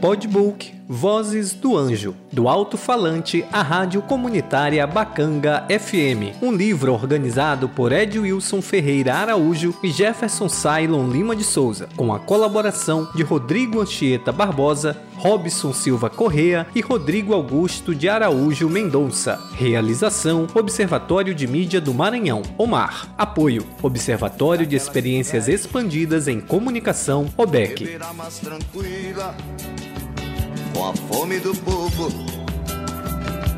Podbook Vozes do Anjo, do alto-falante à rádio comunitária Bacanga FM, um livro organizado por Ed Wilson Ferreira Araújo e Jefferson Cylon Lima de Souza, com a colaboração de Rodrigo Anchieta Barbosa, Robson Silva Correa e Rodrigo Augusto de Araújo Mendonça. Realização: Observatório de Mídia do Maranhão, OMAR. Apoio: Observatório de Experiências Expandidas em Comunicação, OBEC com a fome do povo,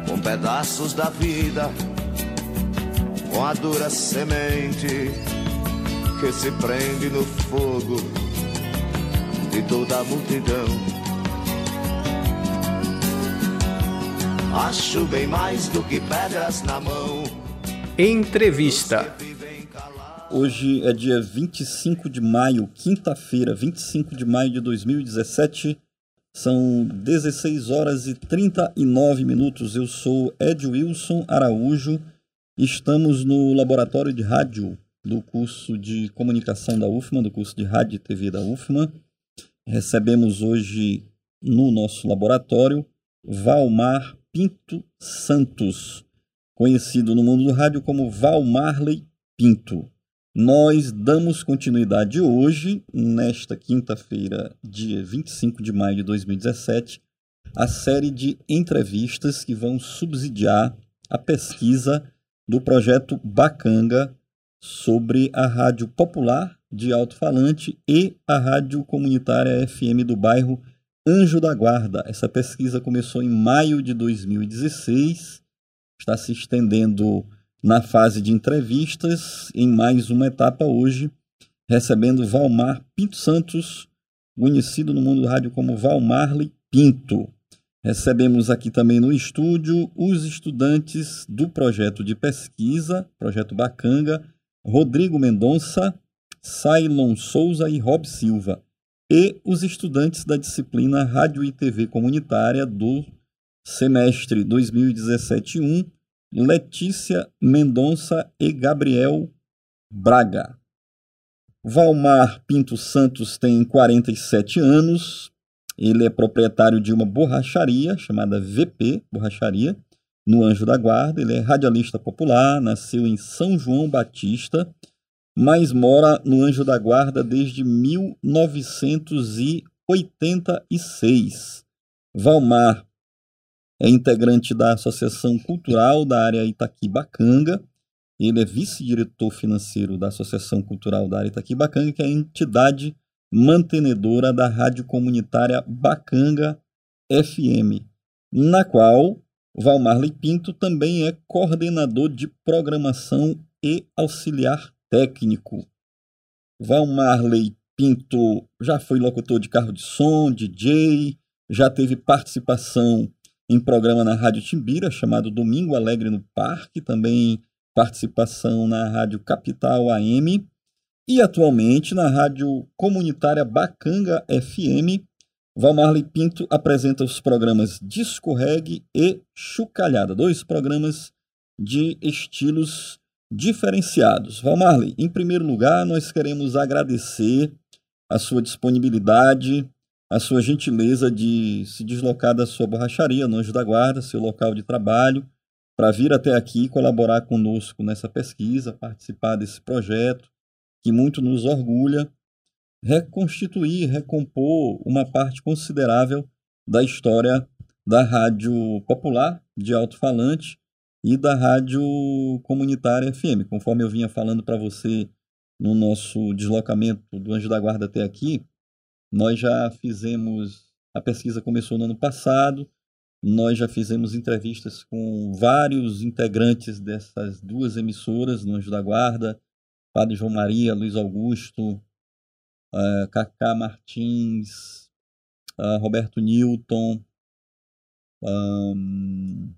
com pedaços da vida, com a dura semente que se prende no fogo de toda a multidão. Acho bem mais do que pedras na mão. Entrevista. Hoje é dia 25 de maio, quinta-feira, 25 de maio de 2017. São 16 horas e 39 minutos. Eu sou Ed Wilson Araújo. Estamos no laboratório de rádio do curso de comunicação da UFMA, do curso de rádio e TV da UFMA. Recebemos hoje no nosso laboratório Valmar Pinto Santos, conhecido no mundo do rádio como Valmarley Pinto. Nós damos continuidade hoje, nesta quinta-feira, dia 25 de maio de 2017, à série de entrevistas que vão subsidiar a pesquisa do projeto Bacanga sobre a rádio popular de alto-falante e a rádio comunitária FM do bairro Anjo da Guarda. Essa pesquisa começou em maio de 2016, está se estendendo na fase de entrevistas, em mais uma etapa hoje, recebendo Valmar Pinto Santos, conhecido no mundo do rádio como Valmarley Pinto. Recebemos aqui também no estúdio os estudantes do projeto de pesquisa, projeto Bacanga, Rodrigo Mendonça, Sailon Souza e Rob Silva, e os estudantes da disciplina Rádio e TV Comunitária do semestre 2017-1, Letícia Mendonça e Gabriel Braga. Valmar Pinto Santos tem 47 anos. Ele é proprietário de uma borracharia chamada VP Borracharia, no Anjo da Guarda. Ele é radialista popular, nasceu em São João Batista, mas mora no Anjo da Guarda desde 1986. Valmar é integrante da Associação Cultural da área Itaquibacanga. Ele é vice-diretor financeiro da Associação Cultural da área Itaquibacanga, que é a entidade mantenedora da rádio comunitária Bacanga FM, na qual Valmarley Pinto também é coordenador de programação e auxiliar técnico. Valmarley Pinto já foi locutor de carro de som, DJ, já teve participação em programa na Rádio Timbira, chamado Domingo Alegre no Parque, também participação na Rádio Capital AM e atualmente na Rádio Comunitária Bacanga FM. Valmarley Pinto apresenta os programas Disco Reggae e Chucalhada, dois programas de estilos diferenciados. Valmarley, em primeiro lugar, nós queremos agradecer a sua disponibilidade a sua gentileza de se deslocar da sua borracharia, no Anjo da Guarda, seu local de trabalho, para vir até aqui colaborar conosco nessa pesquisa, participar desse projeto, que muito nos orgulha, reconstituir, recompor uma parte considerável da história da rádio popular de alto-falante e da rádio comunitária FM. Conforme eu vinha falando para você no nosso deslocamento do Anjo da Guarda até aqui, nós já fizemos, a pesquisa começou no ano passado, nós já fizemos entrevistas com vários integrantes dessas duas emissoras, no Anjo da Guarda, Padre João Maria, Luiz Augusto, uh, Cacá Martins, uh, Roberto Newton, um,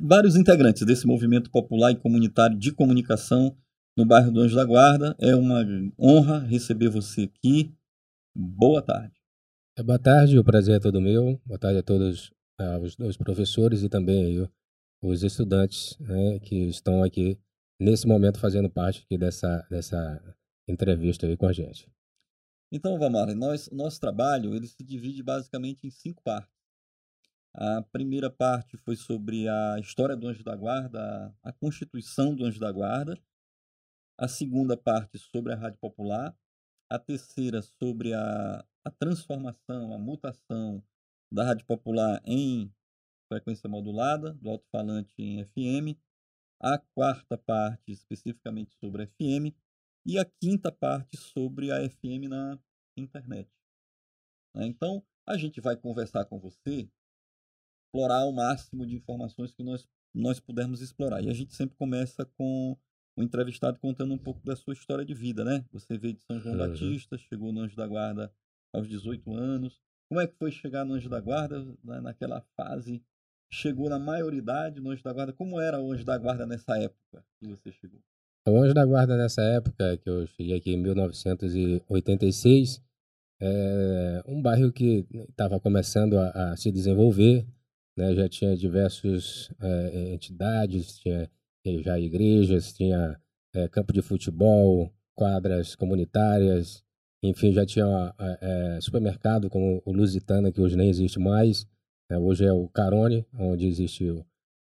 vários integrantes desse movimento popular e comunitário de comunicação no bairro do Anjo da Guarda. É uma honra receber você aqui. Boa tarde. É, boa tarde, o prazer é todo meu. Boa tarde a todos uh, os, os, professores e também os estudantes né, que estão aqui nesse momento fazendo parte aqui dessa, dessa entrevista aí com a gente. Então, vamos nós, nosso trabalho ele se divide basicamente em cinco partes. A primeira parte foi sobre a história do Anjo da Guarda, a constituição do Anjo da Guarda. A segunda parte sobre a Rádio Popular. A terceira sobre a, a transformação, a mutação da Rádio Popular em frequência modulada, do alto-falante em FM. A quarta parte especificamente sobre FM e a quinta parte sobre a FM na internet. Né? Então, a gente vai conversar com você, explorar o máximo de informações que nós, nós pudermos explorar. E a gente sempre começa com o entrevistado contando um pouco da sua história de vida, né? Você veio de São João uhum. Batista, chegou no Anjo da Guarda aos 18 anos. Como é que foi chegar no Anjo da Guarda né, naquela fase? Chegou na maioridade no Anjo da Guarda. Como era o Anjo da Guarda nessa época que você chegou? O Anjo da Guarda nessa época, que eu cheguei aqui em 1986, é um bairro que estava começando a, a, se desenvolver, né? já tinha diversas é, entidades, tinha já igrejas, tinha é, campo de futebol, quadras comunitárias, enfim, já tinha é, supermercado como o Lusitana, que hoje nem existe mais, né? hoje é o Carone, onde existe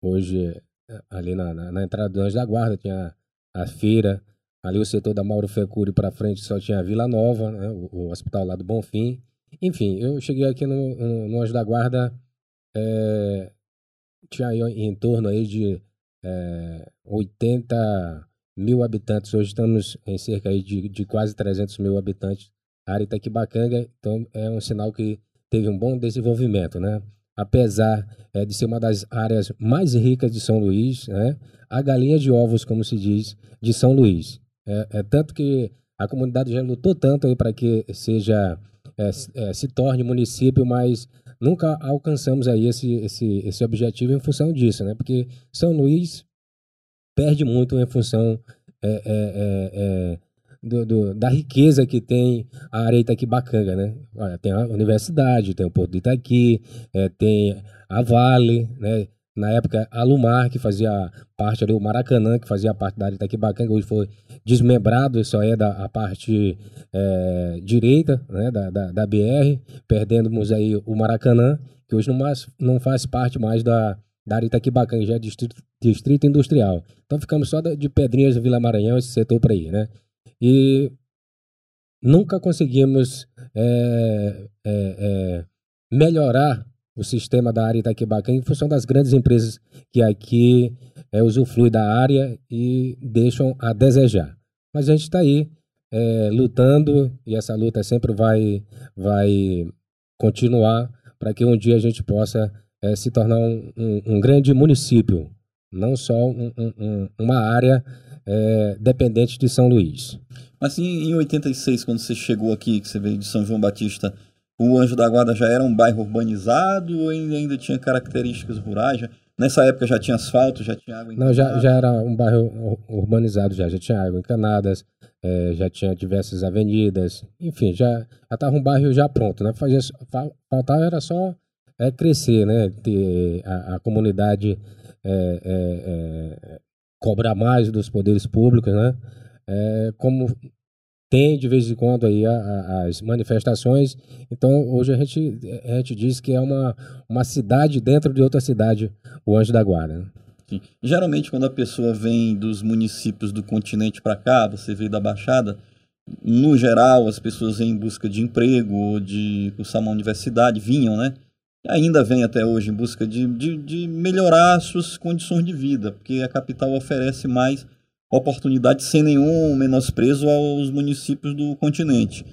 hoje é, ali na, na, na entrada do Anjo da Guarda, tinha a feira. Ali o setor da Mauro Fecuri para frente só tinha a Vila Nova, né, o, o, hospital lá do Bonfim. Enfim, eu cheguei aqui no, no, no Anjo da Guarda, é, tinha em torno aí de é, 80 mil habitantes. Hoje estamos em cerca aí de, de quase 300 mil habitantes. A área Itaquibacanga, então é um sinal que teve um bom desenvolvimento, né? apesar é, de ser uma das áreas mais ricas de São Luís, né, a galinha de ovos, como se diz, de São Luís. É, é tanto que a comunidade já lutou tanto para que seja é, é, se torne município, mas nunca alcançamos aí esse, esse, esse objetivo em função disso, né? Porque São Luís perde muito em função é, é, do, do, da riqueza que tem a área Itaquibacanga, né? Olha, tem a universidade, tem o Porto de Itaqui, é, tem a Vale, né? Na época, a Lumar, que fazia parte ali, o Maracanã, que fazia parte da área Itaquibacanga, hoje foi desmembrado, só é da a parte é, direita né, da, da, da, BR, perdemos aí o Maracanã, que hoje não, mais, não faz parte mais da, da área Itaquibacanga, já é distrito, distrito industrial. Então ficamos só de Pedrinhas, Vila Maranhão, esse setor para aí, né? e nunca conseguimos é, é, é, melhorar o sistema da área Itaquibacanga em função das grandes empresas que aqui é, usufruem da área e deixam a desejar. Mas a gente está aí é, lutando e essa luta sempre vai, vai continuar para que um dia a gente possa é, se tornar um, um, um, grande município, não só um, uma área é, dependente de São Luís. Assim, em 86, quando você chegou aqui, que você veio de São João Batista, o Anjo da Guarda já era um bairro urbanizado ou ainda tinha características rurais? Já, nessa época já tinha asfalto, já tinha água encanada? Não, já, já era um bairro urbanizado, já, já tinha água encanadas, é, já tinha diversas avenidas, enfim, já estava um bairro já pronto, né? Fazia, faltava era só é, crescer, né? Ter a, a comunidade é, é, é cobrar mais dos poderes públicos, né? É, como tem de vez em quando aí a, a, as manifestações. Então hoje a gente, a gente diz que é uma, uma cidade dentro de outra cidade, o Anjo da Guarda. Né? Sim. Geralmente quando a pessoa vem dos municípios do continente para cá, você veio da Baixada, no geral as pessoas vêm em busca de emprego ou de cursar uma universidade, vinham, né? ainda vem até hoje em busca de, de, de melhorar suas condições de vida, porque a capital oferece mais oportunidades sem nenhum menosprezo aos municípios do continente.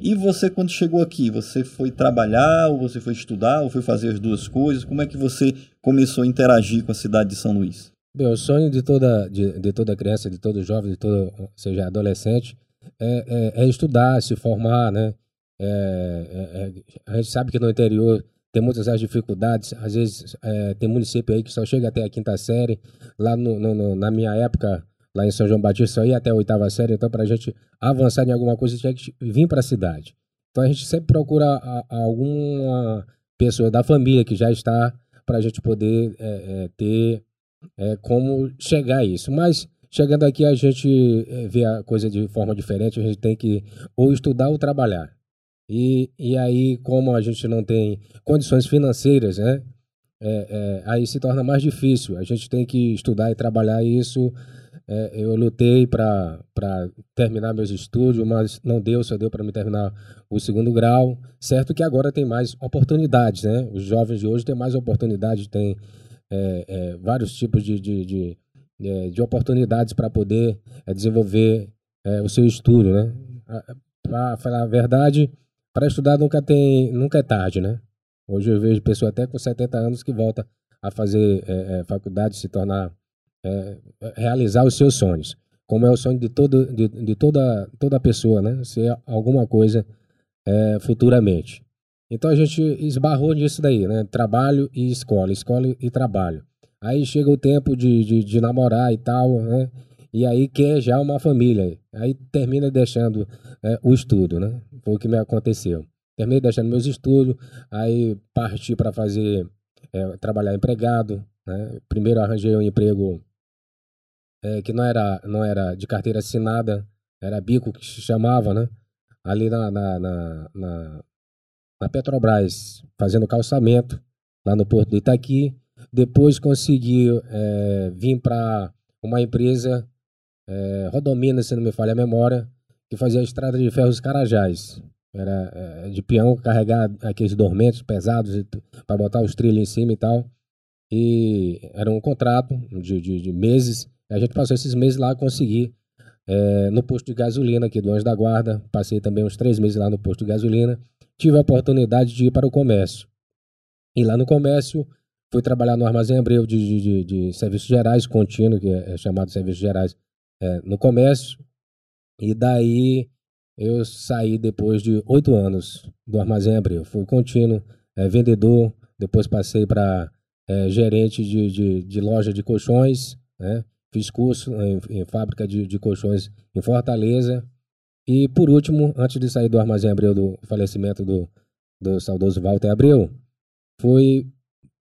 E você, quando chegou aqui, você foi trabalhar, ou você foi estudar, ou foi fazer as duas coisas? Como é que você começou a interagir com a cidade de São Luís? Bem, o sonho de toda, de, de toda criança, de todo jovem, de todo, seja adolescente, é, é, é estudar, se formar, né? É, é, é a gente sabe que no interior tem muitas as dificuldades. Às vezes é, tem município aí que só chega até a quinta série. Lá no, no, na minha época, lá em São João Batista, só ia até a oitava série. Então, para a gente avançar em alguma coisa, tinha que vir para a cidade. Então, a gente sempre procura a, a alguma pessoa da família que já está para a gente poder é, é, ter é, como chegar a isso. Mas chegando aqui a gente eh, vê a coisa de forma diferente, a gente tem que ou estudar ou trabalhar. E, e aí, como a gente não tem condições financeiras, né? É, é, aí se torna mais difícil. A gente tem que estudar e trabalhar isso. É, eu lutei para terminar meus estudos, mas não deu, só deu para me terminar o segundo grau. Certo que agora tem mais oportunidades, né? Os jovens de hoje têm mais oportunidades, têm é, é, vários tipos de, de, de, é, de oportunidades para poder desenvolver o seu estudo, né? Para falar a verdade, para estudar nunca tem, nunca é tarde, né? Hoje eu vejo pessoa até com 70 anos que volta a fazer é, é, faculdade, se tornar, é, realizar os seus sonhos. Como é o sonho de, todo, de, de toda, toda pessoa, né? Ser alguma coisa é, futuramente. Então a gente esbarrou nisso daí, né? Trabalho e escola, escola e trabalho. Aí chega o tempo de, de, de namorar e tal, né? E aí quer já uma família. Aí termina deixando é, o estudo, né? Foi o que me aconteceu. Terminei deixando meus estudos, aí parti para fazer, é, trabalhar empregado. Né? Primeiro arranjei um emprego é, que não era, não era de carteira assinada, era bico que se chamava, né? Ali na, na, na, na, na Petrobras, fazendo calçamento, lá no Porto de Itaqui. Depois consegui é, vir para uma empresa, é, Rodomina, se não me falha a memória, que fazia a estrada de ferros Carajás. Era é, de peão carregar aqueles dormentos pesados para botar os trilhos em cima e tal. E era um contrato de, de, de meses. A gente passou esses meses lá, consegui é, no posto de gasolina aqui do Anjo da Guarda. Passei também uns três meses lá no posto de gasolina. Tive a oportunidade de ir para o comércio. E lá no comércio, fui trabalhar no Armazém Abreu de, de, de, de Serviços Gerais, contínuo, que é, é chamado Serviços Gerais, é, no comércio. E daí eu saí depois de oito anos do Armazém Abreu. Fui contínuo, é, vendedor, depois passei para é, gerente de, de, de, loja de colchões, né? Fiz curso em, em fábrica de, de, colchões em Fortaleza. E por último, antes de sair do Armazém Abreu do falecimento do, do saudoso Walter Abreu, fui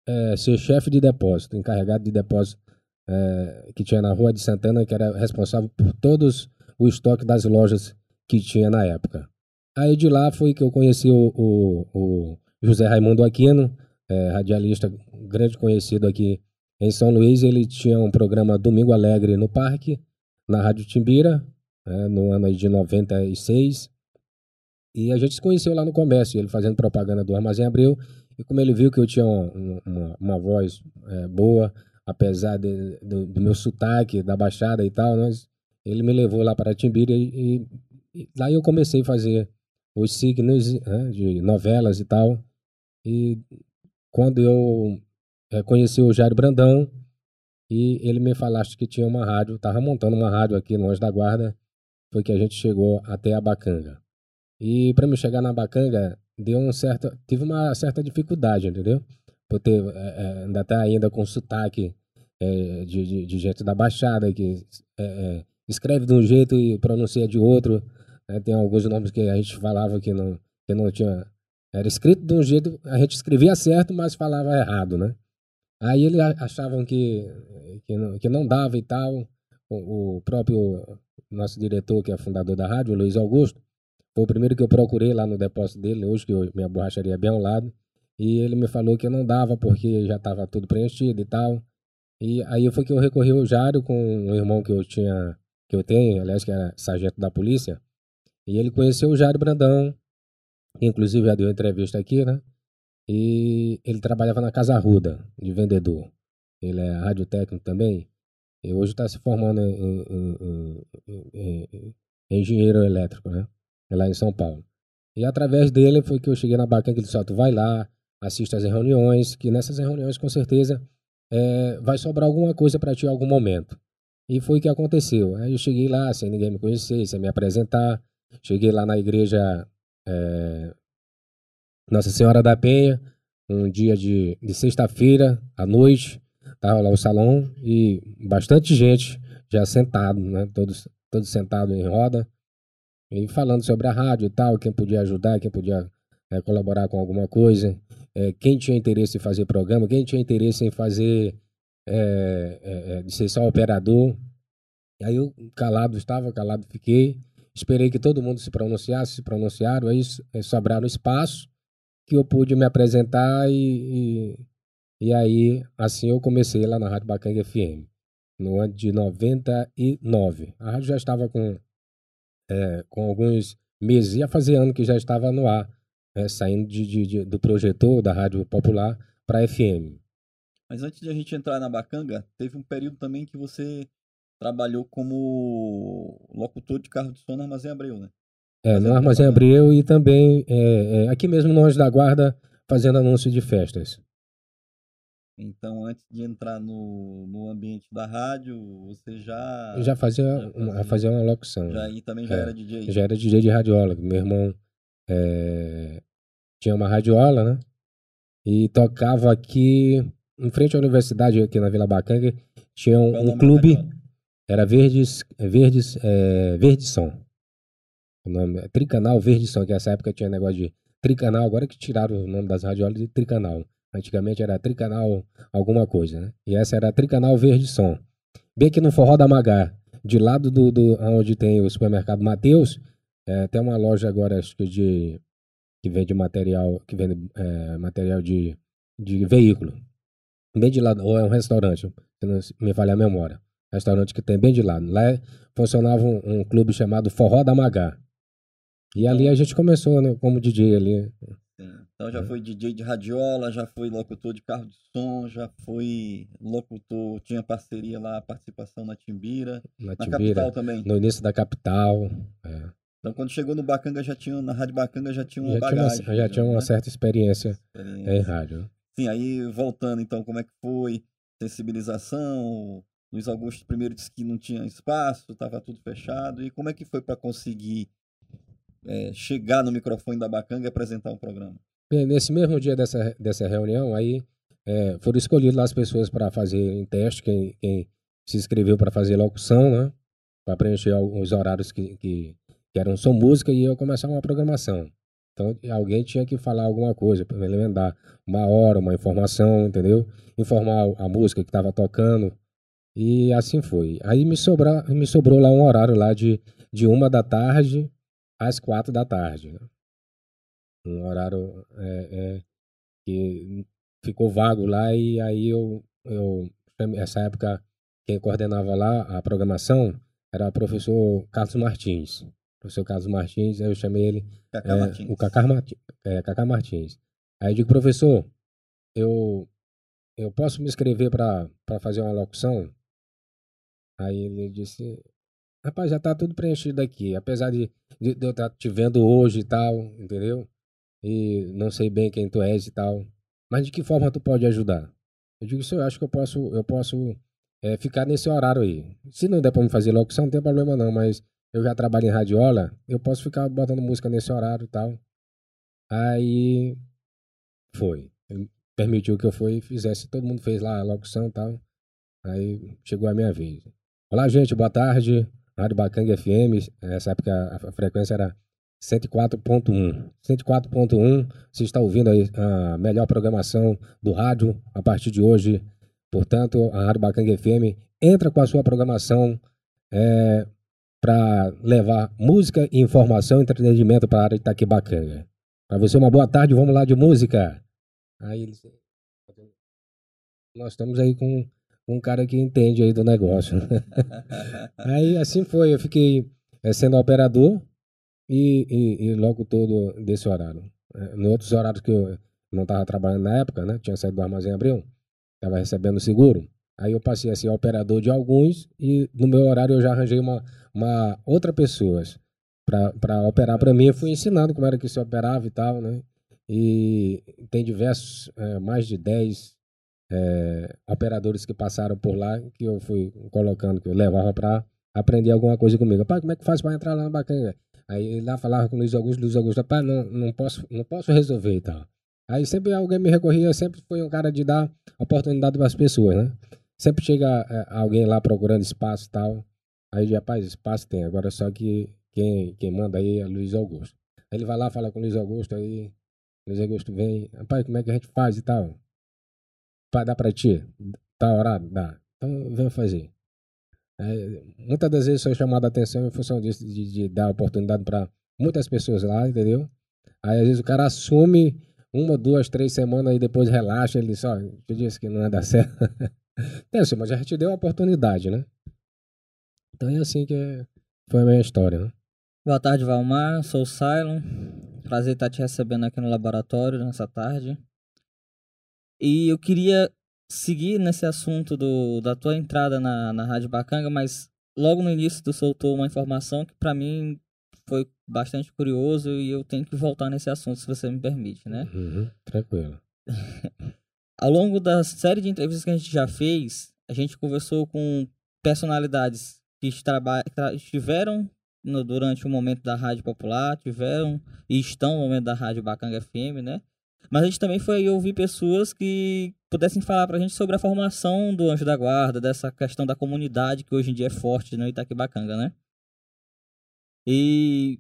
é, ser chefe de depósito, encarregado de depósito é, que tinha na Rua de Santana, que era responsável por todos o estoque das lojas que tinha na época. Aí de lá foi que eu conheci o, o, o José Raimundo Aquino, é, radialista grande conhecido aqui em São Luís. Ele tinha um programa Domingo Alegre no Parque, na Rádio Timbira, é, no ano de 96. E a gente se conheceu lá no comércio, ele fazendo propaganda do Armazém Abreu. E como ele viu que eu tinha uma, uma, uma voz é, boa, apesar de, do, do, meu sotaque, da baixada e tal, nós, ele me levou lá para Timbira e, e lá eu comecei a fazer os signos né, de novelas e tal. E quando eu é, conheci o Jairo Brandão, e ele me falaste que tinha uma rádio, estava montando uma rádio aqui longe da guarda, foi que a gente chegou até a Bacanga. E para me chegar na Bacanga, deu um certo, tive uma certa dificuldade, entendeu? Por ter, é, é, ainda tá ainda com sotaque é, de, de, de, gente da Baixada, que é, é, escreve de um jeito e pronuncia de outro. Né? Tem alguns nomes que a gente falava que não, que não tinha. Era escrito de um jeito, a gente escrevia certo, mas falava errado, né? Aí eles achavam que, que, não, que não dava e tal. O, o próprio nosso diretor, que é fundador da rádio, Luiz Augusto, foi o primeiro que eu procurei lá no depósito dele, hoje que eu, minha borracharia é bem ao lado. E ele me falou que não dava porque já estava tudo preenchido e tal. E aí foi que eu recorri ao Jário com um irmão que eu tinha, que eu tenho, aliás, que era sargento da polícia. E ele conheceu o Jairo Brandão, inclusive já deu entrevista aqui, né? E ele trabalhava na Casa Ruda, de vendedor. Ele é radiotécnico também. E hoje está se formando em, em, em, em, engenheiro elétrico, né? É lá em São Paulo. E através dele foi que eu cheguei na Bacan, que ele disse, tu vai lá, assiste às reuniões, que nessas reuniões com certeza é, vai sobrar alguma coisa para ti em algum momento. E foi o que aconteceu. Aí eu cheguei lá sem ninguém me conhecer, sem me apresentar. Cheguei lá na igreja é, Nossa Senhora da Penha, um dia de, de sexta-feira à noite. Estava lá o salão e bastante gente já sentado, né? Todos, todos sentados em roda. E falando sobre a rádio e tal, quem podia ajudar, quem podia é, colaborar com alguma coisa, é, quem tinha interesse em fazer programa, quem tinha interesse em fazer, é, de ser só operador. Aí eu calado estava, calado fiquei. Esperei que todo mundo se pronunciasse, se pronunciaram, aí sobraram espaço que eu pude me apresentar e, e, e aí assim eu comecei lá na Rádio Bacanga FM, no ano de 99. A rádio já estava com, é, com alguns meses, ia fazer ano que já estava no ar, é, saindo de, de, de, do projetor da Rádio Popular para FM. Mas antes de a gente entrar na Bacanga, teve um período também que você trabalhou como locutor de carro de som no Armazém Abreu, né? É, no Armazém Abreu e também é, é, aqui mesmo no Anjo da Guarda, fazendo anúncio de festas. Então, antes de entrar no, no ambiente da rádio, você já. já fazia, já fazia, uma, fazia uma locução. Já aí também já é, era DJ? Já era DJ de radiola. Meu irmão é, tinha uma radiola, né? E tocava aqui, em frente à universidade, aqui na Vila Bacanga, tinha um, um clube. Era Verdes, Verdes, é, Verde Som. O nome é Tricanal Verde Som, que nessa época tinha negócio de Tricanal, agora que tiraram o nome das radiolas de Tricanal. Antigamente era Tricanal alguma coisa, né? E essa era Tricanal Verde Som. Bem aqui no Forró da Magá, de lado do, do onde tem o supermercado Mateus, é, tem uma loja agora, acho que de que vende material, que vende é, material de, de veículo. Bem de lado, ou é um restaurante, se não me falha a memória restaurante que tem bem de lado. Lá funcionava um, um clube chamado Forró da Magá. E ali a gente começou, né, como DJ ali. Então já é. foi DJ de radiola, já foi locutor de carro de som, já foi locutor, tinha parceria lá, participação na Timbira, na, na Timbira, capital também. No início da capital. É. Então quando chegou no Bacanga já tinha, na Rádio Bacanga já tinha uma já bagagem. Tinha uma, já, já tinha uma né? certa experiência, experiência, em rádio. Sim, aí voltando então, como é que foi? Sensibilização, Luiz Augusto primeiro disse que não tinha espaço, estava tudo fechado. E como é que foi para conseguir é, chegar no microfone da Bacanga e apresentar um programa? Nesse mesmo dia dessa, dessa reunião, aí é, foram escolhidas as pessoas para fazer teste, quem, quem se inscreveu para fazer locução, né? Para preencher os horários que, que, que eram só música e eu começar uma programação. Então alguém tinha que falar alguma coisa para lembrar uma hora, uma informação, entendeu? Informar a música que estava tocando, e assim foi. Aí me, sobra, me sobrou lá um horário lá de, de uma da tarde às quatro da tarde. Né? Um horário é, é, que ficou vago lá e aí eu, eu, essa época, quem coordenava lá a programação era o professor Carlos Martins. O professor Carlos Martins, eu chamei ele Cacá é, Martins. o Cacá, Martins, é, Cacá Martins. Aí eu digo, professor, eu, eu posso me inscrever para fazer uma locução? Aí ele disse, rapaz, já tá tudo preenchido aqui, apesar de, de, de eu estar tá te vendo hoje e tal, entendeu? E não sei bem quem tu és e tal. Mas de que forma tu pode ajudar? Eu digo, eu acho que eu posso, eu posso é, ficar nesse horário aí. Se não der para me fazer locução, não tem problema não, mas eu já trabalho em radiola, eu posso ficar botando música nesse horário e tal. Aí foi. Ele permitiu que eu fui e fizesse, todo mundo fez lá a locução e tal. Aí chegou a minha vez. Olá, gente, boa tarde. Rádio Bacanga FM, nessa época a frequência era 104.1. 104.1, você está ouvindo a melhor programação do rádio a partir de hoje. Portanto, a Rádio Bacanga FM entra com a sua programação é, para levar música, informação e entretenimento para a área de Itaquibacanga. Para você, uma boa tarde, vamos lá de música. Aí. Nós estamos aí com um cara que entende aí do negócio. aí assim foi, eu fiquei é, sendo operador e, e, e, logo todo desse horário. Em outros horários que eu não estava trabalhando na época, né? Tinha saído do armazém Abril, estava recebendo seguro. Aí eu passei a ser operador de alguns e no meu horário eu já arranjei uma, uma outra pessoas para operar para mim. Eu fui ensinando como era que se operava e tal, né? E tem diversos, é, mais de 10 é, operadores que passaram por lá, que eu fui colocando, que eu levava para aprender alguma coisa comigo. Pai, como é que faz para entrar lá na bacana? Aí lá falava com o Luiz Augusto, Luiz Augusto, pai, não, não, posso, não posso resolver e tal. Aí sempre alguém me recorria, sempre foi um cara de dar oportunidade para as pessoas, né? Sempre chega é, alguém lá procurando espaço e tal. Aí rapaz, espaço tem, agora só que quem, quem manda aí é Luiz Augusto. Aí ele vai lá, fala com o Luiz Augusto, aí Luiz Augusto vem, rapaz, como é que a gente faz e tal? Dá pra ti? Tá horário? Dá. Então vem fazer. É, muitas das vezes sou chamado a atenção em função disso, de, de dar oportunidade para muitas pessoas lá, entendeu? Aí às vezes o cara assume uma, duas, três semanas e depois relaxa, ele diz, ó, eu disse que não ia dar certo. é assim, mas já te deu a oportunidade, né? Então é assim que foi a minha história, né? Boa tarde, Valmar. Sou o Cylon. Prazer estar te recebendo aqui no laboratório nessa tarde. E eu queria seguir nesse assunto do, da tua entrada na, na Rádio Bacanga, mas logo no início tu soltou uma informação que para mim foi bastante curioso e eu tenho que voltar nesse assunto, se você me permite, né? Uhum, tranquilo. Ao longo da série de entrevistas que a gente já fez, a gente conversou com personalidades que estiveram no, durante o momento da Rádio Popular, tiveram e estão no momento da Rádio Bacanga FM, né? Mas a gente também foi ouvir pessoas que pudessem falar pra gente sobre a formação do Anjo da Guarda, dessa questão da comunidade que hoje em dia é forte no Itaquibacanga, né? E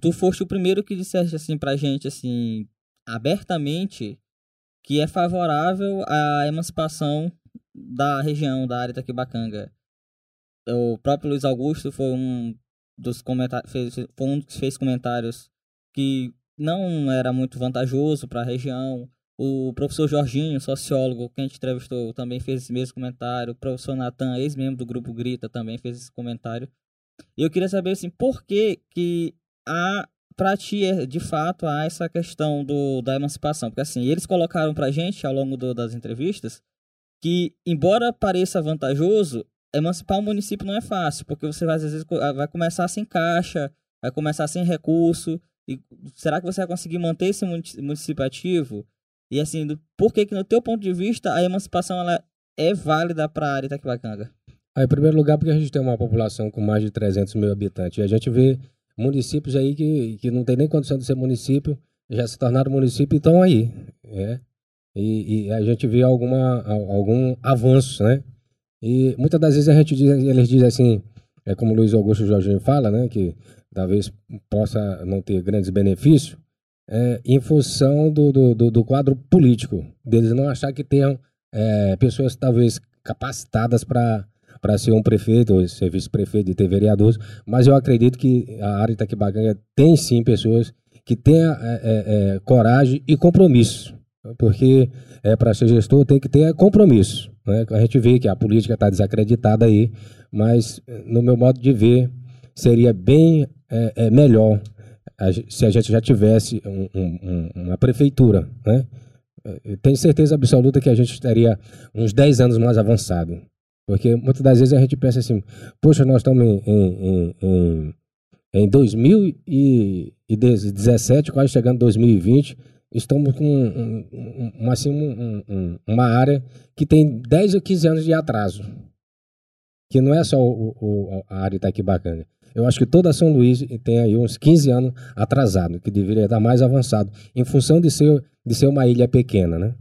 tu foste o primeiro que disseste assim pra gente, assim, abertamente, que é favorável à emancipação da região, da área Itaquibacanga. O próprio Luiz Augusto foi um dos comentários, foi um que fez comentários que não era muito vantajoso para a região. O professor Jorginho, sociólogo, que a gente entrevistou, também fez esse mesmo comentário. O professor Natan, ex-membro do Grupo Grita, também fez esse comentário. E eu queria saber, assim, por que que há, para ti, é, de fato, há essa questão do, da emancipação? Porque, assim, eles colocaram para a gente, ao longo do, das entrevistas, que, embora pareça vantajoso, emancipar um município não é fácil, porque você vai, às vezes vai começar sem caixa, vai começar sem recurso, e será que você vai conseguir manter esse município ativo? E assim, por que que no teu ponto de vista a emancipação ela é válida para a área Itaquibacanga? Ah, em primeiro lugar, porque a gente tem uma população com mais de 300 mil habitantes. E a gente vê municípios aí que, que não tem nem condição de ser município, já se tornaram município e estão aí. É. E, e, a gente vê alguma, algum avanço, né? E muitas das vezes a gente diz, eles dizem assim, é como o Luiz Augusto Jorginho fala, né? Que talvez possa não ter grandes benefícios, é, em função do, do, do, quadro político, deles não achar que tenham é, pessoas talvez capacitadas para para ser um prefeito ou ser vice-prefeito e ter vereadores, mas eu acredito que a área de Itaquibacanga tem sim pessoas que tenham é, é, é coragem e compromisso, porque é, para ser gestor tem que ter compromisso. Né? A gente vê que a política está desacreditada aí, mas no meu modo de ver, seria bem é, é melhor a, se a gente já tivesse um, um, uma prefeitura, né? Tenho certeza absoluta que a gente estaria uns 10 anos mais avançado. Porque muitas das vezes a gente pensa assim, poxa, nós estamos em, em, em, em 2017, quase chegando em 2020, estamos com um, um, assim, um, uma área que tem 10 ou 15 anos de atraso. Que não é só o, o, a área Itaquibacanga. Eu acho que toda São Luís tem aí uns 15 anos atrasado, que deveria estar mais avançado, em função de ser, de ser uma ilha pequena, né?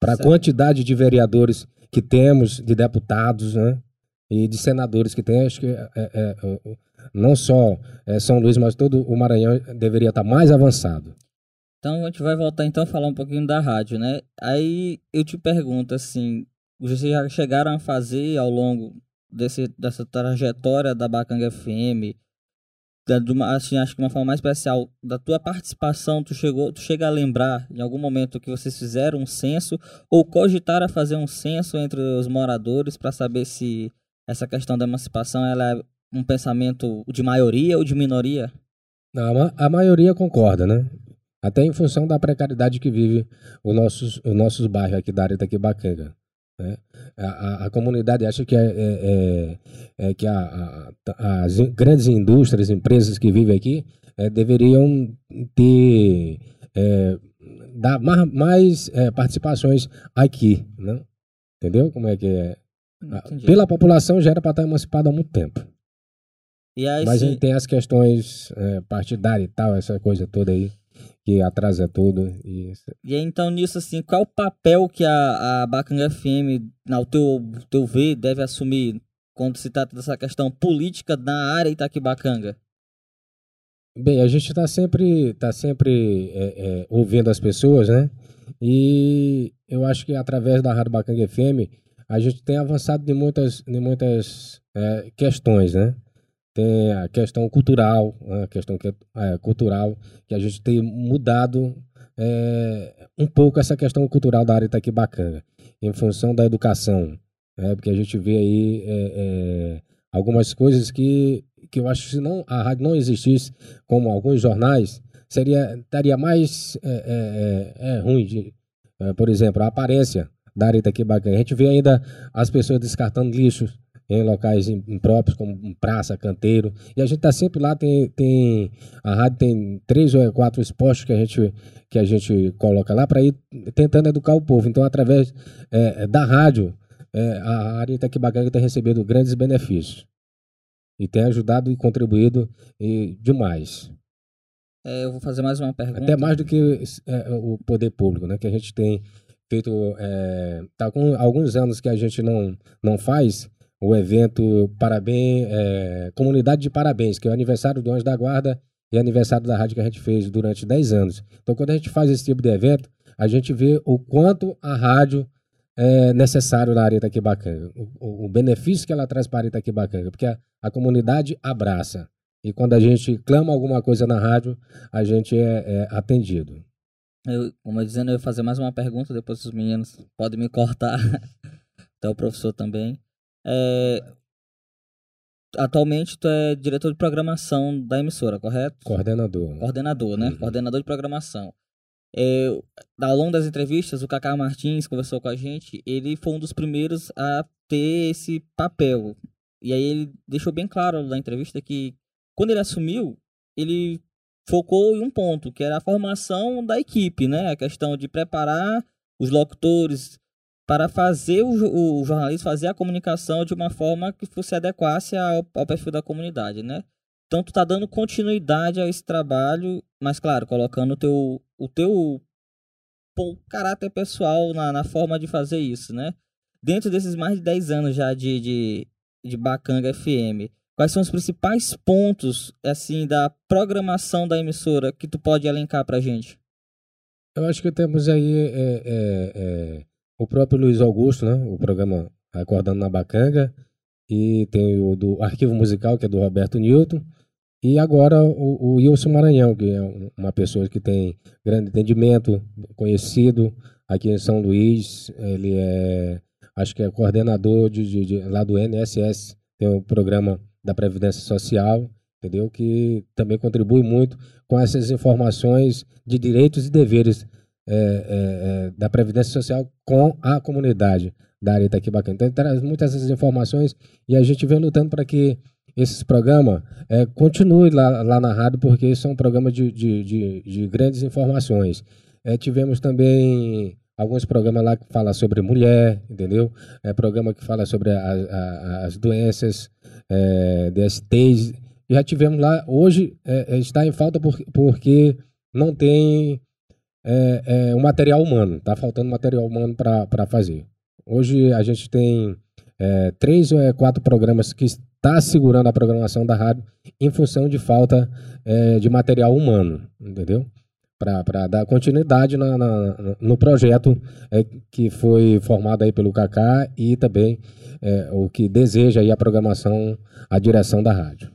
Para a quantidade de vereadores que temos, de deputados, né? E de senadores que tem, acho que é, é, é, não só é, São Luís, mas todo o Maranhão deveria estar mais avançado. Então a gente vai voltar então a falar um pouquinho da rádio, né? Aí eu te pergunto assim, vocês já chegaram a fazer ao longo desse, dessa trajetória da Bacanga FM, da, de uma, assim, acho que uma forma mais especial, da tua participação, tu, chegou, tu chega a lembrar em algum momento que vocês fizeram um censo ou cogitaram a fazer um censo entre os moradores para saber se essa questão da emancipação ela é um pensamento de maioria ou de minoria? Não, a maioria concorda, né? Até em função da precariedade que vive os nossos, os nossos bairros aqui da área daqui Bacanga. Né? A, a, a, comunidade acha que, é, é, é, é que a, as grandes indústrias, empresas que vivem aqui, é, deveriam ter é, dar mais, mais participações aqui, né? entendeu? Como é que é? Entendi. Pela população já era para estar emancipada há muito tempo. Aí, Mas a gente tem as questões partidárias e tal, essa coisa toda aí que atrasa tudo. E, e então, nisso, assim, qual o papel que a, a Bacanga FM, ao teu, teu ver, deve assumir quando se trata dessa questão política na área Itaquibacanga? Bem, a gente está sempre, tá sempre é, é, ouvindo as pessoas, né? E eu acho que através da Rádio Bacanga FM, a gente tem avançado em muitas, em muitas é, questões, né? Tem a questão cultural, né? a questão que, é, cultural, que a gente tem mudado é, um pouco essa questão cultural da área Itaquibacanga, em função da educação, né? porque a gente vê aí é, é, algumas coisas que, que eu acho que se não, a rádio não existisse, como alguns jornais, seria estaria mais é, é, é ruim de, por exemplo, a aparência da área Itaquibacanga. A gente vê ainda as pessoas descartando lixos em locais impróprios, como praça, canteiro. E a gente está sempre lá, tem, tem. A rádio tem três ou quatro expostos que a gente, que a gente coloca lá para ir tentando educar o povo. Então, através é, da rádio, é, a área Itaquibacanga tem recebido grandes benefícios. E tem ajudado e contribuído e, demais. É, eu vou fazer mais uma pergunta. Até mais do que é, o poder público, né? Que a gente tem feito. É, tá com alguns anos que a gente não, não faz o evento Parabéns, é, Comunidade de Parabéns, que é o aniversário do Anjo da Guarda e aniversário da rádio que a gente fez durante 10 anos. Então, quando a gente faz esse tipo de evento, a gente vê o quanto a rádio é necessário na área Itaquibacanga, o, o benefício que ela traz para a Itaquibacanga, porque a, a comunidade abraça. E quando a gente clama alguma coisa na rádio, a gente é, é atendido. Eu, como eu dizendo, eu ia fazer mais uma pergunta, depois os meninos podem me cortar. Até o professor também. É, atualmente tu é diretor de programação da emissora, correto? Coordenador. Coordenador, né? Uhum. Coordenador de programação. É, ao longo das entrevistas, o Cacá Martins conversou com a gente. Ele foi um dos primeiros a ter esse papel. E aí ele deixou bem claro na entrevista que quando ele assumiu, ele focou em um ponto, que era a formação da equipe, né? A questão de preparar os locutores, para fazer o, o jornalismo, fazer a comunicação de uma forma que fosse adequasse ao, ao perfil da comunidade, né? Então tu tá dando continuidade a esse trabalho, mas claro, colocando o teu, o teu pô, caráter pessoal na, na forma de fazer isso, né? Dentro desses mais de 10 anos já de, de, de Bacanga FM, quais são os principais pontos, assim, da programação da emissora que tu pode elencar pra gente? Eu acho que temos aí é, é, é o próprio Luiz Augusto, né? O programa Acordando na Bacanga. E tem o do Arquivo Musical, que é do Roberto Newton. E agora o, o Wilson Maranhão, que é uma pessoa que tem grande entendimento, conhecido aqui em São Luís. Ele é, acho que é coordenador de, de, de lá do NSS, tem o programa da Previdência Social, entendeu? Que também contribui muito com essas informações de direitos e deveres é, é, é, da Previdência Social com a comunidade da área Itaquibacana. Então, traz muitas dessas informações e a gente vem lutando para que esses programas é, continuem lá, lá na rádio, porque são programas de, de, de, de grandes informações. É, tivemos também alguns programas lá que falam sobre mulher, entendeu? É programa que fala sobre a, a, as doenças, é, DSTs. Já tivemos lá, hoje é, está em falta por, porque não tem é, é, um material humano. Está faltando material humano para fazer. Hoje a gente tem é, três ou é, quatro programas que está segurando a programação da rádio em função de falta é, de material humano, entendeu? Para dar continuidade na, na, no projeto é, que foi formado aí pelo Kaká e também é, o que deseja aí a programação, a direção da rádio.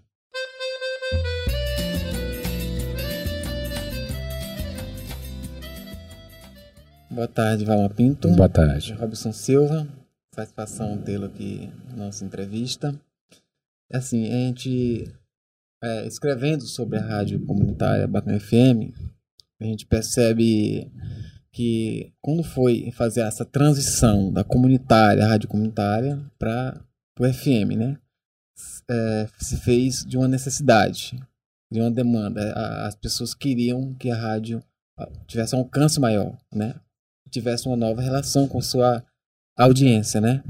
Boa tarde, Valma Pinto. Boa tarde. Robson Silva, satisfação tê-lo aqui na nossa entrevista. Assim, a gente, é, escrevendo sobre a rádio comunitária Bacana FM, a gente percebe que quando foi fazer essa transição da comunitária, a rádio comunitária, para o FM, né? É, se fez de uma necessidade, de uma demanda. As pessoas queriam que a rádio tivesse um alcance maior, né? Tivesse uma nova relação com sua audiência, né?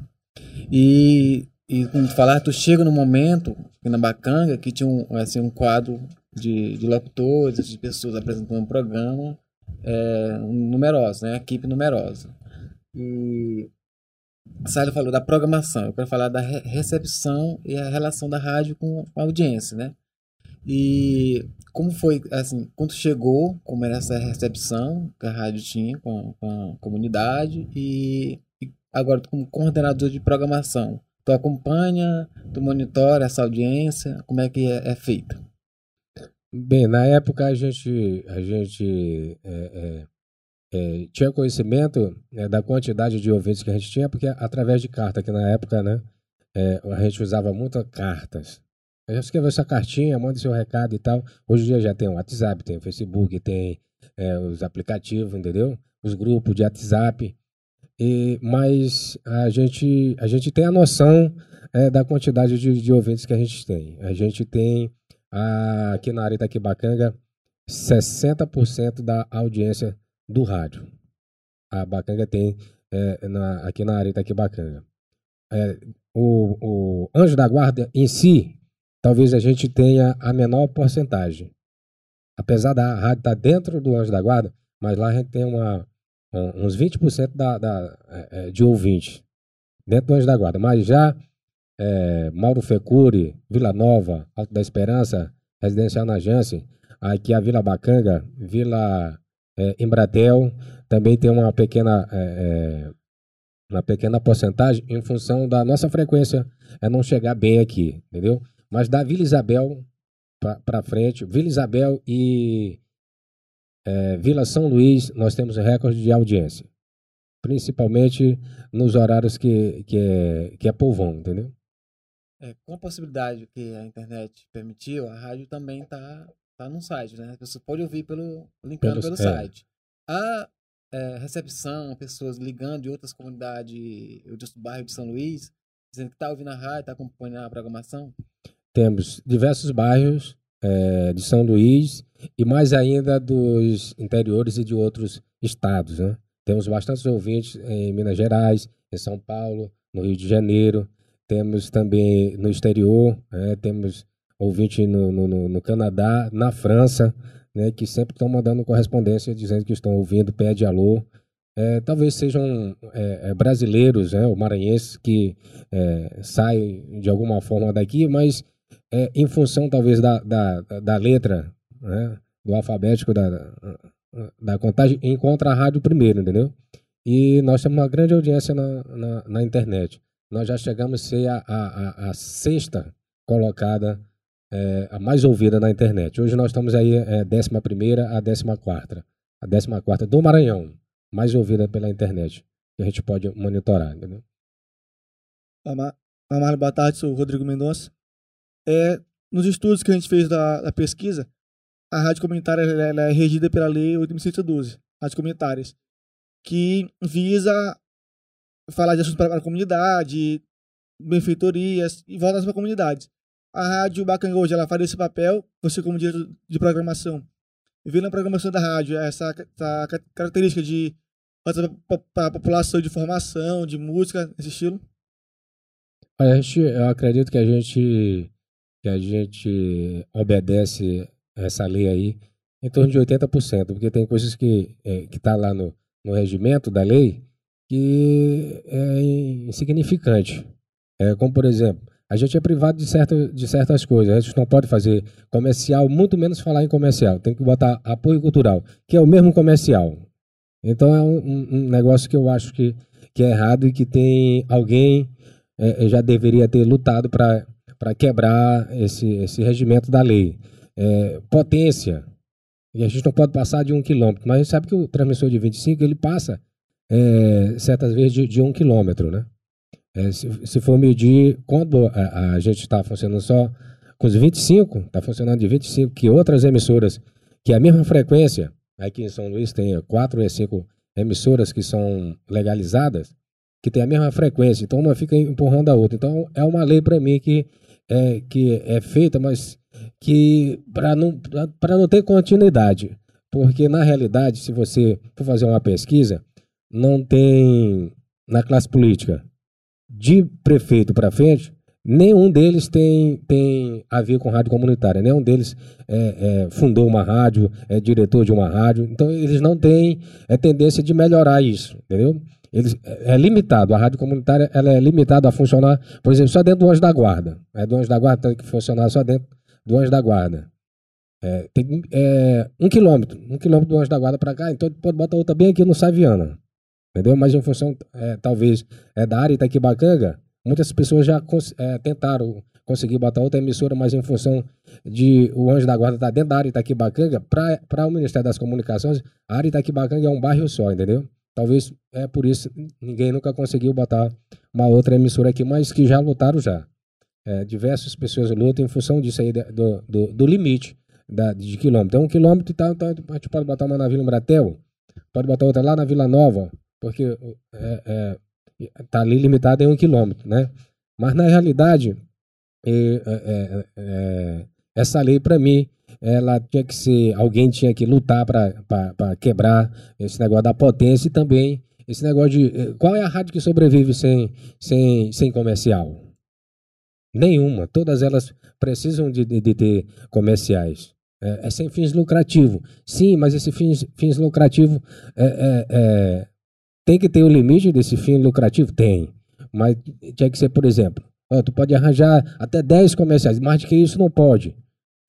E, e como falar, tu chega no momento na Bacanga que tinha um, assim, um quadro de, de locutores, de pessoas apresentando um programa é, numeroso, né? Equipe numerosa. E Sálio falou da programação, eu quero falar da recepção e a relação da rádio com a audiência, né? E como foi, assim, quando chegou, como era essa recepção que a rádio tinha com, com a comunidade e, e Agora, como coordenador de programação, tu acompanha, tu monitora essa audiência, como é que é, é feito? Bem, na época a gente, a gente é, é, é, tinha conhecimento né, da quantidade de ouvintes que a gente tinha, porque através de carta, que na época né, é, a gente usava muito cartas. Eu escrevo essa cartinha, manda seu recado e tal. Hoje em dia já tem o WhatsApp, tem o Facebook, tem é, os aplicativos, entendeu? Os grupos de WhatsApp. E, mas a gente, a gente tem a noção é, da quantidade de, de, ouvintes que a gente tem. A gente tem a, aqui na área Itaquibacanga 60% da audiência do rádio. A Bacanga tem é, na, aqui na área Itaquibacanga. É, o, o Anjo da Guarda em si, talvez a gente tenha a menor porcentagem. Apesar da rádio estar dentro do Anjo da Guarda, mas lá a gente tem uma, uns 20% da, da, é, é, de ouvintes dentro do Anjo da Guarda. Mas já é, Mauro Fecuri, Vila Nova, Alto da Esperança, Residencial na Jansen, aqui a Vila Bacanga, Vila é, Embratel, também tem uma pequena, é, é, uma pequena porcentagem em função da nossa frequência é não chegar bem aqui, entendeu? Mas da Vila Isabel para frente, Vila Isabel e é, Vila São Luís, nós temos recorde de audiência. Principalmente nos horários que, que, é, que é povão, entendeu? É, com a possibilidade que a internet permitiu, a rádio também está tá no site, né? Você pode ouvir pelo linkando pelo, pelo é. site. A é, recepção, pessoas ligando de outras comunidades, do bairro de São Luís, dizendo que está ouvindo a rádio, está acompanhando a programação? Temos diversos bairros é, de São Luís e mais ainda dos interiores e de outros estados. Né? Temos bastantes ouvintes em Minas Gerais, em São Paulo, no Rio de Janeiro. Temos também no exterior, né? temos ouvintes no, no, no, Canadá, na França, né? que sempre estão mandando correspondência dizendo que estão ouvindo, pede alô. É, talvez sejam é, é brasileiros, né, ou maranhenses, que é, saem de alguma forma daqui, mas é, em função talvez da, da, da letra, né, do alfabético da, da contagem, encontra a rádio primeiro, entendeu? E nós temos uma grande audiência na, na, na internet. Nós já chegamos a ser a, a, a sexta colocada, é, a mais ouvida na internet. Hoje nós estamos aí, é, décima primeira a décima quarta. A décima quarta do Maranhão, mais ouvida pela internet, que a gente pode monitorar, entendeu? Amar, boa tarde, sou o Rodrigo Mendonça. É, nos estudos que a gente fez da, da pesquisa, a rádio comunitária é regida pela Lei 8.112, rádios comunitárias, que visa falar de assuntos para a comunidade, benfeitorias e voltas para comunidades. A rádio Bacanga hoje ela faz esse papel, você como diretor de programação, vê na programação da rádio essa, essa característica de para a população de formação, de música, esse estilo? A gente, eu acredito que a gente que a gente obedece essa lei aí em torno de 80%, porque tem coisas que é, está lá no, no regimento da lei que é insignificante. É, como, por exemplo, a gente é privado de, certo, de certas coisas. A gente não pode fazer comercial, muito menos falar em comercial. Tem que botar apoio cultural, que é o mesmo comercial. Então é um, um negócio que eu acho que, que é errado e que tem alguém é, já deveria ter lutado para para quebrar esse, esse regimento da lei. É, potência, e a gente não pode passar de um quilômetro, mas a gente sabe que o transmissor de 25 ele passa é, certas vezes de, de um quilômetro, né? É, se, se, for medir, quando a, a gente está funcionando só com os 25, está funcionando de 25, que outras emissoras, que é a mesma frequência, aqui em São Luís tem quatro ou cinco emissoras que são legalizadas, que tem a mesma frequência, então uma fica empurrando a outra. Então é uma lei para mim que é, que é feita, mas que para não, não ter continuidade. Porque, na realidade, se você for fazer uma pesquisa, não tem na classe política de prefeito para frente, nenhum deles tem, tem a ver com rádio comunitária, nenhum deles é, é, fundou uma rádio, é diretor de uma rádio, então eles não têm é, tendência de melhorar isso, entendeu? Eles, é, é limitado, a rádio comunitária ela é limitada a funcionar, por exemplo, só dentro do anjo da guarda. É, do anjo da guarda tem que funcionar só dentro do anjo da guarda. É, tem é, um quilômetro, um quilômetro do anjo da guarda para cá, então pode botar outra bem aqui no Saviana. entendeu? Mas em função, é, talvez, é da área Itaquibacanga, muitas pessoas já é, tentaram conseguir botar outra emissora, mas em função de o Anjo da Guarda estar tá dentro da área Itaquibacanga, para o Ministério das Comunicações, a área Itaquibacanga é um bairro só, entendeu? Talvez é por isso ninguém nunca conseguiu botar uma outra emissora aqui, mas que já lutaram já. É, diversas pessoas lutam em função disso aí, do, do, do limite da, de quilômetro. É um quilômetro e tal, tá, a gente pode botar uma na Vila Embratel, pode botar outra lá na Vila Nova, porque é, é, tá ali limitado em um quilômetro, né? Mas na realidade, é, é, é, essa lei para mim, ela tinha que ser, alguém tinha que lutar para quebrar esse negócio da potência e também esse negócio de qual é a rádio que sobrevive sem, sem, sem comercial? Nenhuma. Todas elas precisam de, de, de ter comerciais. É, é, sem fins lucrativos. Sim, mas esse fins, fins lucrativo é, é, é, tem que ter o um limite desse fim lucrativo? Tem. Mas tinha que ser, por exemplo, ó, tu pode arranjar até 10 comerciais, mais do que isso não pode.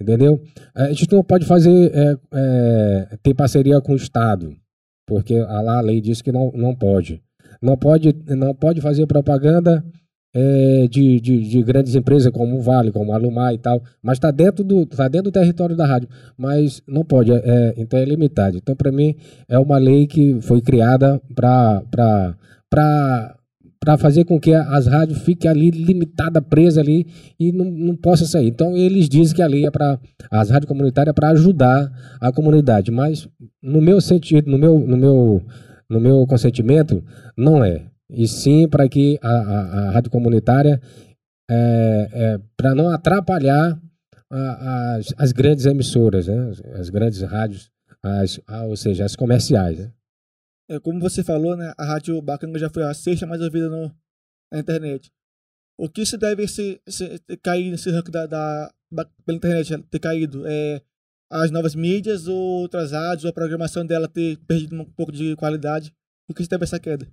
Entendeu? A gente não pode fazer, é, é, ter parceria com o Estado, porque lá a lei diz que não, não pode. Não pode, não pode fazer propaganda é, de, de, de, grandes empresas como Vale, como a Alumar e tal, mas está dentro, do, tá dentro do território da rádio, mas não pode, é então é limitado. Então, para mim, é uma lei que foi criada para fazer com que as rádios fiquem ali limitada, presa ali e não, não possa sair. Então, eles dizem que a lei é para as rádios comunitárias para ajudar a comunidade, mas no meu sentido, no meu, no meu, no meu consentimento, não é e sim para que a, a, a, rádio comunitária, é, é, para não atrapalhar a, as, as, grandes emissoras, né? as grandes rádios, as, ou seja, as comerciais. Né? É, como você falou, né? a Rádio Bacanga já foi a sexta mais ouvida no, na internet. O que se deve se, se cair nesse ranking da, da, pela internet, ter caído? É, as novas mídias ou outras rádios, ou a programação dela ter perdido um pouco de qualidade? O que se deve essa queda?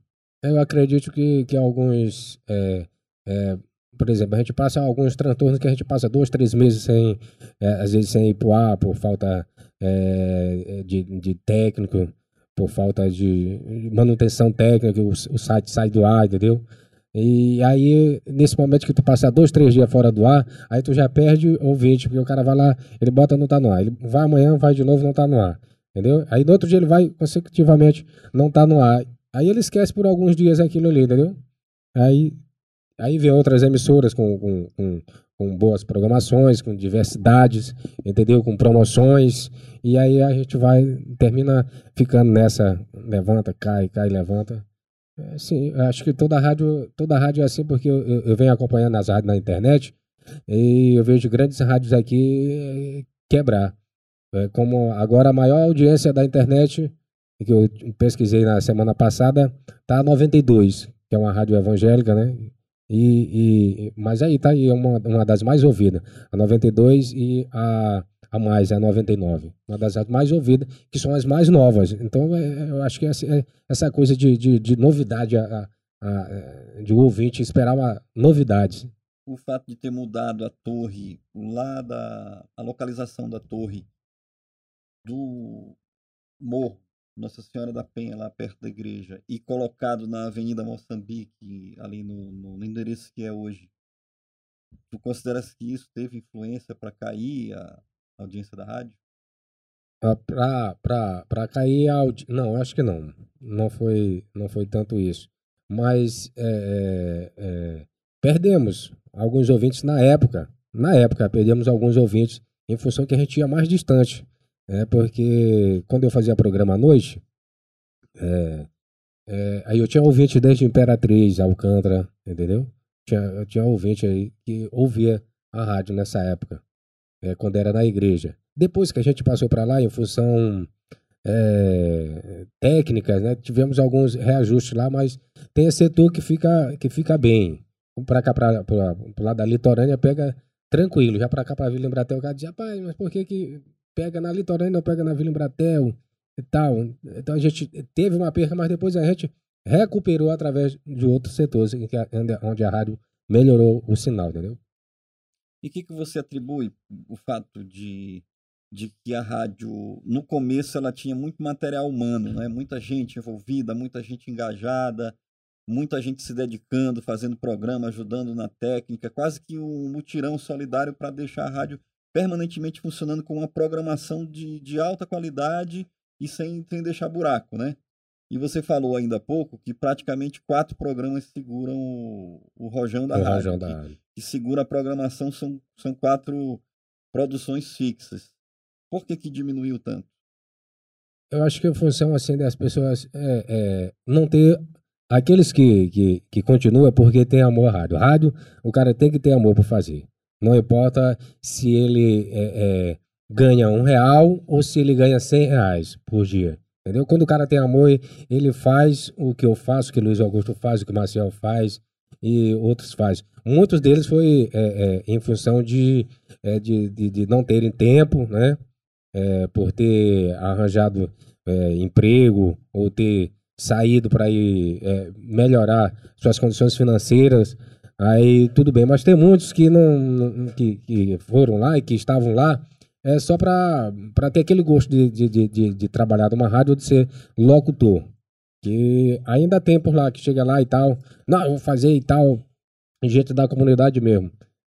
Eu acredito que, que alguns. É, é, por exemplo, a gente passa alguns transtornos que a gente passa dois, três meses sem, é, às vezes sem ir pro ar, por falta é, de, de técnico, por falta de manutenção técnica, o, o site sai do ar, entendeu? E aí, nesse momento que tu passa dois, três dias fora do ar, aí tu já perde ouvinte, porque o cara vai lá, ele bota não tá no ar. Ele vai amanhã, vai de novo, não tá no ar. Entendeu? Aí no outro dia ele vai consecutivamente, não tá no ar. Aí ele esquece por alguns dias aquilo ali, entendeu? Aí, aí vem outras emissoras com, com, com, com boas programações, com diversidades, entendeu? Com promoções. E aí a gente vai, termina ficando nessa, levanta, cai, cai, levanta. É, sim, acho que toda rádio, toda rádio é assim, porque eu, eu, eu venho acompanhando as rádios na internet e eu vejo grandes rádios aqui quebrar. É, como agora a maior audiência da internet que eu pesquisei na semana passada, tá 92, que é uma rádio evangélica, né? E, e, mas aí tá aí uma, uma das mais ouvidas, a 92 e a, a mais, a 99. Uma das mais ouvidas, que são as mais novas. Então, é, eu acho que essa, é, essa coisa de, de, de novidade, a, a, de ouvinte esperar uma novidade. O fato de ter mudado a torre, lá da a localização da torre do morro nossa Senhora da Penha, lá perto da igreja, e colocado na Avenida Moçambique, ali no, no endereço que é hoje, tu consideras que isso teve influência para cair a audiência da rádio? Para cair a audiência. Não, acho que não. Não foi, não foi tanto isso. Mas é, é, é, perdemos alguns ouvintes na época. Na época, perdemos alguns ouvintes em função que a gente ia mais distante. É porque quando eu fazia programa à noite, é, é, aí eu tinha ouvinte desde Imperatriz, Alcântara, entendeu? Tinha, eu tinha ouvinte aí que ouvia a rádio nessa época, é, quando era na igreja. Depois que a gente passou para lá, em função é, técnicas, né, tivemos alguns reajustes lá, mas tem setor que fica, que fica bem. Para cá, para o lado da litorânea, pega tranquilo. Já para cá, para Vila Embratel, o cara diz, rapaz, mas por que que pega na litorânea, pega na Vila Embratel e tal. Então a gente teve uma perda, mas depois a gente recuperou através de outros setores onde a rádio melhorou o sinal, entendeu? E o que, que você atribui o fato de de que a rádio, no começo, ela tinha muito material humano, né? muita gente envolvida, muita gente engajada, muita gente se dedicando, fazendo programa, ajudando na técnica, quase que um mutirão solidário para deixar a rádio permanentemente funcionando com uma programação de, de alta qualidade e sem, sem deixar buraco, né? E você falou ainda há pouco que praticamente quatro programas seguram o, o rojão da O rádio. rojão da que, que segura a programação são, são quatro produções fixas. Por que, que diminuiu tanto? Eu acho que a função assim das pessoas é, é não ter aqueles que, que, que continuam é porque tem amor à rádio. Rádio, o cara tem que ter amor por fazer. Não importa se ele é, é, ganha um real ou se ele ganha cem reais por dia. Entendeu? Quando o cara tem amor, ele faz o que eu faço, o que Luiz Augusto faz, o que o Marcel faz e outros fazem. Muitos deles foi é, é, em função de, é, de, de, de não terem tempo, né? É, por ter arranjado é, emprego ou ter saído para é, melhorar suas condições financeiras, aí tudo bem. Mas tem muitos que não, que, que foram lá e que estavam lá é só para ter aquele gosto de, de, de, de, trabalhar numa rádio ou de ser locutor. Que ainda tem por lá que chega lá e tal, não, eu vou fazer e tal, gente da comunidade mesmo.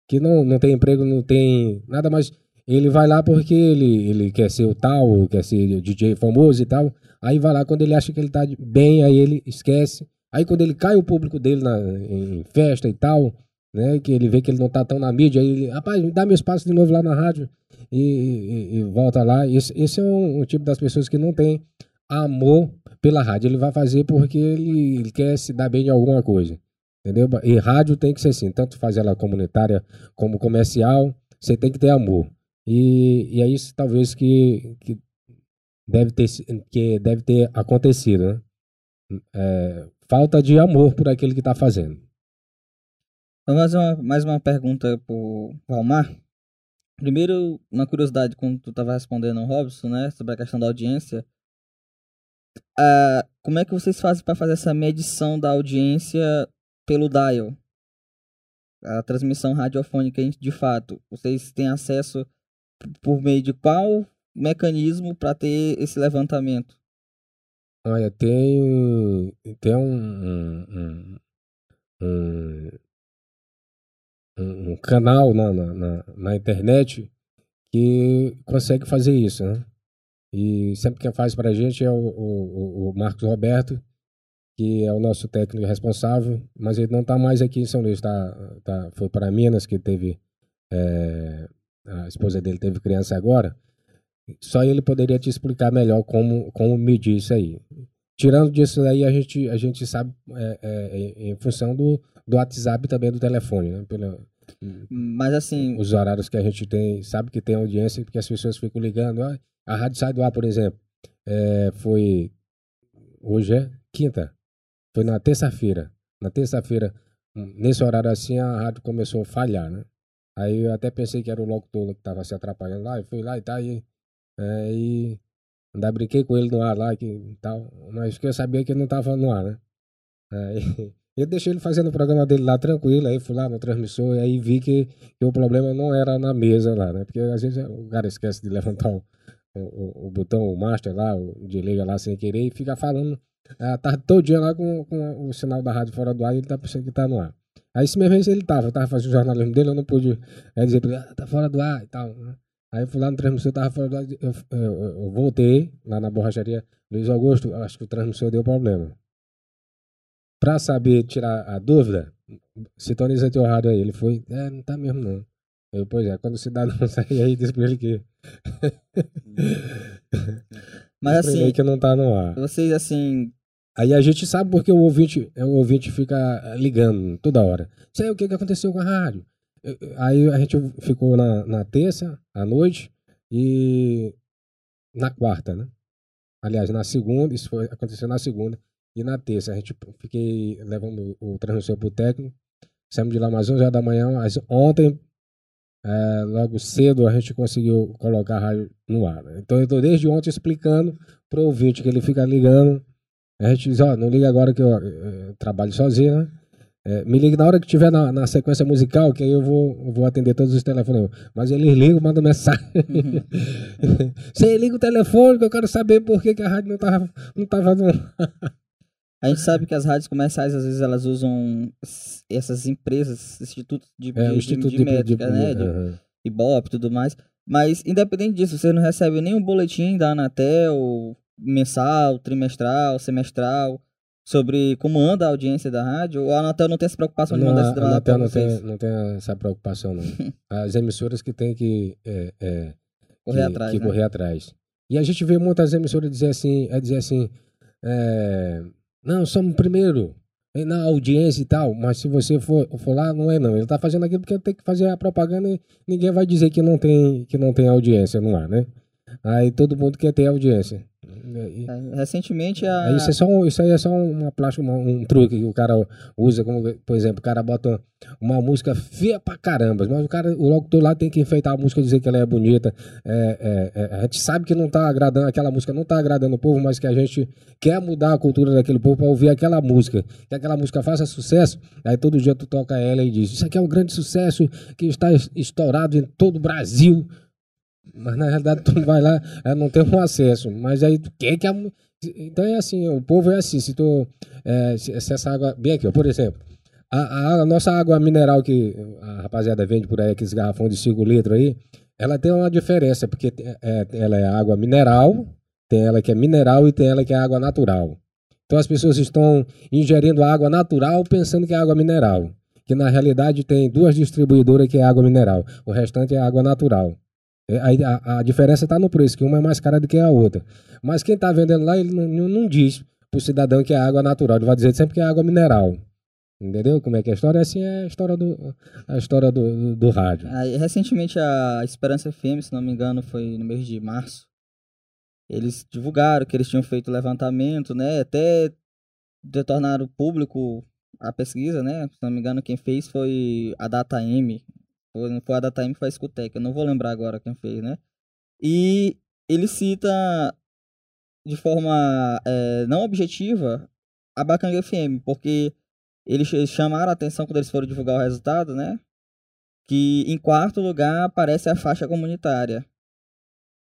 Que não, não tem emprego, não tem nada mais. Ele vai lá porque ele, ele quer ser o tal, quer ser DJ famoso e tal. Aí vai lá quando ele acha que ele tá bem, aí ele esquece. Aí quando ele cai o público dele na, em festa e tal, né? Que ele vê que ele não tá tão na mídia, aí ele, rapaz, me dá meu espaço de novo lá na rádio e, e- e volta lá. Esse, esse é um, um tipo das pessoas que não tem amor pela rádio. Ele vai fazer porque ele, ele quer se dar bem de alguma coisa. Entendeu? E rádio tem que ser assim, tanto fazer ela comunitária como comercial, você tem que ter amor. E, e é isso talvez que, que, deve, ter, que deve ter acontecido, né? É, falta de amor por aquele que está fazendo. Vamos fazer uma, mais uma pergunta pro Valmar. Primeiro, uma curiosidade, quando tu tava respondendo ao Robson, né, sobre a questão da audiência, como é que vocês fazem para fazer essa medição da audiência pelo dial? A transmissão radiofônica, de fato, vocês têm acesso por meio de qual mecanismo para ter esse levantamento? Olha, tem, tem um, um, um, um, um- canal na, na, na, na internet que consegue fazer isso, né? E sempre quem faz para a gente é o, o, o Marcos Roberto, que é o nosso técnico responsável, mas ele não está mais aqui em São Luís, tá, tá, foi para Minas que teve, é, a esposa dele teve criança agora, só ele poderia te explicar melhor como, como medir isso aí. Tirando disso aí, a gente, a gente sabe é, é, em- em função do, do WhatsApp e também do telefone, né? Pela, Mas assim, os horários que a gente tem, sabe que tem audiência, porque as pessoas ficam ligando. "Ah, a rádio sai do ar, por exemplo. É, foi. Hoje é quinta. Foi na terça-feira. Na terça-feira, nesse horário assim, a rádio começou a falhar, né? Aí eu até pensei que era o locutor que estava se atrapalhando lá, eu fui lá e tá aí. É, e ainda brinquei com ele no ar lá que, tal, mas que eu sabia que ele não estava no ar, né? Aí, eu deixei ele fazendo o programa dele lá tranquilo, aí fui lá no transmissor e aí vi que, que o problema não era na mesa lá, né? Porque às vezes o cara esquece de levantar o, o, o- botão, o master lá, o liga lá sem querer e fica falando a tarde todinha lá com, com o sinal da rádio fora do ar e ele tá pensando que tá no ar. Aí esse mesmo ele tava, tava fazendo o jornalismo dele, eu não pude é, dizer pra ele, ah, tá fora do ar e tal, né? Aí eu fui lá no transmissor, tava fora do ar, eu, eu, eu- voltei lá na borracharia, Luiz Augusto, acho que o transmissor deu problema. Pra saber tirar a dúvida, sintoniza teu rádio aí. Ele foi, é, não tá mesmo não. Eu, pois é, quando o cidadão sair aí, diz pra ele que, mas assim, que não tá no ar. vocês assim, Aí a gente sabe porque o ouvinte, o ouvinte fica ligando toda hora. Sei o que, que aconteceu com a rádio. Eu- eu- Aí a gente ficou na, na terça, à noite, e na quarta, né? Aliás, na segunda, isso foi, aconteceu na segunda, e na terça a gente fiquei levando o transmissor pro técnico, saímos de lá umas 11 horas da manhã, mas ontem, eh, logo cedo, a gente conseguiu colocar a rádio no ar. né? Então eu tô desde ontem explicando pro ouvinte que ele fica ligando, a gente diz, ó, não liga agora que eu, eh, trabalho sozinho, né? É, me ligue na hora que tiver na, na, sequência musical, que aí eu vou, vou atender todos os telefones. Mas eles ligam, mandam mensagem. Uhum. Você liga o telefone que eu quero saber por que, que a rádio não estava não tava no... A gente sabe que as rádios comerciais, às vezes, elas usam essas empresas, institutos de, é, de, instituto de, de métrica, né? De, uhum. Ibope e tudo mais. Mas, independente disso, você não recebe nenhum boletim da Anatel, mensal, trimestral, semestral, sobre como anda a audiência da rádio? A Anatel não tem essa preocupação de não, mandar esse dado Anatel não tem, não tem essa preocupação, não. As emissoras que têm que... É, é, correr que, atrás, que né? correr atrás. E a gente vê muitas emissoras dizer assim, é dizer assim, é, não, somos primeiro na audiência e tal, mas se você for, for lá, não é não. Ele está fazendo aquilo porque tem que fazer a propaganda e ninguém vai dizer que não tem, que não tem audiência no ar, né? Aí todo mundo quer ter audiência. É, recentemente a... Isso, é só um, isso aí é só uma plástica, um, um, truque que o cara usa, como, por exemplo, o cara bota uma música feia pra caramba, mas o cara, o locutor lá tem que enfeitar a música, dizer que ela é bonita. É, é, é, a gente sabe que não tá agradando, aquela música não tá agradando o povo, mas que a gente quer mudar a cultura daquele povo para ouvir aquela música, que aquela música faça sucesso, aí todo dia tu toca ela e diz, isso aqui é um grande sucesso que está estourado em todo o Brasil, mas na realidade tu vai lá, é, não tem um acesso. Mas aí tu quer que a. Então é assim, o povo é assim, se tu. É, se, se, essa água. Bem aqui, ó, por exemplo, a, a, a, nossa água mineral que a rapaziada vende por aí, aqueles garrafões de 5 litros aí, ela tem uma diferença, porque é, ela é água mineral, tem ela que é mineral e tem ela que é água natural. Então as pessoas estão ingerindo água natural pensando que é água mineral. Que na realidade tem duas distribuidoras que é água mineral. O restante é água natural. É, a, a, diferença está no preço, que uma é mais cara do que a outra. Mas quem está vendendo lá, ele não, não, diz para o cidadão que é água natural, ele vai dizer sempre que é água mineral. Entendeu como é que é a história? Assim é a história do, a história do, do, rádio. Aí, recentemente a Esperança FM, se não me engano, foi no mês de março. Eles divulgaram que eles tinham feito levantamento, né? Até tornaram público a pesquisa, né? Se não me engano, quem fez foi a Data M, foi a Datime, foi a Escutec. Eu não vou lembrar agora quem fez, né? E ele cita de forma é, não objetiva a Bacanga FM, porque eles chamaram a atenção quando eles foram divulgar o resultado, né? Que em quarto lugar aparece a faixa comunitária.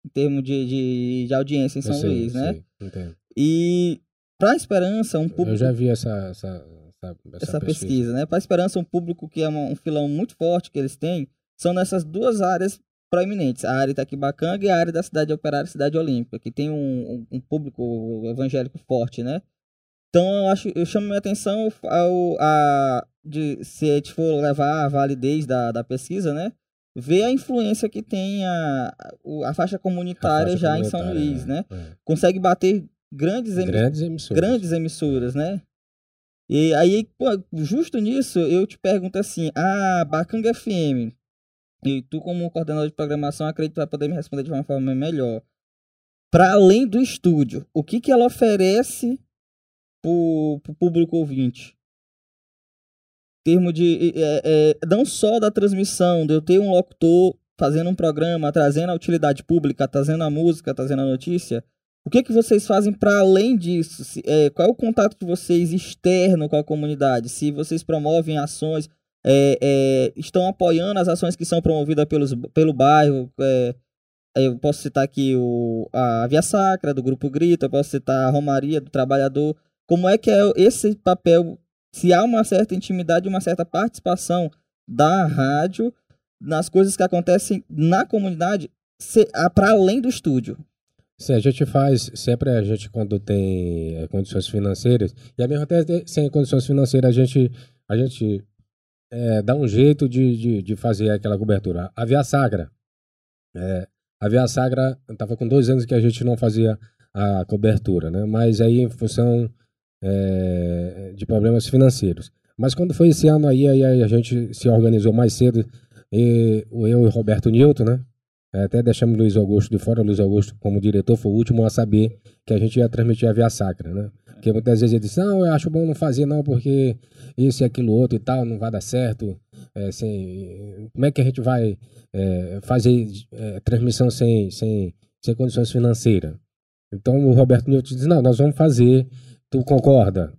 Em termos de, de, de audiência em São sei, Luís, né? Sei, e para Esperança, um público. Eu já vi essa, essa, essa, essa, essa pesquisa. pesquisa. né? Para Esperança, um público que é uma, um filão muito forte que eles têm, são nessas duas áreas proeminentes, a área Itaquibacanga e a área da cidade operária Cidade Olímpica, que tem um, um, público evangélico forte, né? Então eu acho, eu chamo minha atenção ao, a, de, se a gente for levar a validez da, da pesquisa, né? Ver a influência que tem a, a faixa comunitária a faixa já comunitária, em São Luís, né? É. Consegue bater grandes, grandes emissoras. Grandes emissoras, né? E aí, pô, justo nisso, eu te pergunto assim, a Bacanga FM, e tu como coordenador de programação, acredito que vai poder me responder de uma forma melhor. Para além do estúdio, o que, que ela oferece para o público ouvinte? Em termo de, é, é, não só da transmissão, de eu ter um locutor fazendo um programa, trazendo a utilidade pública, trazendo a música, trazendo a notícia, o que, que vocês fazem para além disso? Se, é, qual é o contato de vocês externo com a comunidade? Se vocês promovem ações, é, é, estão apoiando as ações que são promovidas pelos, pelo bairro. É, é, eu posso citar aqui o, a Via Sacra, do Grupo Grita, eu posso citar a Romaria do Trabalhador. Como é que é esse papel? Se há uma certa intimidade, uma certa participação da rádio nas coisas que acontecem na comunidade, para além do estúdio. Sim, a gente faz sempre a gente quando tem é, condições financeiras e a mesmo até sem condições financeiras a gente a gente é, dá um jeito de, de, de, fazer aquela cobertura. A Via Sagra, é, a Via Sagra estava com dois anos que a gente não fazia a cobertura, né? Mas aí em função é, de problemas financeiros. Mas quando foi esse ano aí, aí a gente se organizou mais cedo, e, eu e Roberto Newton, né? É, até deixamos o Luiz Augusto de fora. O Luiz Augusto, como diretor, foi o último a saber que a gente ia transmitir a Via Sacra, né? Porque muitas vezes ele disse, não, eu acho bom não fazer não, porque isso e aquilo outro e tal, não vai dar certo. É, sem, como é que a gente vai é, fazer é, transmissão sem, sem, sem condições financeiras? Então o Roberto Newton disse, não, nós vamos fazer, tu concorda?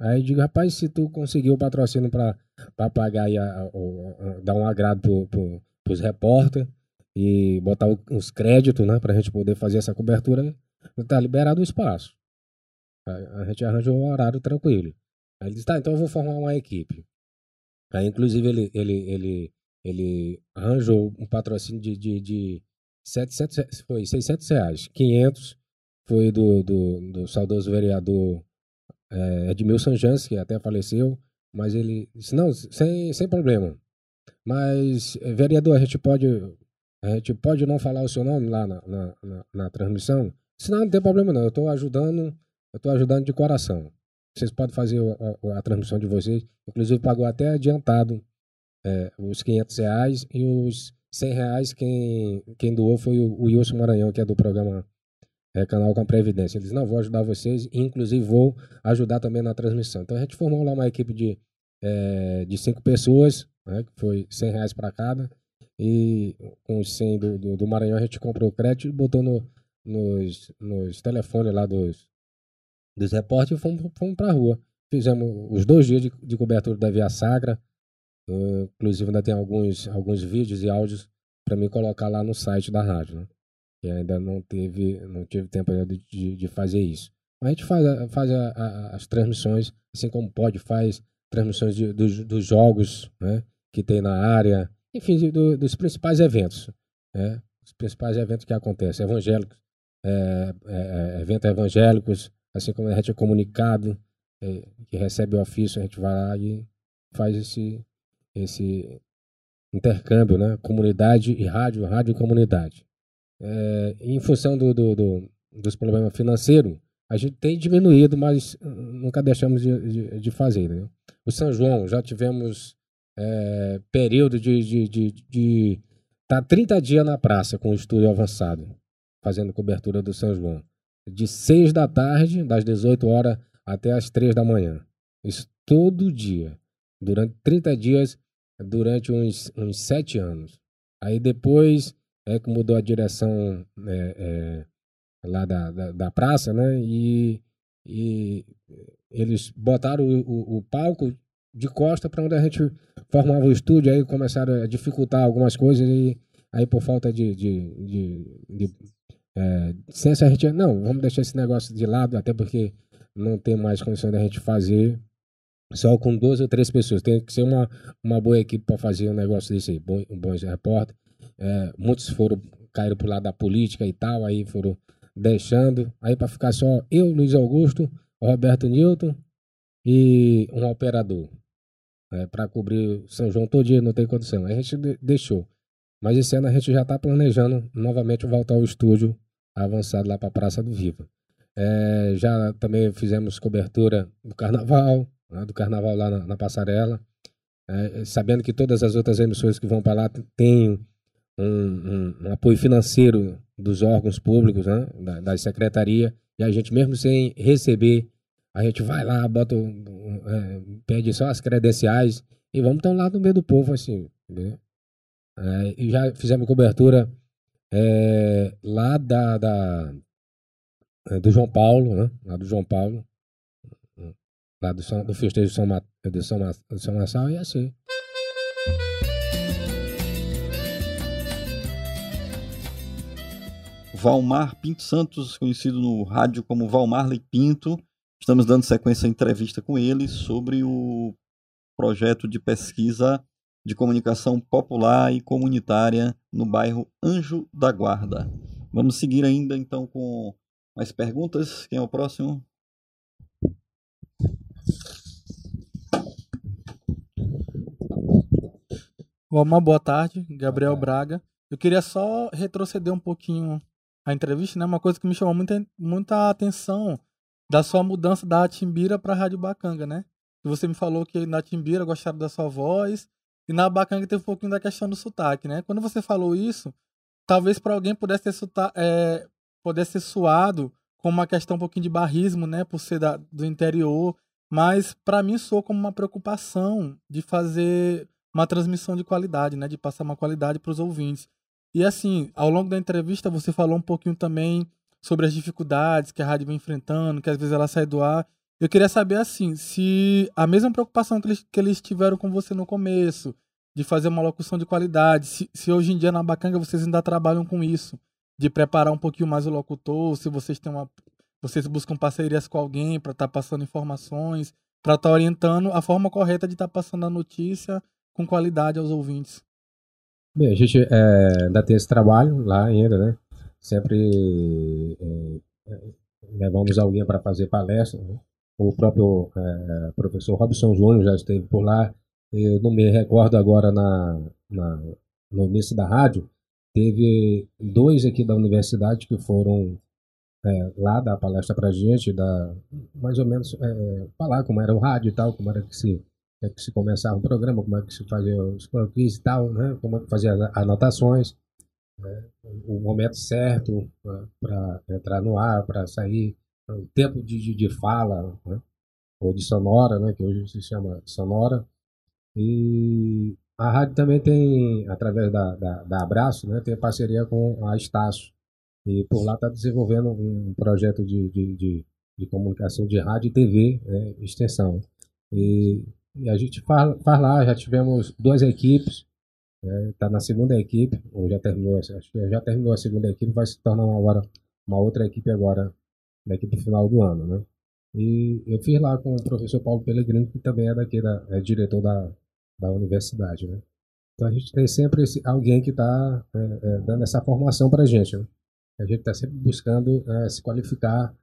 Aí eu digo, rapaz, se tu conseguiu o patrocínio para pagar e dar um agrado pro, pro, pros repórter e botar os créditos, né, pra gente poder fazer essa cobertura, tá liberado o espaço. A, a gente arranjou um horário tranquilo. Aí ele disse, tá, então eu vou formar uma equipe. Aí, inclusive, ele, ele, ele, ele arranjou um patrocínio de, de, de 700, foi 600 reais. 500 foi do, do, do saudoso vereador é, Edmilson Jans, que até faleceu, mas ele disse, não, sem, sem problema. Mas, vereador, a gente pode a gente pode não falar o seu nome lá na, na, na, na transmissão? Se não, não tem problema não, eu estou ajudando, eu estou ajudando de coração. Vocês podem fazer a, a, a, transmissão de vocês. Inclusive pagou até adiantado é, os 500 reais e os 100 reais quem, quem doou foi o, o Wilson Maranhão, que é do programa é, Canal com Previdência. Eles não vou ajudar vocês, inclusive vou ajudar também na transmissão. Então a gente formou lá uma equipe de, é, de cinco pessoas, né, que foi 100 reais para cada. E com os 100 do, do, do, Maranhão a gente comprou o crédito e botou no, nos, nos telefones lá dos, dos repórteres e fomos, fomos para a rua. Fizemos os dois dias de, de cobertura da Via Sagra. Uh, inclusive ainda tem alguns, alguns vídeos e áudios para mim colocar lá no site da rádio. Né? E ainda não teve, não tive tempo de, de, de fazer isso. Mas a gente faz, faz a, a, as transmissões, assim como pode, faz transmissões de, dos, dos jogos né, que tem na área, enfim, do, dos principais eventos. Né? Os principais eventos que acontecem, evangélicos, é, é, é eventos evangélicos, assim como a gente é comunicado, é, que recebe o ofício, a gente vai lá e faz esse, esse intercâmbio, né? Comunidade e rádio, rádio e comunidade. É, em função do, do, do, dos problemas financeiros, a gente tem diminuído, mas nunca deixamos de, de, de fazer. Né? O São João, já tivemos é, período de, de, de, de tá 30 dias na praça com o estúdio avançado, fazendo cobertura do São João. De 6 da tarde, das 18 horas até as 3 da manhã. Isso todo dia. Durante 30 dias, durante uns, uns 7 anos. Aí depois é que mudou a direção é, é, lá da, da, da, praça, né? E, e eles botaram o, o, o palco de costa para onde a gente formava o estúdio, aí começaram a dificultar algumas coisas e aí por falta de, de, de, de é, ciência a gente, não, vamos deixar esse negócio de lado, até porque não tem mais condições da gente fazer só com duas ou três pessoas. Tem que ser uma, uma boa equipe para fazer um negócio desse aí, bom, bons repórter. É, muitos foram, caíram pro lado da política e tal, aí foram deixando. Aí para ficar só eu, Luiz Augusto, Roberto Newton e um operador é, para cobrir São João todo dia, não tem condição. A gente deixou. Mas esse ano a gente já está planejando novamente voltar ao estúdio avançado lá para a Praça do Viva. É, já também fizemos cobertura do carnaval, né, do carnaval lá na, na passarela, é, sabendo que todas as outras emissoras que vão para lá têm um, um, um, apoio financeiro dos órgãos públicos, né, da, da secretaria, e a gente mesmo sem receber a gente vai lá, bota, é, pede só as credenciais e vamos estar lá no meio do povo, assim, entendeu? É, e já fizemos cobertura é, lá da, da é, do João Paulo, né? Lá do João Paulo, lá do, São, do festejo de São, de São, de São Marçal e assim. Valmar Pinto Santos, conhecido no rádio como Valmarley Pinto, Estamos dando sequência à entrevista com ele sobre o projeto de pesquisa de comunicação popular e comunitária no bairro Anjo da Guarda. Vamos seguir ainda então com mais perguntas. Quem é o próximo? Uma boa tarde, Gabriel Braga. Eu queria só retroceder um pouquinho a entrevista, né? Uma coisa que me chamou muita, muita atenção da sua mudança da Timbira para Rádio Bacanga, né? Você me falou que na Timbira gostaram da sua voz e na Bacanga teve um pouquinho da questão do sotaque, né? Quando você falou isso, talvez para alguém pudesse ter é, pudesse ser suado como uma questão um pouquinho de barrismo, né? Por ser da, do interior, mas para mim soou como uma preocupação de fazer uma transmissão de qualidade, né? De passar uma qualidade para os ouvintes. E assim, ao longo da entrevista você falou um pouquinho também sobre as dificuldades que a rádio vem enfrentando, que às vezes ela sai do ar. Eu queria saber, assim, se a mesma preocupação que eles, que eles tiveram com você no começo, de fazer uma locução de qualidade, se, se hoje em dia na Bacanga vocês ainda trabalham com isso, de preparar um pouquinho mais o locutor, se vocês têm uma. Vocês buscam parcerias com alguém para estar tá passando informações, para estar tá orientando a forma correta de estar tá passando a notícia com qualidade aos ouvintes. Bem, a gente é, ainda tem esse trabalho lá ainda, né? Sempre é, levamos alguém para fazer palestra. Né? O próprio é, professor Robson Júnior já esteve por lá. Eu não me recordo agora na, na, no início da rádio. Teve dois aqui da universidade que foram é, lá dar palestra para gente, dar, mais ou menos é, falar como era o rádio e tal, como era que se, é que se começava o programa, como é que se fazia os croquis e tal, né? como é que fazia as anotações né, o momento certo para entrar no ar, para sair, o tempo de, de, fala, né, ou de sonora, né, que hoje se chama sonora. E a rádio também tem, através da, da, da Abraço, né, tem parceria com a Estácio. E por lá está desenvolvendo um projeto de, de, de, de, comunicação de rádio e TV, né, extensão. E, e a gente faz lá, já tivemos duas equipes, Está né? na segunda equipe, ou já terminou, acho que já terminou a segunda equipe, vai se tornar agora uma outra equipe agora, na equipe final do ano, né? E eu fiz lá com o professor Paulo Pellegrini, que também é daqui, da, é diretor da, da universidade, né? Então a gente tem sempre esse, alguém que está é, é, dando essa formação para a gente, né? A gente está sempre buscando é, se qualificar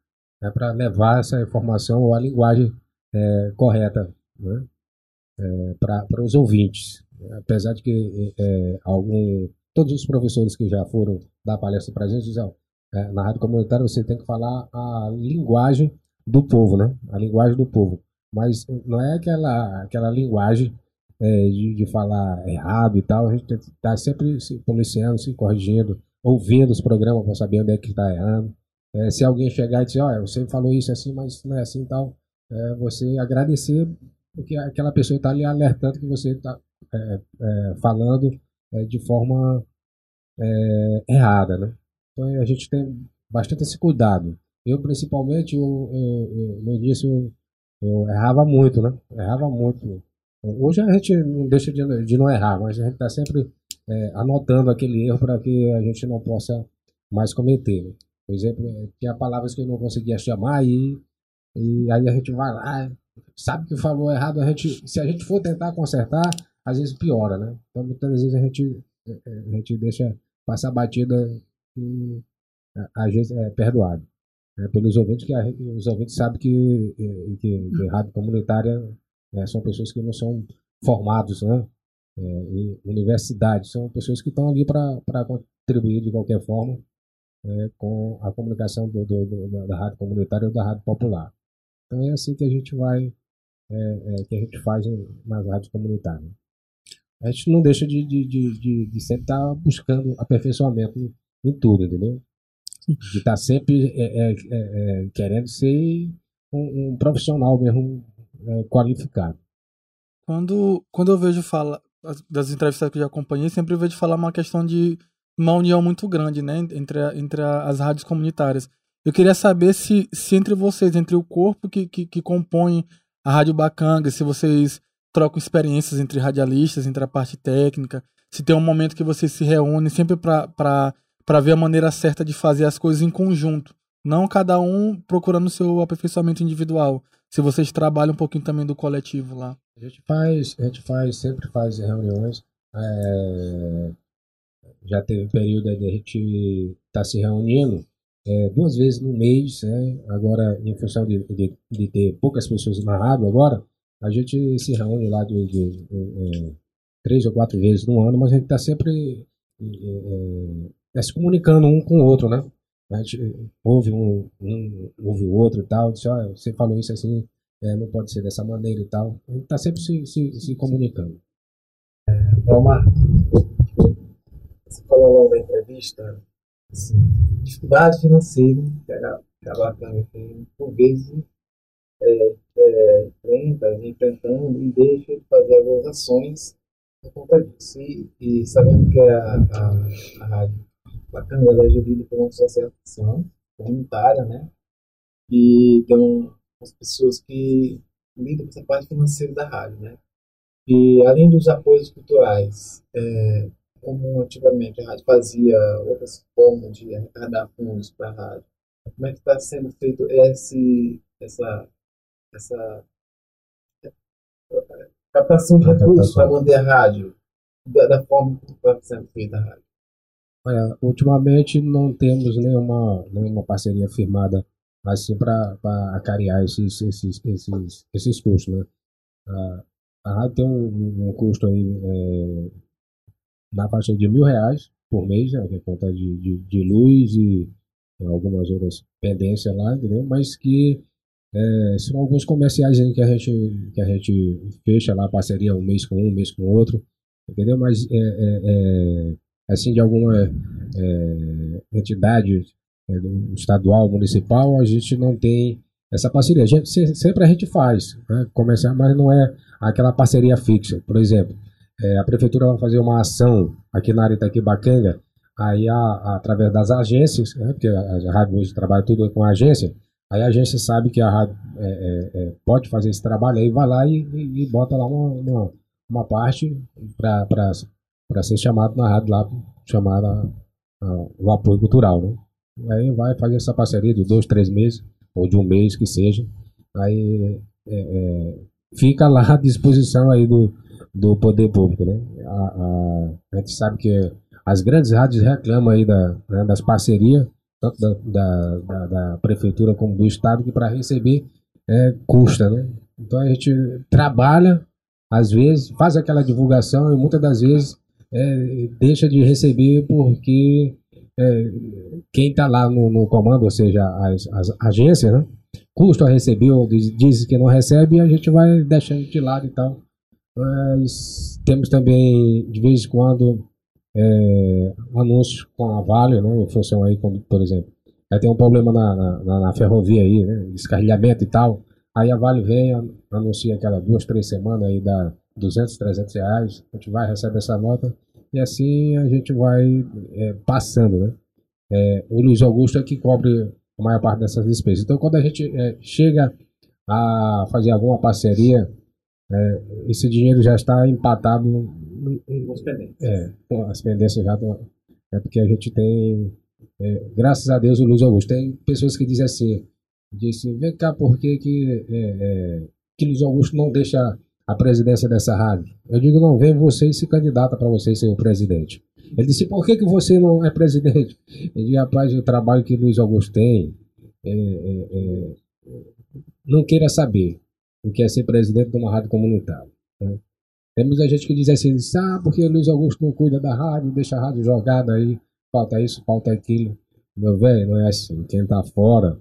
né, para levar essa informação ou a linguagem é, correta né? É, para os ouvintes apesar de que é, algum, todos os professores que já foram dar palestra para a gente dizem, é, na rádio comunitária você tem que falar a linguagem do povo, né? A linguagem do povo. Mas não é aquela, aquela linguagem é, de, de falar errado e tal. A gente está sempre se policiando, se corrigindo, ouvindo os programas para saber onde é que está errando. É, se alguém chegar e dizer, olha, você falou isso assim, mas não é assim e tal, é, você agradecer porque aquela pessoa está ali alertando que você está é, é, falando é, de forma é, errada, né? Então a gente tem bastante esse cuidado. Eu, principalmente, eu, eu, eu, no início, eu errava muito, né? Errava muito. Hoje a gente não deixa de, de não errar, mas a gente está sempre é, anotando aquele erro para que a gente não possa mais cometer. Né? Por exemplo, tinha palavras que eu não conseguia chamar e, e aí a gente vai lá, sabe que falou errado, a gente, se a gente for tentar consertar, às vezes piora, né? Então muitas vezes a gente, é, é, a gente deixa passar batida e às vezes é perdoado. É, pelos ouvintes, que os ouvintes sabem que, que, que rádio comunitária é, são pessoas que não são formados né, é, em universidade, são pessoas que estão ali para contribuir de qualquer forma é, com a comunicação do, do, do, da rádio comunitária ou da rádio popular. Então é assim que a gente vai, é, que a gente faz nas rádios comunitárias a gente não deixa de, de, de, de sempre estar tá buscando aperfeiçoamento em tudo, entendeu? De estar tá sempre é, é, é, é, querendo ser um, um profissional mesmo é, qualificado. Quando, quando eu vejo falar das entrevistas que eu já acompanhei, sempre vejo falar uma questão de uma união muito grande, né, entre, a, entre a, as rádios comunitárias. Eu queria saber se, se entre vocês, entre o corpo que, que, que compõe a Rádio Bacanga, se vocês trocam experiências entre radialistas, entre a parte técnica, se tem um momento que vocês se reúnem sempre para ver a maneira certa de fazer as coisas em conjunto. Não cada um procurando seu aperfeiçoamento individual. Se vocês trabalham um pouquinho também do coletivo lá. A gente faz, a gente faz, sempre faz reuniões. É, já teve um período de a gente tá se reunindo é, duas vezes no mês, né? agora em função de, de, de ter poucas pessoas na rádio agora, a gente se reúne lá de, de, de, de três ou quatro vezes no ano, mas a gente está sempre é, é, se comunicando um com o outro, né? A gente ouve um, um ouve o outro e tal, diz, ah, você falou isso assim, é, não pode ser dessa maneira e tal. A gente está sempre se, se, se comunicando. Omar, você falou lá na entrevista, assim, dificuldade financeira que que bacana, por vezes é, é, enfrenta, enfrentando e deixa de fazer algumas ações por conta disso. E, e sabendo que a, a, a Rádio Bacana é gerida por uma associação comunitária, né? E tem as pessoas que lidam com essa parte financeira da rádio, né? E além dos apoios culturais, é, como antigamente a rádio fazia outras formas de arrecadar fundos para a rádio, como é que está sendo feito esse, essa, essa captação de recursos para manter a rádio da, da forma que está sendo feita a rádio? Olha, ultimamente não temos nenhuma, nenhuma parceria firmada assim para acarear esses, esses, esses, esses custos, né? A, a rádio tem um, um custo aí é, na faixa de mil reais por mês, né, que é conta de, de, de luz e algumas outras pendências lá, entendeu? Mas que é, são alguns comerciais que a gente que a gente fecha lá parceria um mês com um, um mês com outro, entendeu? Mas é, é, é assim de alguma é, entidade é, estadual, municipal, a gente não tem essa parceria. A gente, sempre a gente faz né, comercial, mas não é aquela parceria fixa. Por exemplo, a prefeitura vai fazer uma ação aqui na área Itaquibacanga Aí, a, a, através das agências, né, porque a, a rádio hoje trabalha tudo com a agência, aí a agência sabe que a rádio é, é, é pode fazer esse trabalho, aí vai lá e, e, e bota lá uma, uma, uma parte para ser chamado na rádio lá, chamada o apoio cultural, né? Aí vai fazer essa parceria de dois, três meses, ou de um mês que seja, aí é, é, fica lá à disposição aí do, do poder público, né? A, a, a gente sabe que as grandes rádios reclamam aí da, né, das parcerias, tanto da, da, da, da, prefeitura como do estado, que para receber é, custa, né? Então a gente trabalha, às vezes, faz aquela divulgação e muitas das vezes é, deixa de receber porque é, quem está lá no, no, comando, ou seja, as, as agências, né? Custo a receber ou diz, diz que não recebe e a gente vai deixando de lado e tal. Mas temos também, de vez em quando, é, anúncios com a Vale, né, em função aí, como, por exemplo, aí tem um problema na, na, na ferrovia aí, né, descarrilhamento e tal, aí a Vale vem, anuncia aquela duas, três semanas aí, dá 200, 300 reais, a gente vai, recebe essa nota, e assim a gente vai é, passando, né. É, o Luiz Augusto é que cobre a maior parte dessas despesas. Então, quando a gente é, chega a fazer alguma parceria, é, esse dinheiro já está empatado as pendências. É, as pendências já estão. É porque a gente tem. É, graças a Deus, o Luiz Augusto. Tem pessoas que dizem assim: disse, vem cá, por que, que, é, é, que Luiz Augusto não deixa a presidência dessa rádio? Eu digo: não, vem você e se candidata para você ser o presidente. Ele disse: por que, que você não é presidente? Eu digo: rapaz, o trabalho que Luiz Augusto tem, é, é, é, não queira saber o que é ser presidente de uma rádio comunitária. Né? Tem muita gente que diz assim, ah, porque Luiz Augusto não cuida da rádio, deixa a rádio jogada aí, falta isso, falta aquilo. Meu velho, não é assim. Quem tá fora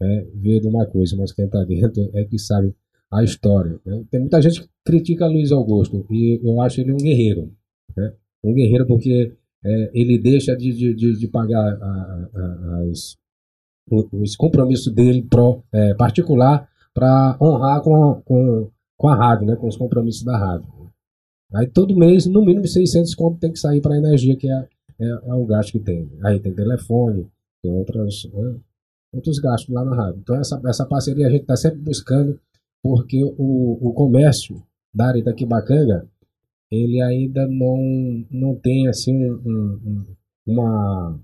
é, vê de uma coisa, mas quem tá dentro é que sabe a história. Né? Tem muita gente que critica Luiz Augusto e eu acho ele um guerreiro. Né? Um guerreiro porque é, ele deixa de, de, de, de pagar a, a, as, os compromissos dele pro, é, particular para honrar com, com, com a rádio, né? com os compromissos da rádio. Aí todo mês, no mínimo 600 conto tem que sair para a energia, que é, é, é, o gasto que tem. Aí tem telefone, tem outras, né, outros gastos lá na rádio. Então essa, essa parceria a gente está sempre buscando, porque o, o comércio da área Itaquibacanga, ele ainda não, não tem assim um, um, uma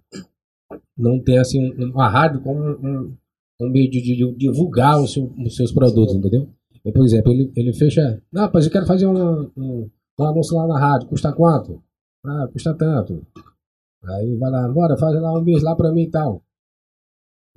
não tem assim uma rádio como um, um meio de, de, divulgar os, seu, os seus produtos, entendeu? Eu, por exemplo, ele, ele fecha. Não, mas eu quero fazer um, um anúncio lá na rádio, custa quanto? Ah, custa tanto. Aí vai lá, bora, faz lá um mês lá pra mim e tal.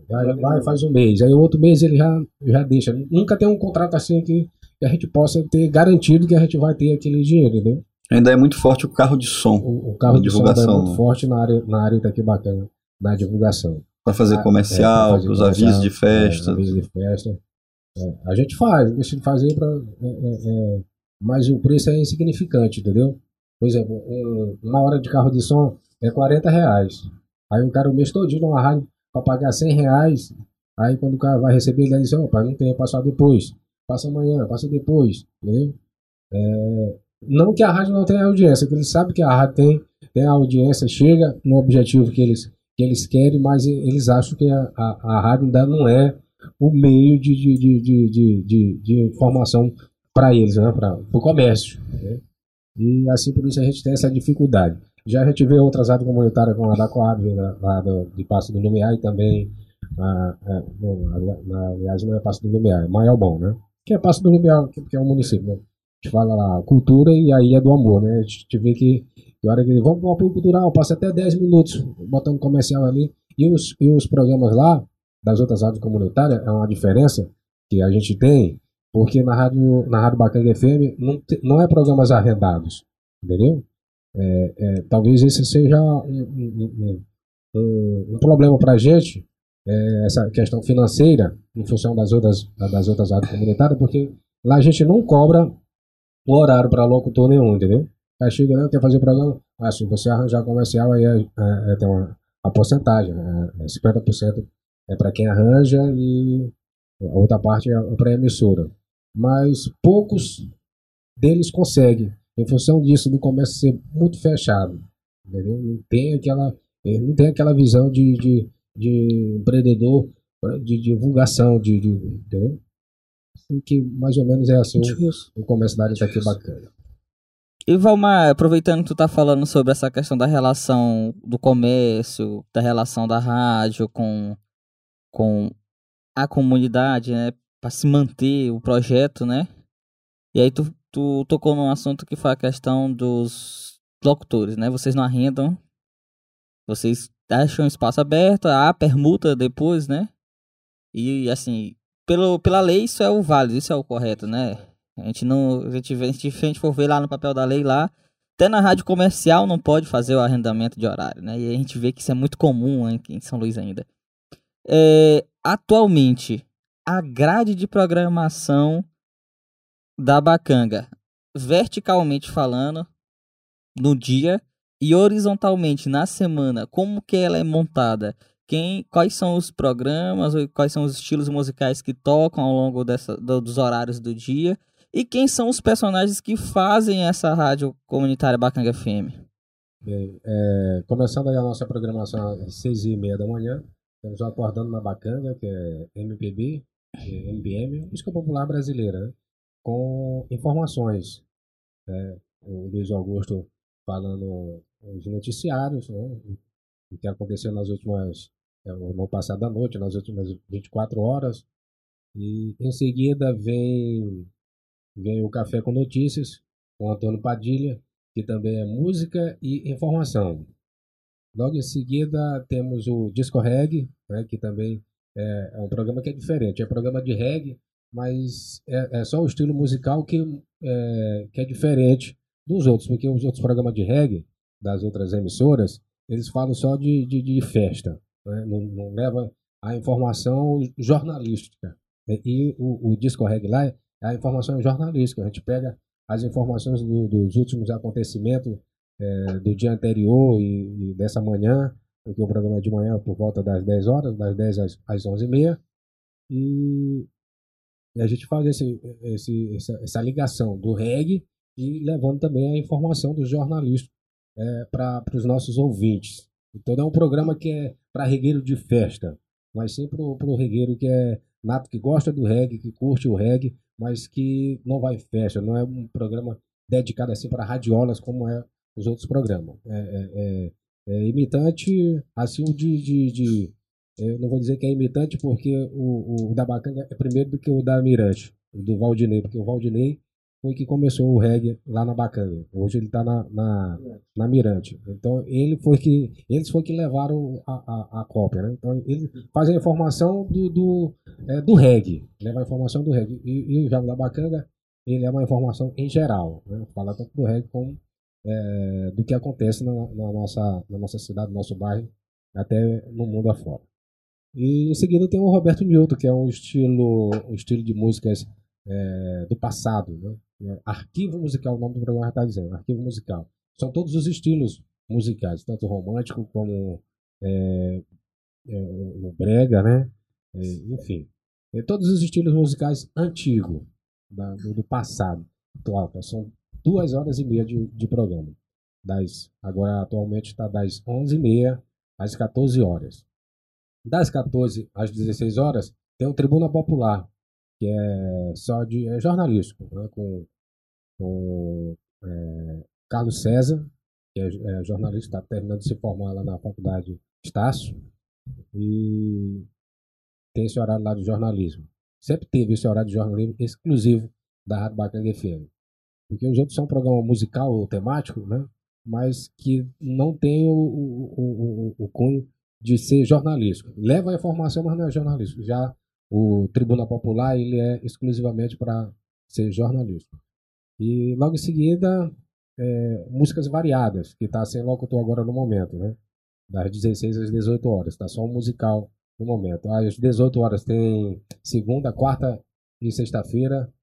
Já vai, faz um mês. Aí o outro mês ele já, já deixa. Nunca tem um contrato assim que, que a gente possa ter garantido que a gente vai ter aquele dinheiro, entendeu? Ainda é muito forte o carro de som. O, o carro de divulgação. som é muito forte na área, na área daqui bacana, na divulgação. Para fazer comercial, é, os avisos de festa. É, avisos de festa. É, a gente faz, deixa de fazer para. É, é, é mas o preço é insignificante, entendeu? Por exemplo, uma hora de carro de som é 40 reais. Aí o cara o mês todinho numa rádio para pagar 100 reais. Aí quando o cara vai receber, ele diz, opa, não tem, passar depois. Passa amanhã, passa depois, entendeu? É, não que a rádio não tenha audiência, que eles sabem que a rádio tem, tem audiência, chega no objetivo que eles, que eles querem, mas eles acham que a, a, a rádio ainda não é o meio de, de, de, de, de, de informação para eles, né? para o comércio. Né? E assim por isso a gente tem essa dificuldade. Já a gente vê outras áreas comunitárias como a da Coab, né, lá do, de Passo do Lumiar e também, a, a, na, aliás, não é Passo do Lumiar, é Maiobão, né? Que é Passo do Lumiar, que, é um município, né? A gente fala lá cultura e aí é do amor, né? A gente vê que, na hora que vamos para o apoio cultural, passa até 10 minutos botando comercial ali. E os, e os programas lá, das outras rádios comunitárias, é uma diferença que a gente tem, porque na rádio, na rádio Bacanga FM não, te, não é programas arrendados, entendeu? É, é, talvez esse seja um, um, um, um problema para a gente, é, essa questão financeira, em função das outras, das outras áreas comunitárias, porque lá a gente não cobra o horário para locutor nenhum, entendeu? Aí chega, né, quer fazer programa, ah, se você arranjar comercial, aí é, é, é tem uma, uma porcentagem, né, é 50% é para quem arranja e a outra parte é para a emissora. Mas poucos deles conseguem em função disso do comércio ser muito fechado. Entendeu? Não tem aquela, não tem aquela visão de, de, de empreendedor, de divulgação, de, de, entendeu? Assim que mais ou menos é assim o, o comércio da área está aqui bacana. E Valmar, aproveitando que tu tá falando sobre essa questão da relação do comércio, da relação da rádio com, com a comunidade, né, para se manter o projeto, né? E aí tu tu tocou num assunto que foi a questão dos locutores, né? Vocês não arrendam, vocês deixam espaço aberto, há permuta depois, né? E assim, pelo, pela lei isso é o válido, isso é o correto, né? A gente não, a gente, a gente, a gente for ver lá no papel da lei lá, até na rádio comercial não pode fazer o arrendamento de horário, né? E a gente vê que isso é muito comum aqui em São Luís ainda. É, atualmente, a grade de programação da Bacanga, verticalmente falando, no dia e horizontalmente na semana, como que ela é montada? Quem, quais são os programas, quais são os estilos musicais que tocam ao longo dessa, do, dos horários do dia e quem são os personagens que fazem essa rádio comunitária Bacanga FM? Bem, é, começando aí a nossa programação às seis e meia da manhã, estamos acordando na Bacanga, que é MPB, MPM, música popular brasileira, né? com informações. Né? O Luiz Augusto falando os noticiários, né? o que aconteceu nas últimas, é, no passado da noite, nas últimas 24 horas. E em seguida vem, vem o Café com Notícias, com Antônio Padilha, que também é música e informação. Logo em seguida temos o Disco Reggae, né, que também é, é um programa que é diferente. É programa de reggae, mas é, é só o estilo musical que é, que é diferente dos outros, porque os outros programas de reggae das outras emissoras, eles falam só de, de, de festa, né? não, não leva a informação jornalística. E o, o disco reggae lá é a informação jornalística, a gente pega as informações do, dos últimos acontecimentos é, do dia anterior e, e, dessa manhã, porque o programa é de manhã por volta das 10 horas, das 10 às, às 11 e meia, e e a gente faz esse, esse, essa, essa ligação do reggae e levando também a informação do jornalista é, para os nossos ouvintes. Então é um programa que é para regueiro de festa, mas sim para o regueiro que é nato, que gosta do reggae, que curte o reggae, mas que não vai em festa. Não é um programa dedicado assim para radiolas como é os outros programas. É, é, é, é imitante assim de, de, de eu não vou dizer que é imitante, porque o, o da Bacana é primeiro do que o da Mirante, do Valdinei, porque o Valdinei foi que começou o reggae lá na Bacana. Hoje ele está na, na, na, Mirante. Então ele foi que eles foi que levaram a, a, a cópia, né? Então ele faz a informação do do, é, do reggae, leva a informação do reggae. E, e o Jabo da Bacana ele é uma informação em geral, né? fala tanto do reggae como é, do que acontece na, na, nossa na nossa cidade, no nosso bairro, até no mundo afora. E em seguida tem o Roberto Newton, que é um estilo, um estilo de músicas é, do passado. Né? É, arquivo musical, o nome do programa está dizendo, arquivo musical. São todos os estilos musicais, tanto romântico como é, o brega, né? Enfim, todos os estilos musicais antigos, do, do, passado. Atual, então, são duas horas e meia de, de programa. Das, agora, atualmente, está das 11h30 às 14 horas. Das 14 às 16 horas, tem o Tribuna Popular, que é só de é jornalístico, né, com, com é, Carlos César, que é, é jornalista, está terminando de se formar lá na faculdade Estácio, e tem esse horário lá de jornalismo. Sempre teve esse horário de jornalismo exclusivo da Rádio Bacanga FM. Porque os outros são um programa musical ou temático, né? mas que não tem o, o, o, o cunho de ser jornalístico. Leva a informação, mas não é jornalístico. Já o Tribuna Popular ele é exclusivamente para ser jornalístico. E logo em seguida, é, músicas variadas, que está sem locutor agora no momento, né? Das 16 às 18 horas. Está só um musical no momento. Às 18 horas tem segunda, quarta e sexta-feira,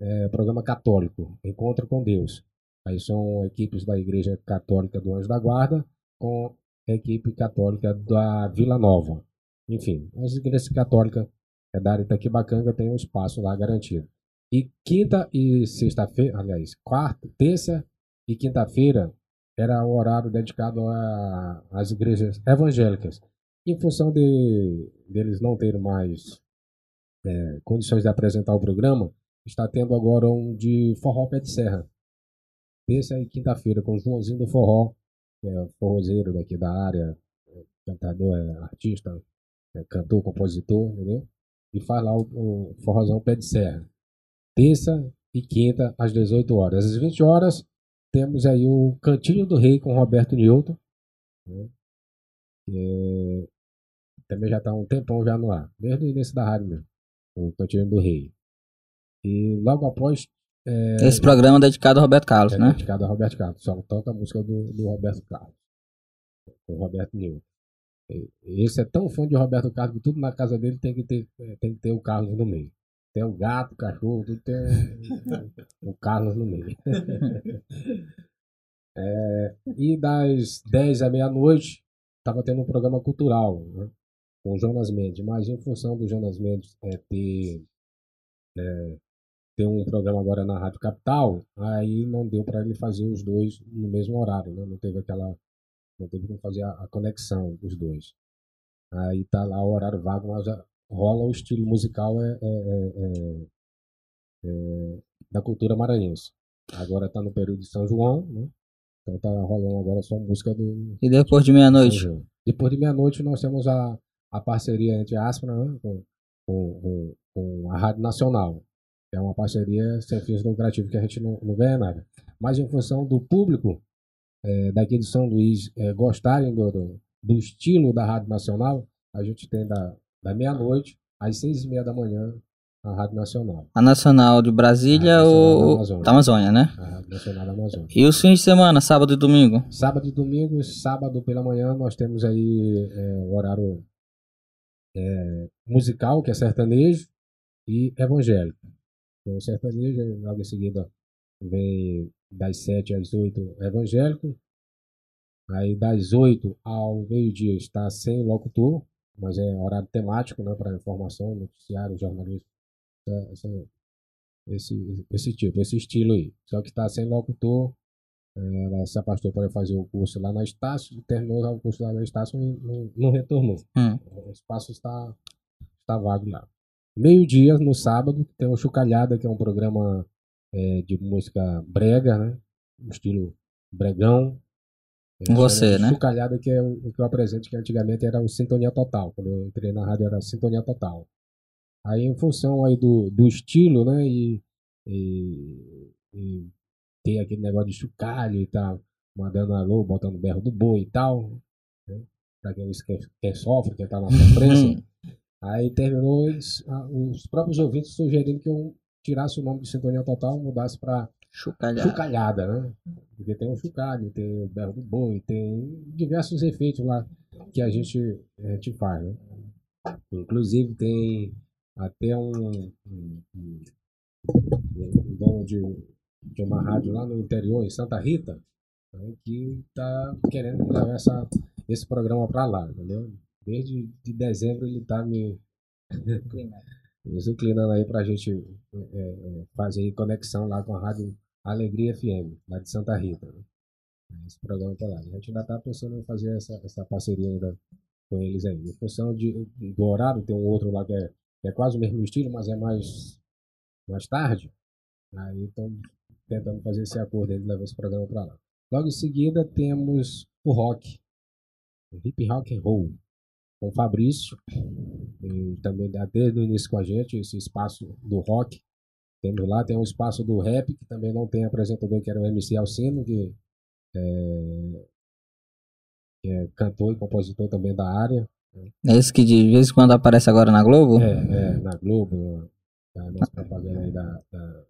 é, programa católico, Encontro com Deus. Aí são equipes da Igreja Católica do Anjo da Guarda com a equipe católica da Vila Nova. Enfim, as igrejas católicas é da área Itaquibacanga tem um espaço lá garantido. E quinta e sexta-feira, aliás, quarta, terça e quinta-feira era o horário dedicado às igrejas evangélicas. Em função de deles não terem mais é, condições de apresentar o programa, está tendo agora um de forró pé de serra. Terça e quinta-feira, com o Joãozinho do Forró, que é forrozeiro daqui da área, é cantador, é artista, é cantor, compositor, entendeu? E faz lá o, o forrozão pé de serra. Terça e quinta, às 18 horas. Às 20 horas, temos aí o Cantinho do Rei com Roberto Newton. Né? É, também já está um tempão já no ar, desde o início da rádio mesmo, o Cantinho do Rei. E logo após. É, Esse programa é dedicado ao Roberto Carlos, é né? dedicado ao Roberto Carlos, só toca a música do, do Roberto Carlos, o Roberto Newton. Esse é tão fã de Roberto Carlos que tudo na casa dele tem que ter, é, tem que ter o Carlos no meio. Tem o gato, o cachorro, tudo tem o Carlos no meio. É, e das 10 à meia-noite, estava tendo um programa cultural né, com o Jonas Mendes, mas em função do Jonas Mendes é, ter, é, ter um programa agora na Rádio Capital, aí não deu para ele fazer os dois no mesmo horário, né, não teve aquela. não teve como fazer a, a conexão dos dois. Aí tá lá o horário vago, mas rola o estilo musical é, é, é, da cultura maranhense. Agora está no período de São João, né? Então tá rolando agora só música do. E depois de meia-noite? Depois de meia-noite nós temos a, a parceria entre a Aspra né, com, com, com, a Rádio Nacional. É uma parceria sem fins lucrativos que a gente não, não ganha nada. Mas em função do público é, daqui de São Luís é, gostarem do, do, do, estilo da Rádio Nacional, a gente tem da, da meia-noite às seis e meia da manhã a Rádio Nacional. A Nacional de Brasília ou da Amazônia. da Amazônia, né? A Rádio Nacional da Amazônia. E os fins de semana, sábado e domingo? Sábado e domingo, sábado pela manhã nós temos aí é, o horário é, musical, que é sertanejo, e evangélico. Então, sertanejo, logo em seguida vem das 7 às 8 evangélico. Aí das 8 ao meio-dia está sem locutor, mas é horário temático né, para informação, noticiário, jornalismo essa, esse, esse tipo, esse estilo aí. Só que está sem locutor. Ela se afastou para fazer o curso lá na Estácio, terminou o curso lá na Estácio e não, não retornou. Hum. O espaço está, está vago lá. Meio-dia, no sábado, tem o Chucalhada, que é um programa é, de música brega, né? estilo bregão. Com você, né? Chucalhada, que é o que eu apresento, que antigamente era o Sintonia Total. Quando eu entrei na rádio era Sintonia Total. Aí, em função aí do, do estilo, né? E, e, e tem aquele negócio de chocalho e tal, mandando alô, botando berro do boi e tal. Né? Pra quem, quem, quem sofre, quem tá na sofrência. aí terminou os, os próprios ouvintes sugerindo que eu tirasse o nome de Sintonia Total e mudasse para Chucalhada. Chucalhada, né? Porque tem o chocalho, tem o berro do boi, tem diversos efeitos lá que a gente, a gente faz, né? Inclusive tem até um, um, um, um dono de, de uma rádio lá no interior, em Santa Rita, né, que está querendo levar essa, esse programa para lá, entendeu? Desde de dezembro ele está me inclinando aí para a gente é, é, fazer conexão lá com a rádio Alegria FM, lá de Santa Rita. Né? Esse programa para lá. A gente ainda está pensando em fazer essa, essa parceria ainda com eles aí. Em função de, do horário, tem um outro lá que é que é quase o mesmo estilo, mas é mais, mais tarde. Aí estão tentando fazer esse acordo de levar esse programa para lá. Logo em seguida temos o rock, o hip rock and roll, com o Fabrício, e também desde o início com a gente, esse espaço do rock. Temos lá, tem um espaço do rap, que também não tem apresentador, que era o MC Alcino, que é, que é cantor e compositor também da área. É esse que de vez em quando aparece agora na Globo? É, é na Globo, na nossa propaganda aí da, da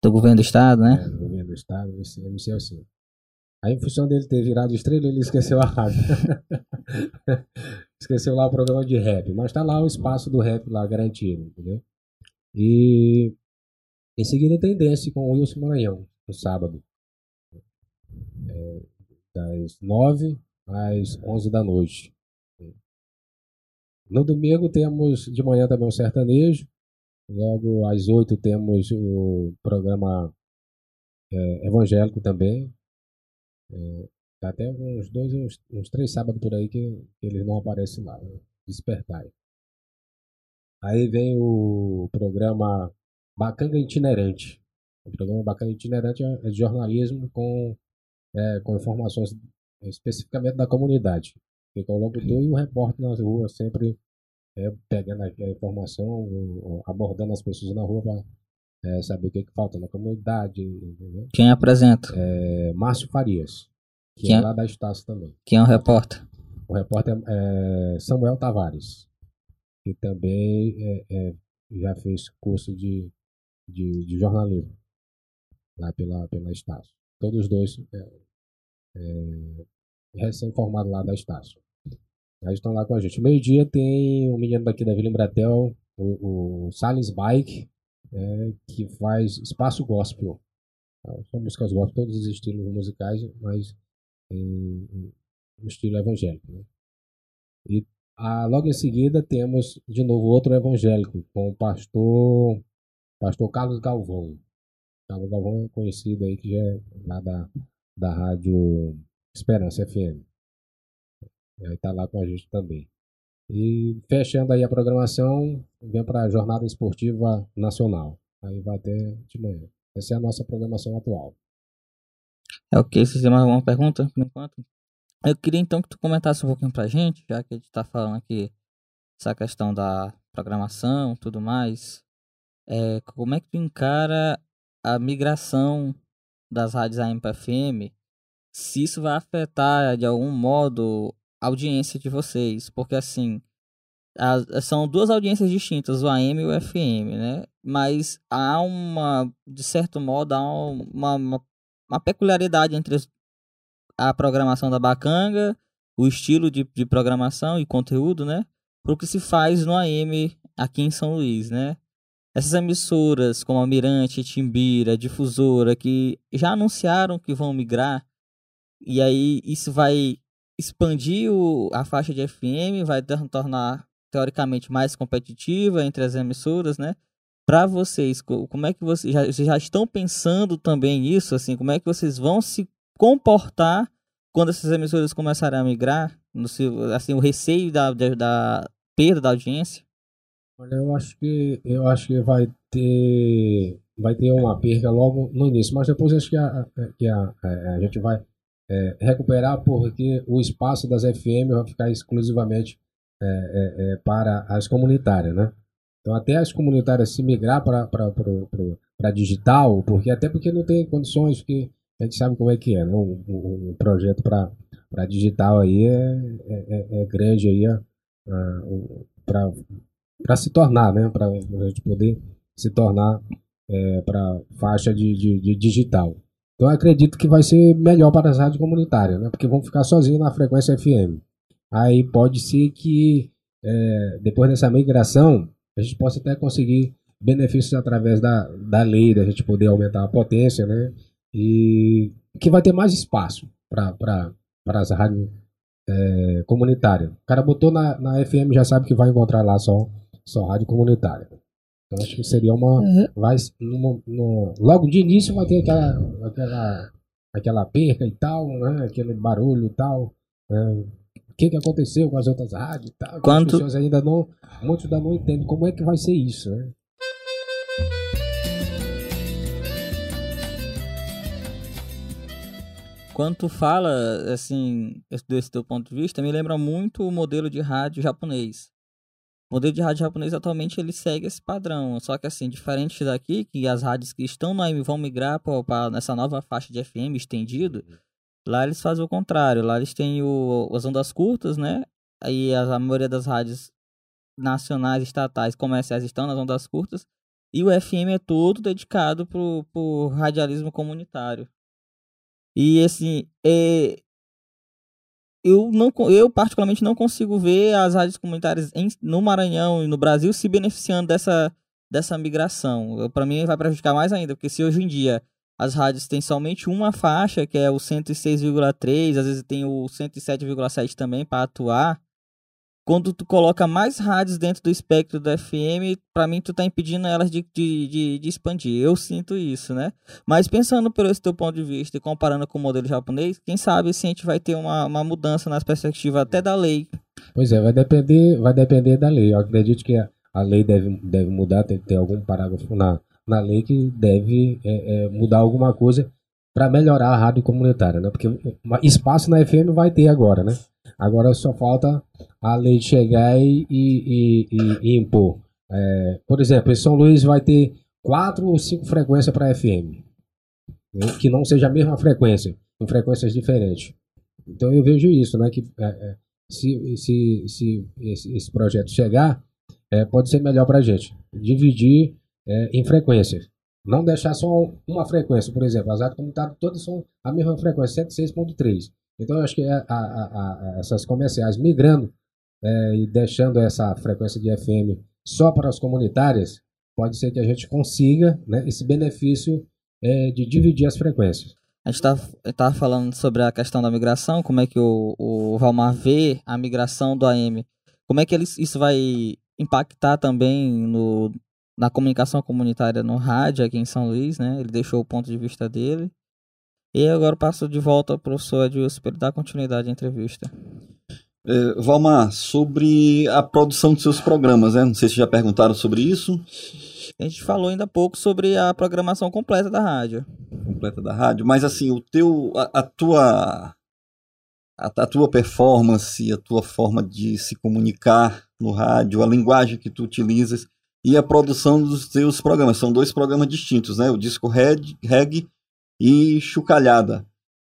Do governo do estado, né? é, do governo do estado, esse MC Alcino. Aí, em função dele ter virado estrela, ele esqueceu a rádio. esqueceu lá o programa de rap. Mas tá lá o espaço do rap lá garantido, entendeu? E em seguida tem Dance com o Wilson Maranhão, no sábado. É, das 9 às 11 da noite. No domingo temos de manhã também o sertanejo. Logo às 8 temos o programa é, evangélico também. É, tá até uns dois, uns, uns três sábados por aí que, que eles não aparecem lá. Né? Despertar. Aí vem o programa Bacanga Itinerante. O programa Bacanga Itinerante é é de jornalismo com, é, com informações especificamente da comunidade. Fica o locutor e o repórter na rua sempre é, pegando a informação, abordando as pessoas na rua para saber o que, que falta na comunidade. Entendeu? Quem apresenta? É, Márcio Farias, que é é? lá da Estácio também. Quem é o repórter? O repórter é Samuel Tavares, que também é, é, já fez curso de, de, de jornalismo lá pela, pela Estácio. Todos os dois é, é, recém-formados lá da Estácio. Aí estão lá com a gente. Meio-dia tem um menino daqui da Vila Embratel, o, o Salles Bike, é, que faz espaço gospel. São músicas gospel, todos os estilos musicais, mas em, no estilo evangélico. né? E ah, logo em seguida temos de novo outro evangélico com o pastor, pastor Carlos Galvão. Carlos Galvão é conhecido aí que já é lá da, da rádio Esperança FM. Ele está lá com a gente também. E fechando aí a programação, vem para a Jornada Esportiva Nacional. Aí vai até de manhã. Essa é a nossa programação atual. É o que? Vocês têm mais alguma pergunta por enquanto? Eu queria então que tu comentasse um pouquinho pra gente, já que a gente tá falando aqui essa questão da programação tudo mais. É, como é que tu encara a migração das rádios AM para FM? Se isso vai afetar de algum modo a audiência de vocês? Porque assim, as- são duas audiências distintas, o AM e o FM, né? Mas há uma, de certo modo, há uma, uma, uma peculiaridade entre a programação da Bacanga, o estilo de, de programação e conteúdo, né? Pro que se faz no AM aqui em São Luís, né? Essas emissoras como a Mirante, Timbira, Difusora, que já anunciaram que vão migrar, e aí isso vai expandir o- a faixa de FM, vai tor- tornar teoricamente mais competitiva entre as emissoras, né? Para vocês, co- como é que vocês já, vocês já estão pensando também isso, assim, como é que vocês vão se comportar quando essas emissoras começarem a migrar, no assim, o receio da, da, da perda da audiência? Olha, eu acho que eu acho que vai ter vai ter uma perca logo no início, mas depois acho que a, que a, a gente vai é, recuperar porque o espaço das FM vai ficar exclusivamente é, é, é, para as comunitárias, né? Então até as comunitárias se migrar para digital, porque até porque não tem condições, porque a gente sabe como é que é, né? Um, um- projeto para digital aí é, é, é- é grande aí para se tornar, né? Para a gente poder se tornar para faixa de, de, de digital. Então acredito que vai ser melhor para as rádios comunitárias, né? Porque vão ficar sozinhos na frequência FM. Aí pode ser que é, depois dessa migração a gente possa até conseguir benefícios através da, da lei, da gente poder aumentar a potência, né? E que vai ter mais espaço para as rádios é, comunitárias. O cara botou na, na FM já sabe que vai encontrar lá só, só rádio comunitária. Então acho que seria uma. Vai, numa- numa- logo de início vai ter aquela, aquela, aquela perca e tal, né? aquele barulho e tal. né? O que, que aconteceu com as outras rádios e tal. Quanto- As pessoas ainda não, muitos ainda não entendem como é que vai ser isso, né? Quando tu fala, assim, esse- desse teu ponto de vista, me lembra muito o modelo de rádio japonês. O modelo de rádio japonês atualmente ele segue esse padrão, só que assim, diferente daqui, que as rádios que estão no AM vão migrar para nessa nova faixa de FM estendido, lá eles fazem o contrário, lá eles têm o, as ondas curtas, né? Aí as- a maioria das rádios nacionais, estatais, comerciais estão nas ondas curtas, e o FM é todo dedicado pro, pro radialismo comunitário. E assim, é, eu não eu particularmente não consigo ver as rádios comunitárias em- no Maranhão e no Brasil se beneficiando dessa dessa migração. Para mim vai prejudicar mais ainda, porque se hoje em dia as rádios têm somente uma faixa, que é o 106,3, às vezes tem o 107,7 também para atuar. Quando tu coloca mais rádios dentro do espectro do FM, para mim tu tá impedindo elas de, de, de, de expandir. Eu sinto isso, né? Mas pensando por esse teu ponto de vista e comparando com o modelo japonês, quem sabe se a gente vai ter uma, uma mudança nas perspectivas até da lei. Pois é, vai depender, vai depender da lei. Eu acredito que a, a lei deve, deve mudar, tem que ter algum parágrafo na, na lei que deve é, é, mudar alguma coisa para melhorar a rádio comunitária, né? Porque espaço na FM vai ter agora, né? Agora só falta a lei chegar e, e- e- e impor. É, por exemplo, em São Luís vai ter quatro ou cinco frequências para FM, né? que não seja a mesma frequência, em frequências diferentes. Então eu vejo isso, né? Que é, é, se, se, se esse, esse projeto chegar, é, pode ser melhor para a gente. Dividir é, em frequências. Não deixar só uma frequência, por exemplo, as rádios comunitárias todas são a mesma frequência, 106.3. Então eu acho que a- a- a- essas comerciais migrando é, e deixando essa frequência de FM só para as comunitárias, pode ser que a gente consiga né, esse benefício é, de dividir as frequências. A gente tá, tá falando sobre a questão da migração, como é que o, o Valmar vê a migração do AM. Como é que ele, isso vai impactar também no, na comunicação comunitária no rádio aqui em São Luís, né? Ele deixou o ponto de vista dele. E agora passo de volta ao professor Edilson para ele dar continuidade à entrevista. É, Valmar, sobre a produção dos seus programas, né? Não sei se já perguntaram sobre isso. A gente falou ainda há pouco sobre a programação completa da rádio. completa da rádio, mas assim, o teu, a, a tua, a, a tua performance, a tua forma de se comunicar no rádio, a linguagem que tu utilizas e a produção dos teus programas, são dois programas distintos, né? O disco reggae, reggae e chucalhada.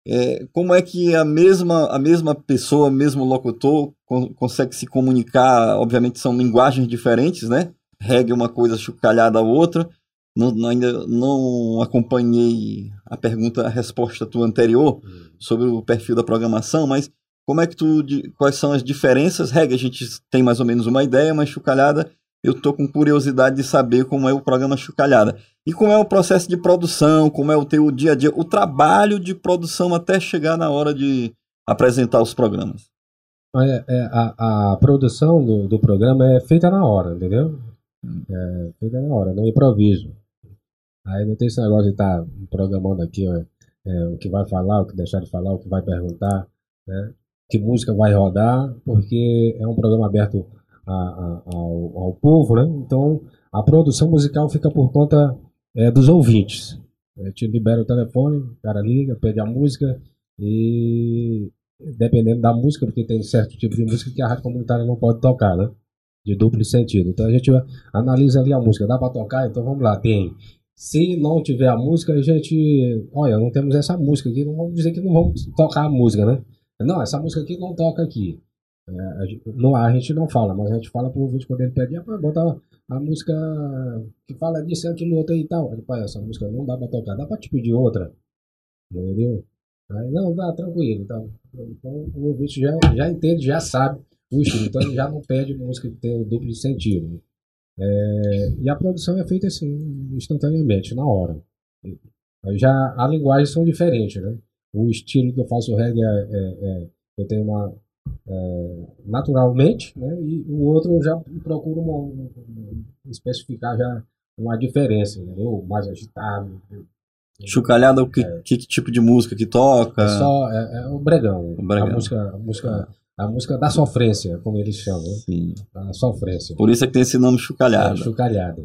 É, como é que a mesma, a mesma pessoa, mesmo locutor con- consegue se comunicar? Obviamente são linguagens diferentes, né? Reggae é uma coisa, chucalhada a outra não, não- ainda não acompanhei a pergunta, a resposta tua anterior sobre o perfil da programação, mas como é que tu, de- quais são as diferenças? Regra, a gente tem mais ou menos uma ideia, mas Chucalhada, eu tô com curiosidade de saber como é o programa Chucalhada. E como é o processo de produção, como é o teu dia a dia, o trabalho de produção até chegar na hora de apresentar os programas. É, é, a, a produção do, do programa é feita na hora, entendeu? É feita na hora, no improviso. Aí não tem esse negócio de estar programando aqui ó, é, o que vai falar, o que deixar de falar, o que vai perguntar, né? que música vai rodar, porque é um programa aberto a- a- ao, ao povo, né? Então a produção musical fica por conta é, dos ouvintes. A gente libera o telefone, o cara liga, pede a música e dependendo da música, porque tem certo tipo de música que a rádio comunitária não pode tocar, né? De duplo sentido. Então a gente analisa ali a música, dá para tocar? Então vamos lá, tem. Se não tiver a música, a gente, olha, não temos essa música aqui, não vamos dizer que não vamos tocar a música, né? Não, essa música aqui não toca aqui. É, a, gente, não, a gente não fala, mas a gente fala pro ouvinte quando ele pede, ah, bota a música que fala disso, aquilo, outro e tal. Ele, pai, essa música não dá pra tocar, dá pra te pedir outra. Entendeu? Aí, não, dá, tranquilo. Então, então o ouvinte já, já entende, já sabe o estilo. Então ele já não pede música que tem o duplo sentido. É, e a produção é feita assim, instantaneamente, na hora. Já a linguagem são diferentes, né? O estilo que eu faço reggae é, é- é- eu tenho uma é, naturalmente, né? E o outro eu já procuro uma- um- um- especificar já uma diferença, entendeu? Mais agitado. Chucalhada, o que, que tipo de música que toca? É só é, é o bregão. O bregão. A música, a música a música da sofrência, como eles chamam, né? Sim. a sofrência. Por isso é que tem esse nome É, chucalhada. chucalhada.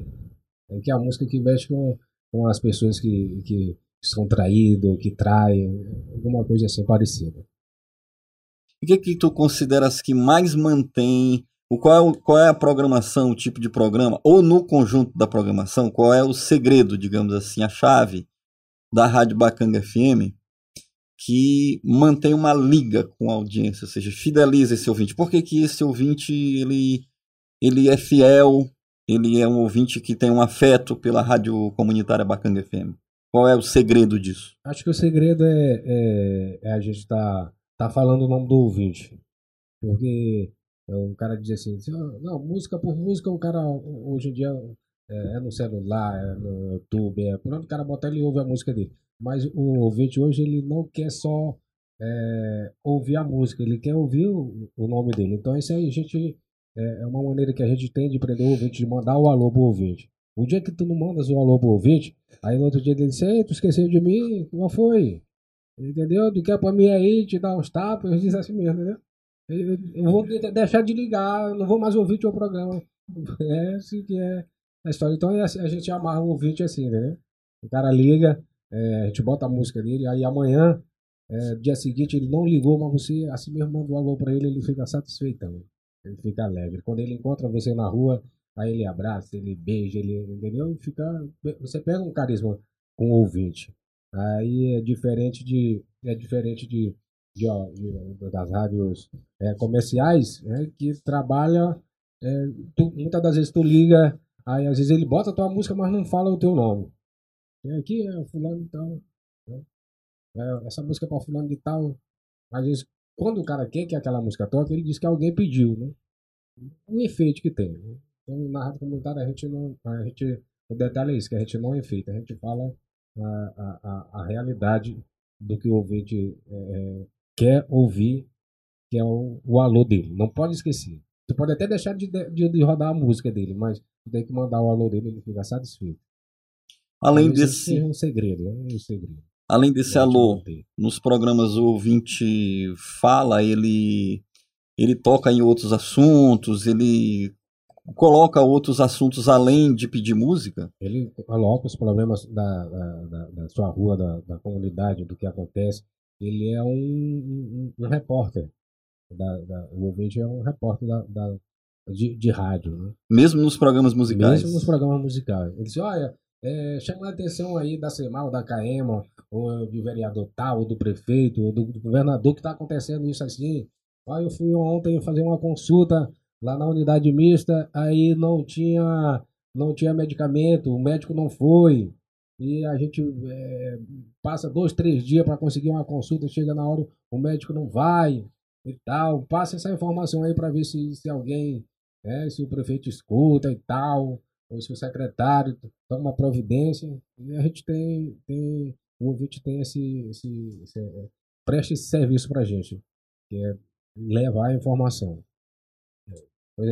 É que é a música que mexe com, com as pessoas que, que são traídas, que traem, alguma coisa assim parecida. O que, que tu consideras que mais mantém? O qual, é qual é a programação, o tipo de programa? Ou no conjunto da programação, qual é o segredo, digamos assim, a chave da Rádio Bacanga FM que mantém uma liga com a audiência, ou seja, fideliza esse ouvinte? Por que, que esse ouvinte ele, ele é fiel, ele é um ouvinte que tem um afeto pela Rádio Comunitária Bacanga FM? Qual é o segredo disso? Acho que o segredo é, é- é a gente estar tá, falando o nome do ouvinte. Porque é, o cara diz assim, "Ah, não, música por música, o cara hoje em dia é, é no celular, é no YouTube, é por onde o cara botar ele ouve a música dele. Mas o ouvinte hoje ele não quer só é, ouvir a música, ele quer ouvir o, o nome dele. Então isso aí a gente é, é uma maneira que a gente tem de prender o ouvinte, de mandar o alô pro ouvinte. O dia que tu não mandas o alô pro ouvinte, aí no outro dia ele diz, ei, tu esqueceu de mim? Não foi? Entendeu? Tu quer pra mim aí, te dar uns tapas, eu disse assim mesmo, entendeu? Eu, eu vou de- deixar de ligar, não vou mais ouvir teu programa. É assim que é a história. Então é assim, a gente amarra o ouvinte assim, entendeu? O cara liga, é, a gente bota a música dele, aí amanhã, é, dia seguinte, ele não ligou, mas você assim mesmo manda um alô pra ele, ele fica satisfeitão. Ele fica alegre. Quando ele encontra você na rua, aí ele abraça, ele beija, ele, entendeu? Fica, você pega um carisma com o ouvinte. Aí é diferente de é diferente de, de, de- das rádios é, comerciais, né, que trabalha é, tu- muitas das vezes tu liga, aí às vezes ele bota a tua música, mas não fala o teu nome. E aqui é fulano de tal, né? É, essa música é para fulano de tal. Às vezes quando o cara quer que aquela música toque, ele diz que alguém pediu, né? O efeito que tem. Né? Então, na rádio comunitária, a gente não. A gente, o detalhe é isso, que a gente não é efeito, a gente fala a, a, a, realidade do que o ouvinte é, é, quer ouvir, que é o, o alô dele. Não pode esquecer. Tu pode até deixar de, de, de rodar a música dele, mas tu tem que mandar o alô dele, ele fica satisfeito. Além Talvez esse desse, seja um segredo, né? Um segredo. além desse alô, nos programas o ouvinte fala, ele ele toca em outros assuntos, ele coloca outros assuntos além de pedir música. Ele coloca os problemas da, da, da, sua rua, da, da comunidade, do que acontece. Ele é um, um, um repórter. O ouvinte é um repórter da, de, de rádio. Né? Mesmo nos programas musicais. Mesmo nos programas musicais. Ele diz, olha, é, chama a atenção aí da CEMAL, da CAEMA, ou do vereador tal, ou do prefeito, ou do, do governador que está acontecendo isso assim. Olha, eu fui ontem fazer uma consulta lá na unidade mista, aí não tinha, não tinha medicamento, o médico não foi. E a gente é, passa dois, três dias para conseguir uma consulta, chega na hora, o médico não vai e tal. Passa essa informação aí para ver se, se alguém, né, se o prefeito escuta e tal, ou se o secretário toma providência. E a gente tem, tem o ouvinte tem esse, esse, esse presta esse serviço para gente, que é levar a informação.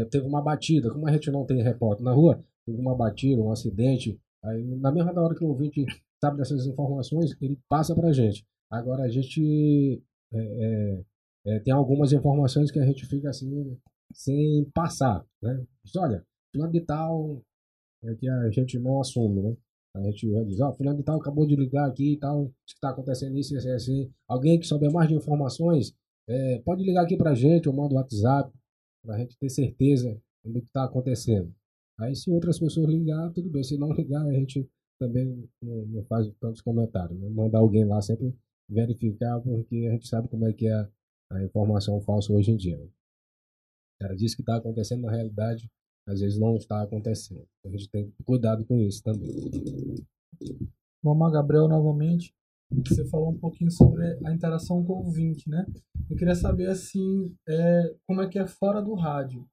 Teve uma batida, como a gente não tem repórter na rua, teve uma batida, um acidente, aí na mesma hora que o ouvinte sabe dessas informações, ele passa para a gente. Agora a gente é, é, é, tem algumas informações que a gente fica assim, sem passar, né? Olha, fulano de tal, é que a gente não assume, né? A gente diz, ó, fulano de tal acabou de ligar aqui e tal, está acontecendo isso, isso, assim. Alguém que souber mais de informações, é, pode ligar aqui pra gente, ou manda o WhatsApp, pra gente ter certeza do que está acontecendo. Aí se outras pessoas ligar, tudo bem. Se não ligar, a gente também não, não faz tantos comentários. Né? Mandar alguém lá sempre verificar, porque a gente sabe como é que é a, a informação falsa hoje em dia. né? O cara diz que está acontecendo, na realidade, às vezes não está acontecendo. A gente tem que ter cuidado com isso também. Vamos a Gabriel novamente. Você falou um pouquinho sobre a interação com o ouvinte, né? Eu queria saber, assim, é, como é que é fora do rádio.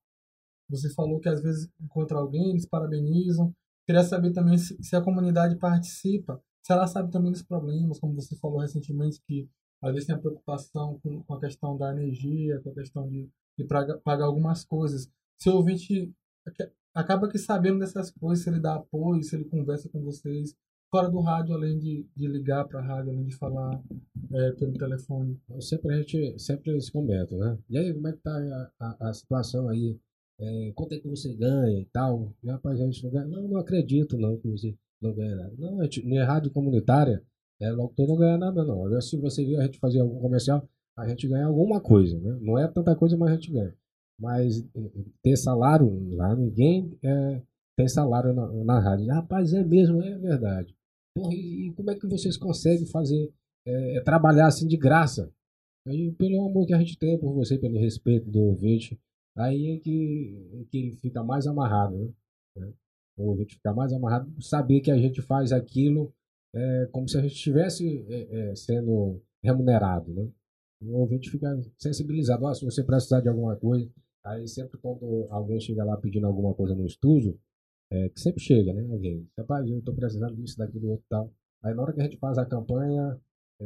Você falou que às vezes encontra alguém, eles parabenizam. Queria saber também se, se a comunidade participa, se ela sabe também dos problemas, como você falou recentemente, que às vezes tem a preocupação com, com a questão da energia, com a questão de, de pagar algumas coisas. Se o ouvinte aca- acaba que sabendo dessas coisas, se ele dá apoio, se ele conversa com vocês, fora do rádio, além de, de ligar para a rádio, além de falar é, pelo telefone? Sempre a gente sempre se comenta, né? E aí, como é que tá a, a, a situação aí? É, quanto é que você ganha e tal? E, rapaz, a gente não ganha. Não, não acredito não que você não ganha nada. Não, a gente, na rádio comunitária, é, logo todo não ganha nada não. Se você viu a gente fazer algum comercial, a gente ganha alguma coisa, né? Não é tanta coisa, mas a gente ganha. Mas ter salário lá, ninguém é, tem salário na, na rádio. Rapaz, é mesmo, é verdade. Porra, e, como é que vocês conseguem fazer, é, trabalhar assim de graça? Aí, pelo amor que a gente tem por você, pelo respeito do ouvinte, aí é que, que ele fica mais amarrado, né? O ouvinte fica mais amarrado, saber que a gente faz aquilo é, como se a gente estivesse é, é, sendo remunerado, né? O ouvinte fica sensibilizado. Ah, se você precisar de alguma coisa, aí sempre quando alguém chega lá pedindo alguma coisa no estúdio, é, que sempre chega, né? Alguém, rapaz, eu estou precisando disso, daquilo, outro tal. Aí na hora que a gente faz a campanha, é,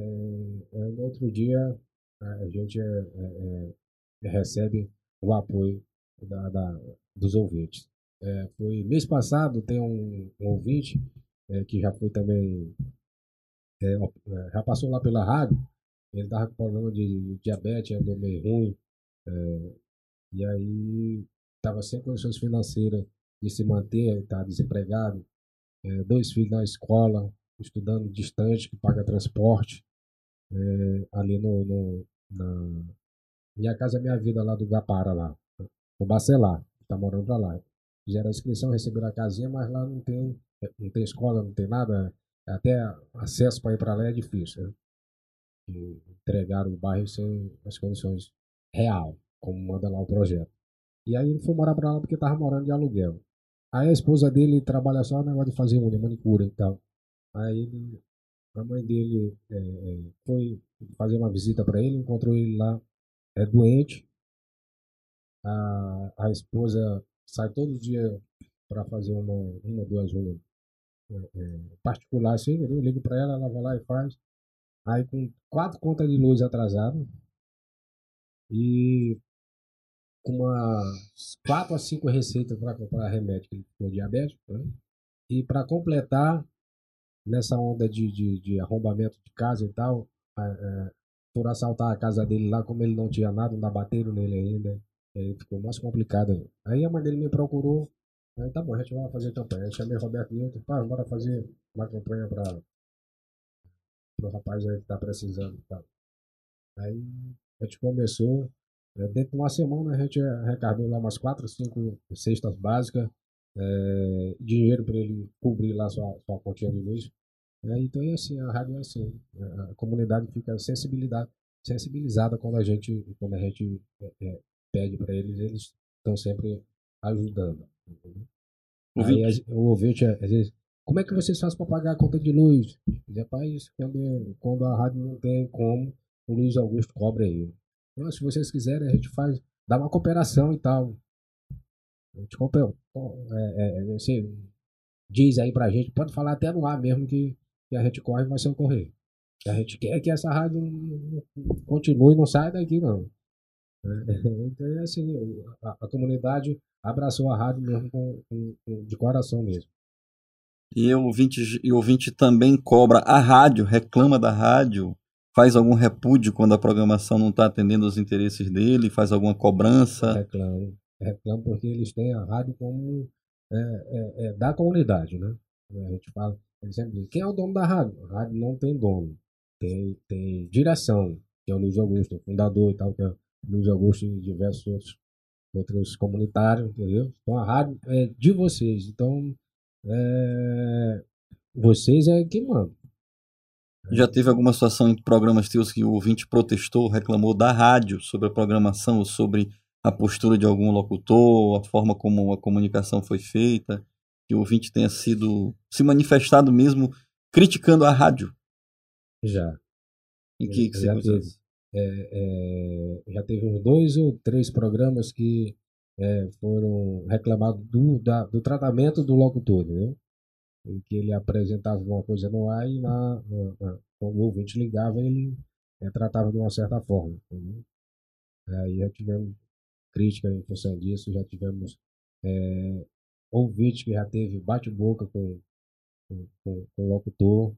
é, no outro dia a gente é, recebe o apoio da, da dos ouvintes. foi mês passado, tem um, um ouvinte que já foi também, já passou lá pela rádio, ele estava com problema de diabetes, andou meio ruim, e aí estava sem condições financeiras de se manter, está desempregado, é, dois filhos na escola, estudando distante, que paga transporte, é, ali no, no, na Minha Casa Minha Vida, lá do Gapara, lá, no Bacelar, está morando lá. Fizeram a inscrição, receberam a casinha, mas lá não tem, não tem escola, não tem nada, até acesso para ir para lá é difícil. Né? E entregaram o bairro sem as condições real, como manda lá o projeto. E aí ele foi morar para lá porque estava morando de aluguel. Aí a esposa dele trabalha só no negócio de fazer unha, manicura e tal. Aí ele, a mãe dele é, é foi fazer uma visita para ele, encontrou ele lá é, doente. A, a esposa sai todo dia para fazer uma, uma duas unhas é, é, assim, eu ligo para ela, ela vai lá e faz. Aí com quatro contas de luz atrasadas e com umas quatro a cinco receitas para comprar remédio para diabetes. Né? E para completar, nessa onda de, de, de, arrombamento de casa e tal, é, por assaltar a casa dele lá, como ele não tinha nada, ainda bateram nele ainda. Aí ficou mais complicado aí. A mãe dele me procurou. Aí tá bom, a gente vai fazer campanha. Eu chamei Roberto Newton, pá, bora fazer uma campanha para o rapaz aí que tá precisando. Tá. Aí a gente começou, dentro de uma semana a gente arrecadou lá umas 4, 5 cestas básicas, é, dinheiro para ele cobrir lá sua, sua continha de luz. É, então é assim, a rádio é assim, a comunidade fica sensibilidade, sensibilizada quando a gente, quando a gente é, é pede para eles, eles estão sempre ajudando. Aí o ouvinte, às vezes, como é que vocês fazem para pagar a conta de luz? Rapaz, quando, quando a rádio não tem como, o Luiz Augusto cobra aí se vocês quiserem, a gente faz, dá uma cooperação e tal. A gente compra, é, é, você diz aí pra gente, pode falar até no ar mesmo que, que a gente corre vai socorrer. A gente quer que essa rádio continue não saia daqui, não. Então é assim, a, a comunidade abraçou a rádio mesmo com, com, de coração mesmo. E o ouvinte, e ouvinte também cobra a rádio, reclama da rádio faz algum repúdio quando a programação não está atendendo os interesses dele, faz alguma cobrança? Reclamo, reclamo porque eles têm a rádio como é, é, é, da comunidade, né? A gente fala, ele sempre diz, quem é o dono da rádio? A rádio não tem dono, tem, tem direção, que é o Luiz Augusto, o fundador e tal, que é o Luiz Augusto e diversos outros, outros comunitários, entendeu? Então a rádio é de vocês, então é, vocês é que mandam. Já teve alguma situação em programas teus que o ouvinte protestou, reclamou da rádio sobre a programação, ou sobre a postura de algum locutor, a forma como a comunicação foi feita, que o ouvinte tenha sido se manifestado mesmo criticando a rádio? Já. Em que, que já, teve, é, é, já teve uns dois ou três programas que é, foram reclamados do, da, do tratamento do locutor, entendeu? Em que ele apresentava uma coisa no ar e na, na, na quando o ouvinte ligava, ele é, tratava de uma certa forma. Aí já tivemos crítica em função disso, já tivemos é, ouvinte que já teve bate-boca com, com, com, com o locutor.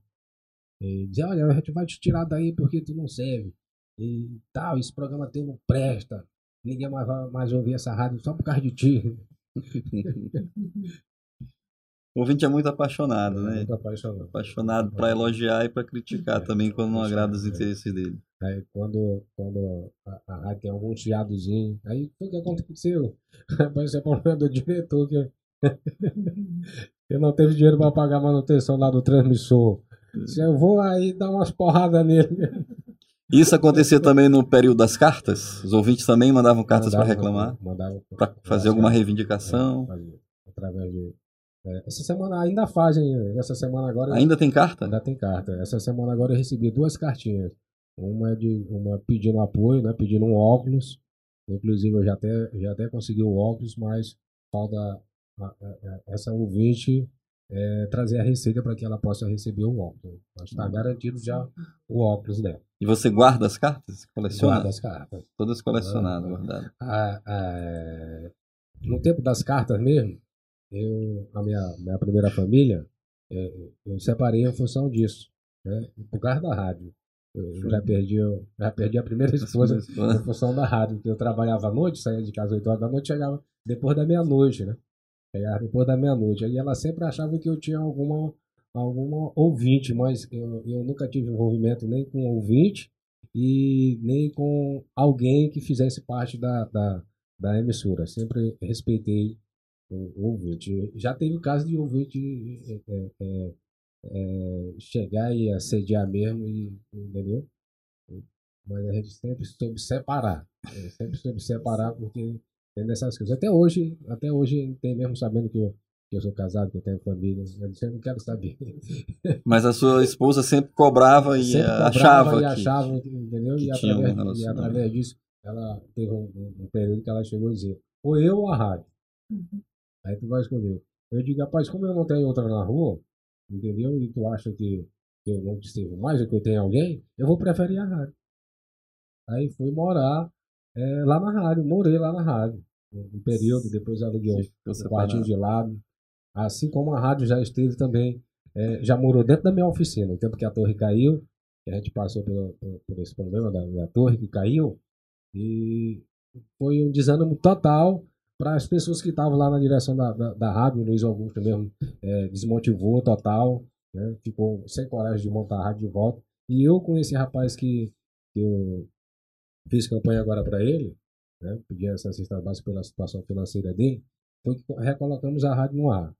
E dizer, olha, a gente vai te tirar daí porque tu não serve. E tal, esse programa teu não presta. Ninguém mais vai mais ouvir essa rádio só por causa de ti. O ouvinte é muito apaixonado, né? Muito apaixonado. Apaixonado para elogiar e para criticar também quando não agrada os interesses dele. Aí quando, quando a, a rádio tem algum chiadozinho, aí o que aconteceu? Vai ser problema do diretor que eu não teve dinheiro para pagar a manutenção lá do transmissor. Se eu vou aí dar umas porradas nele. Isso acontecia também no período das cartas? Os ouvintes também mandavam cartas para reclamar? Mandavam Para fazer alguma reivindicação? É, através de. É, essa semana ainda fazem, essa semana agora. Ainda tem carta? Ainda tem carta. Essa semana agora eu recebi duas cartinhas. Uma é de uma pedindo apoio, né? Pedindo um óculos. Inclusive eu já até, já até consegui o óculos, mas falta a- a- a- essa ouvinte é, trazer a receita para que ela possa receber o óculos. Mas está garantido já o óculos dela. E você guarda as cartas? Coleciona? Guarda as cartas. Todas colecionadas, guardadas. Ah, ah, no tempo das cartas mesmo, eu, a minha, minha primeira família, eh, eu separei em função disso, né? por causa da rádio. Eu já perdi, eu já perdi a primeira esposa em função da rádio, porque eu trabalhava à noite, saía de casa às 8 horas da noite, chegava depois da meia-noite, né? Chegava depois da meia-noite. Aí ela sempre achava que eu tinha alguma, alguma ouvinte, mas eu, eu nunca tive envolvimento nem com ouvinte e nem com alguém que fizesse parte da, da, da emissora. Sempre respeitei ouvinte. Já teve o caso de ouvinte é, é, é, é, chegar e assediar mesmo, e, entendeu? Mas a gente sempre soube separar. né? Sempre soube separar porque tem dessas coisas. Até hoje, até hoje tem mesmo sabendo que eu, que eu sou casado, que eu tenho família. Eu disse, eu não quero saber. Mas a sua esposa sempre cobrava e Sempre cobrava achava e que... achava, entendeu? que e, tinha um através, e relacionamento. através disso, ela teve um, um- um período que ela chegou a dizer, ou eu ou a rádio. Aí tu vai escolher. Eu digo, rapaz, como eu não tenho outra na rua, entendeu? E tu acha que eu não sirvo mais, ou que eu tenho alguém, eu vou preferir a rádio. Aí fui morar eh, lá na rádio, morei lá na rádio. Um período, depois aluguei um, quartinho de lado. Assim como a rádio já esteve também, eh, já morou dentro da minha oficina. O tempo que a torre caiu, que a gente passou pelo, por, por esse problema da, da torre que caiu, e foi um desânimo total para as pessoas que estavam lá na direção da, da, da rádio. O Luiz Augusto mesmo eh, desmotivou total, né? ficou sem coragem de montar a rádio de volta. E eu com esse rapaz que, que eu fiz campanha agora para ele, né? pedi essa cesta básica pela situação financeira dele, foi que recolocamos a rádio no ar.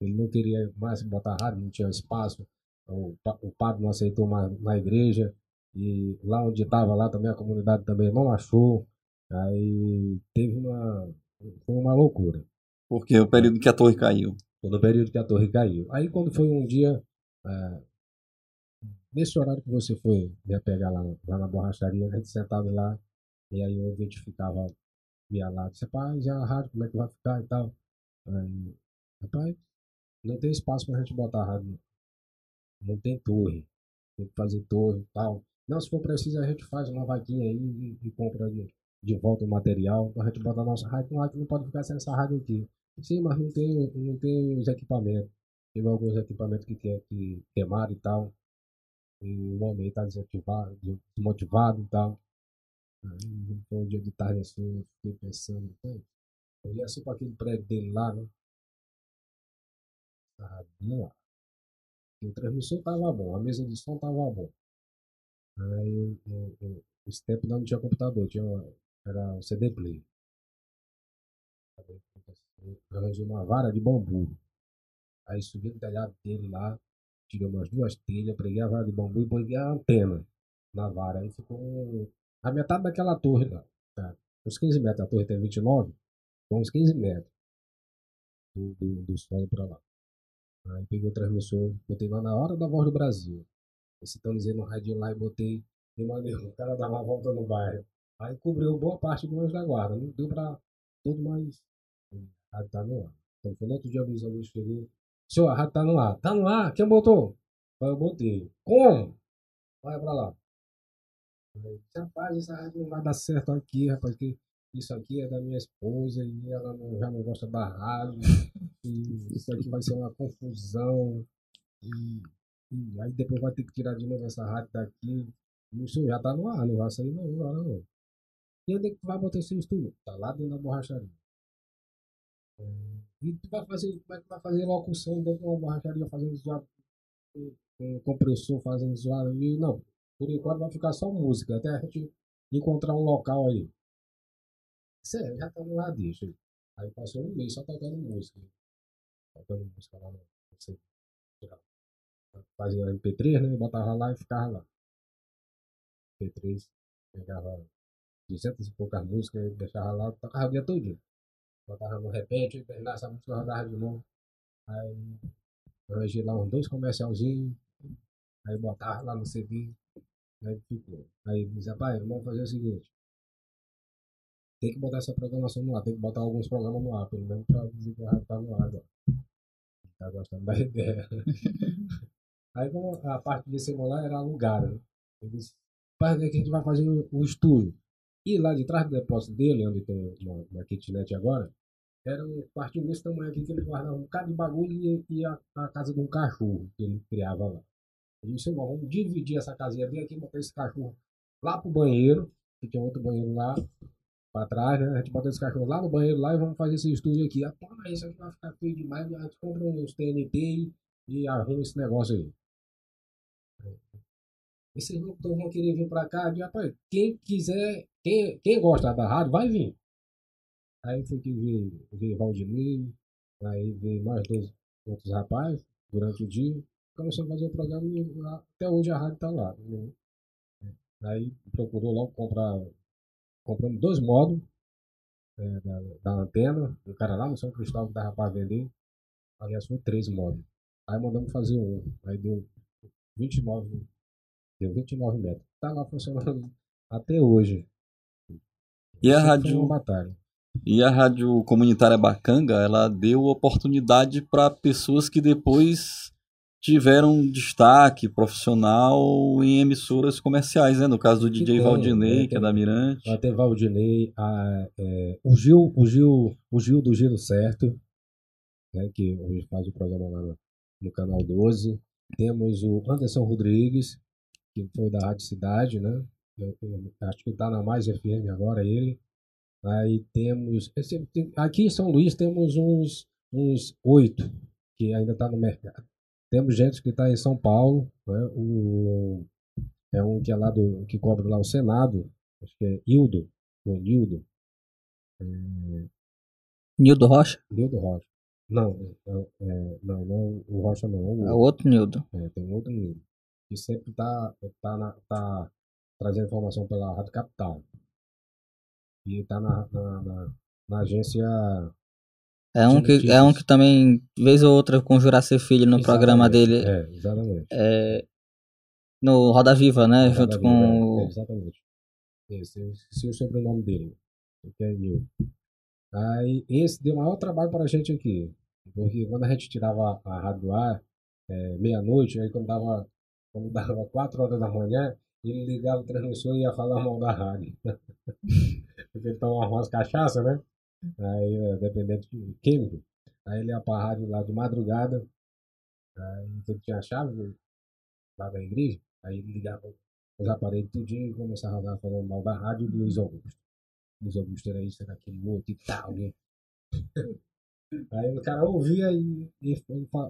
Ele não queria mais botar a rádio, não tinha espaço, o, o padre não aceitou mais na igreja, e lá onde estava, lá também a comunidade também não achou, aí teve uma, foi uma loucura. Porque o período que a torre caiu. Foi no período que a torre caiu. Aí quando foi um dia, é, nesse horário que você foi me pegar lá, lá na borracharia, a gente sentado lá, e aí o ouvinte ficava via lá, disse, rapaz, e a rádio, como é que vai ficar e tal. Aí, rapaz, não tem espaço pra gente botar a rádio. Não tem torre. Tem que fazer torre e tal. Não, se for preciso, a gente faz uma vaquinha aí e, e compra de, de volta o material pra gente botar a nossa rádio. Não, não pode ficar sem essa rádio aqui. Sim, mas não tem, não tem os equipamentos. Teve alguns equipamentos que, que, que queimaram e tal. E o homem está desativado, desmotivado e tal. Aí foi um dia de tarde assim, eu fiquei pensando, "Pô, eu olhei assim para aquele prédio dele lá, né? Lá. O transmissor tava bom, a mesa de som tava bom. Aí, eu- eu- eu- esse tempo não tinha computador, tinha era um CD player. Eu arranjei uma vara de bambu. Aí subi no telhado dele lá, tirei umas duas telhas, preguei a vara de bambu e botei a antena na vara. Aí ficou a metade daquela torre lá. Tá? Uns 15 metros, a torre tem 29, ficou uns 15 metros do, do, do solo pra lá. Aí peguei o transmissor, botei lá na hora da voz do Brasil. Eu sintonizei no rádio lá e botei e mandei o cara dar uma volta no bairro. Aí cobriu boa parte do anjo da guarda. Não deu pra tudo, mas a rádio tá no ar. Então foi no outro dia o Luiz Augusto chegou. Senhor, a rádio tá no ar. Tá no ar? Quem botou? Aí eu botei. Como? Vai pra lá. Aí, Rapaz, essa rádio não vai dar certo aqui, rapaz, que isso aqui é da minha esposa e ela não- já não gosta da rádio. E isso aqui vai ser uma confusão. E, e aí depois vai ter que tirar de novo essa rádio daqui. E o senhor já tá no ar, não vai sair não agora não. E onde é que tu vai botar esse estúdio? Tá lá dentro da borracharia. É, e tu vai fazer, como é que vai fazer locução dentro de uma borracharia fazendo zoado? Com, com compressor fazendo zoado? E não, por enquanto vai ficar só música, até a gente encontrar um local aí. Sério, já estamos lá, deixa. Aí passou um mês só tocando música. Tocando música lá no. Fazia MP3, né? Botava lá e ficava lá. MP3, pegava 200 e poucas músicas deixava lá, tocava o dia todo. Botava no repente, terminava essa música, rodava de novo. Aí arranjei lá uns dois comercialzinhos. Aí botava lá no CD. Aí ficou. Aí disse, rapaz, vamos fazer o seguinte. Tem que botar essa programação no ar, tem que botar alguns programas no ar, pelo menos pra dizer que tá no ar agora. Tá gostando da ideia. Aí como a parte de simular era alugada, né? Eu disse, rapaz, que a gente vai fazer o estúdio. E lá de trás do depósito dele, onde tem uma, uma kitnet agora, era um quartinho desse tamanho aqui que ele guardava um bocado de bagulho e, e a, a, casa de um cachorro que ele criava lá. Eu disse, irmão, vamos dividir essa casinha bem aqui e botar esse cachorro lá pro banheiro, que tinha outro banheiro lá, pra trás, né? A gente bota esse cachorro lá no banheiro lá e vamos fazer esse estúdio aqui. Ah, toma isso aqui vai ficar feio demais, a gente compra uns TNT e, e arruma esse negócio aí. Esses grupos vão querer vir pra cá, e, rapaz, quem quiser, quem, quem gosta da rádio, vai vir. Aí foi que veio, veio Valdinei, aí veio mais dois outros rapazes durante o dia. Começou a fazer o programa e até hoje a rádio tá lá. Né? Aí procurou logo comprar compramos dois módulos é, da, da, antena, o cara lá no São Cristóvão dava para vender, aliás foi três módulos. Aí mandamos fazer um, aí deu 29, deu 29 metros. Tá lá funcionando até hoje. E a rádio. E a rádio comunitária Bacanga, ela deu oportunidade para pessoas que depois tiveram destaque profissional em emissoras comerciais, né? No caso do DJ tem, Valdinei, né? que é da Mirante. Até Valdinei, a, é, o Gil, o Gil, o Gil do Giro Certo, né? Que hoje faz o programa lá no, no canal 12. Temos o Anderson Rodrigues, que foi da Rádio Cidade, né? Acho que está na Mais FM agora ele. Aí temos. Aqui em São Luís temos uns, uns oito que ainda está no mercado. Temos gente que está em São Paulo, né? o, é um que é lá do que cobre lá o Senado, acho que é Hildo, o Nildo. É... Nildo Rocha? Nildo Rocha. Não, é, é, não, não o Rocha não. O é o outro Nildo. É, tem outro Nildo. Que sempre está tá, na, tá trazendo informação pela Rádio Capital. E está na, na, na, na agência é um, que, é um que também, vez ou outra, com Juraci Filho no exatamente, programa dele. É, exatamente. É, no Roda Viva, né? Roda junto Viva, com. É, exatamente. Esse, esse é o sobrenome dele. Que é Nil. Aí, esse deu maior trabalho para a gente aqui. Porque quando a gente tirava a rádio do ar, é, meia-noite, aí quando dava, quando dava 4 horas da manhã, ele ligava o transmissor e ia falar mal da rádio. porque ele tomava umas cachaça, né? Aí, é, dependente de químico. Aí ele ia pra rádio lá de madrugada. Aí ele tinha a chave lá da igreja. Aí ele ligava os aparelhos tudinho e começava a falar mal da rádio do Luiz Augusto. Luiz Augusto era isso, era aquele outro e tal, né? Aí o cara ouvia e, e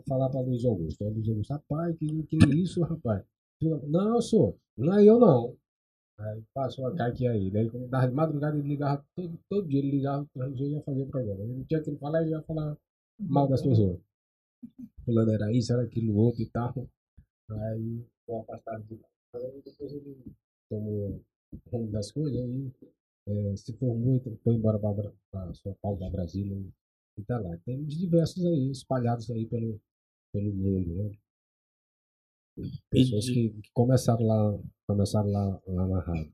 falar para Luiz Augusto. Aí Luiz Augusto, rapaz, que, que isso, rapaz? Não, senhor, não é eu não. Aí passou a aqui aí. Daí, quando dava de madrugada, ele ligava todo, todo dia, ele ligava, a ia fazer o programa. Ele tinha que falar, ele ia falar mal das pessoas. Fulano era isso, era aquilo outro e tal. Aí, ficou afastado de lá. Aí depois ele tomou rumo das coisas e é, se formou e foi embora para São Paulo, para Brasília e tá lá. Tem diversos aí, espalhados aí pelo, pelo mundo, né? Pessoas que, que começaram lá, começaram lá, lá na rádio.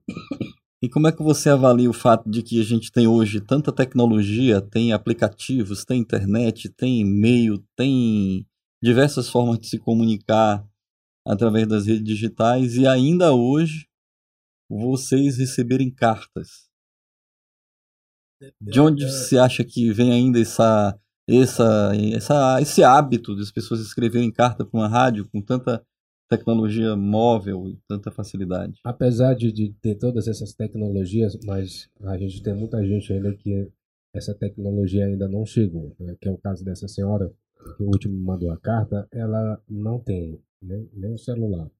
E como é que você avalia o fato de que a gente tem hoje tanta tecnologia, tem aplicativos, tem internet, tem e-mail, tem diversas formas de se comunicar através das redes digitais e ainda hoje vocês receberem cartas? De onde você acha que vem ainda essa, essa, essa, esse hábito das pessoas escreverem carta para uma rádio com tanta tecnologia móvel e tanta facilidade? Apesar de, de ter todas essas tecnologias, mas a gente tem muita gente ainda que essa tecnologia ainda não chegou, né? que é o caso dessa senhora que o último mandou a carta, ela não tem nem, nem o celular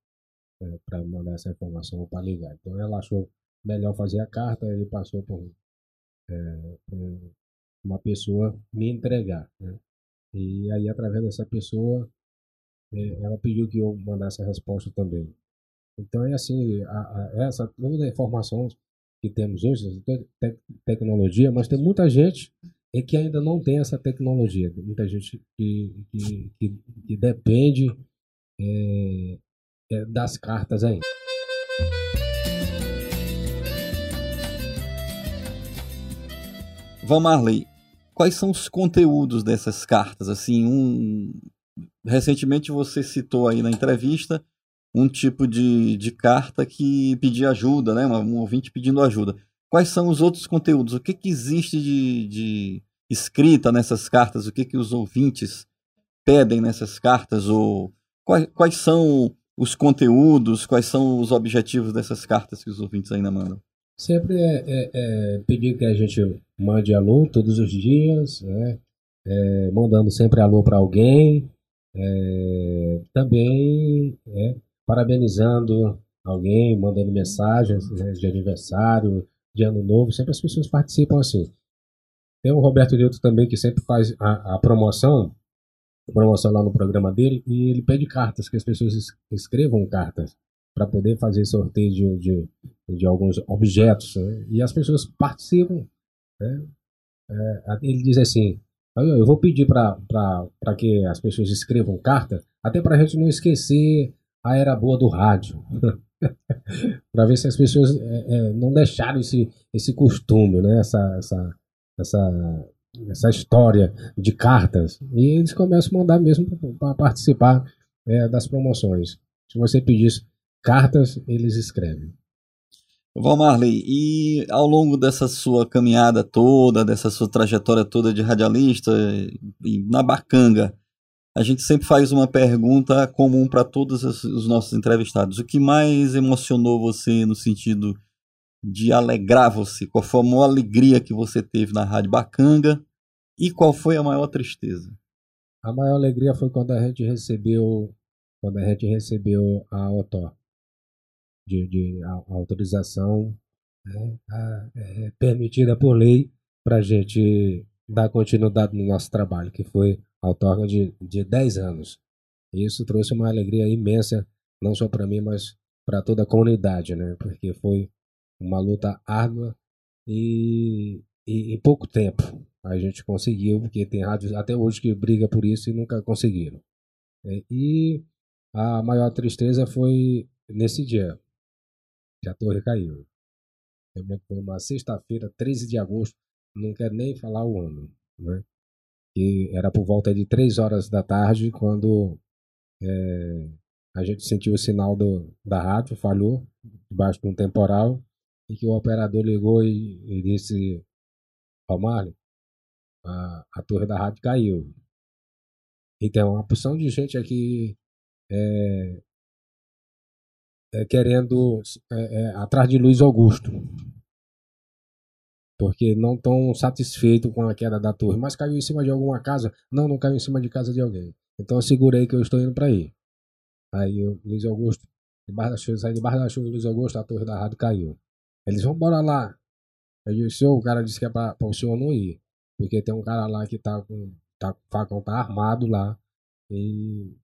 é, para mandar essa informação para ligar. Então ela achou melhor fazer a carta, ele passou por, é, por uma pessoa me entregar. Né? E aí, através dessa pessoa, ela pediu que eu mandasse a resposta também. Então, é assim, a, a, essa toda a informação que temos hoje, te, tecnologia, mas tem muita gente é que ainda não tem essa tecnologia. Muita gente que, que, que, que depende é, é, das cartas aí. Van Marley, quais são os conteúdos dessas cartas? Assim, um recentemente você citou aí na entrevista um tipo de, de carta que pedia ajuda, né? Um ouvinte pedindo ajuda. Quais são os outros conteúdos? O que, que existe de, de escrita nessas cartas? O que, que os ouvintes pedem nessas cartas? Ou quais, quais são os conteúdos? Quais são os objetivos dessas cartas que os ouvintes ainda mandam? Sempre é, é, é pedir que a gente mande alô todos os dias, né? É, mandando sempre alô para alguém, é, também é, parabenizando alguém, mandando mensagens né, de aniversário, de ano novo, sempre as pessoas participam assim. Tem o Roberto Nilton também que sempre faz a, a promoção, a promoção lá no programa dele, e ele pede cartas, que as pessoas escrevam cartas para poder fazer sorteio de, de, de alguns objetos. Né? E as pessoas participam. Né? É, ele diz assim: eu vou pedir para que as pessoas escrevam carta, até para a gente não esquecer a era boa do rádio. para ver se as pessoas é, é, não deixaram esse, esse costume, né? essa, essa, essa, essa história de cartas. E eles começam a mandar mesmo para participar é, das promoções. Se você pedisse cartas, eles escrevem. Val Marley, e ao longo dessa sua caminhada toda, dessa sua trajetória toda de radialista e na Bacanga, a gente sempre faz uma pergunta comum para todos os nossos entrevistados. O que mais emocionou você no sentido de alegrar você? Qual foi a maior alegria que você teve na Rádio Bacanga? E qual foi a maior tristeza? A maior alegria foi quando a gente recebeu, quando a gente recebeu a OTO de, de autorização né, a, é, permitida por lei para a gente dar continuidade no nosso trabalho, que foi a outorga de, de 10 anos. Isso trouxe uma alegria imensa, não só para mim, mas para toda a comunidade, né? porque foi uma luta árdua e, e em pouco tempo a gente conseguiu, porque tem rádios até hoje que briga por isso e nunca conseguiram. É, e a maior tristeza foi nesse dia, que a torre caiu. Foi uma sexta-feira, 13 de agosto, não quero nem falar o ano, né? E era por volta de 3 horas da tarde quando é, a gente sentiu o sinal do, da rádio, falhou, debaixo de um temporal, e que o operador ligou e, e disse, ó a, a torre da rádio caiu. Então, uma porção de gente aqui é, é, querendo é, é, atrás de Luiz Augusto. Porque não estão satisfeitos com a queda da torre. Mas caiu em cima de alguma casa? Não, não caiu em cima de casa de alguém. Então eu segurei que eu estou indo para aí. Aí o Luiz Augusto, debaixo da chuva, saí debaixo da chuva do Luiz Augusto, a torre da rádio caiu. Eles vão embora lá. Eu disse, o cara disse que é para o senhor não ir. Porque tem um cara lá que tá com. Tá, facão tá armado lá. E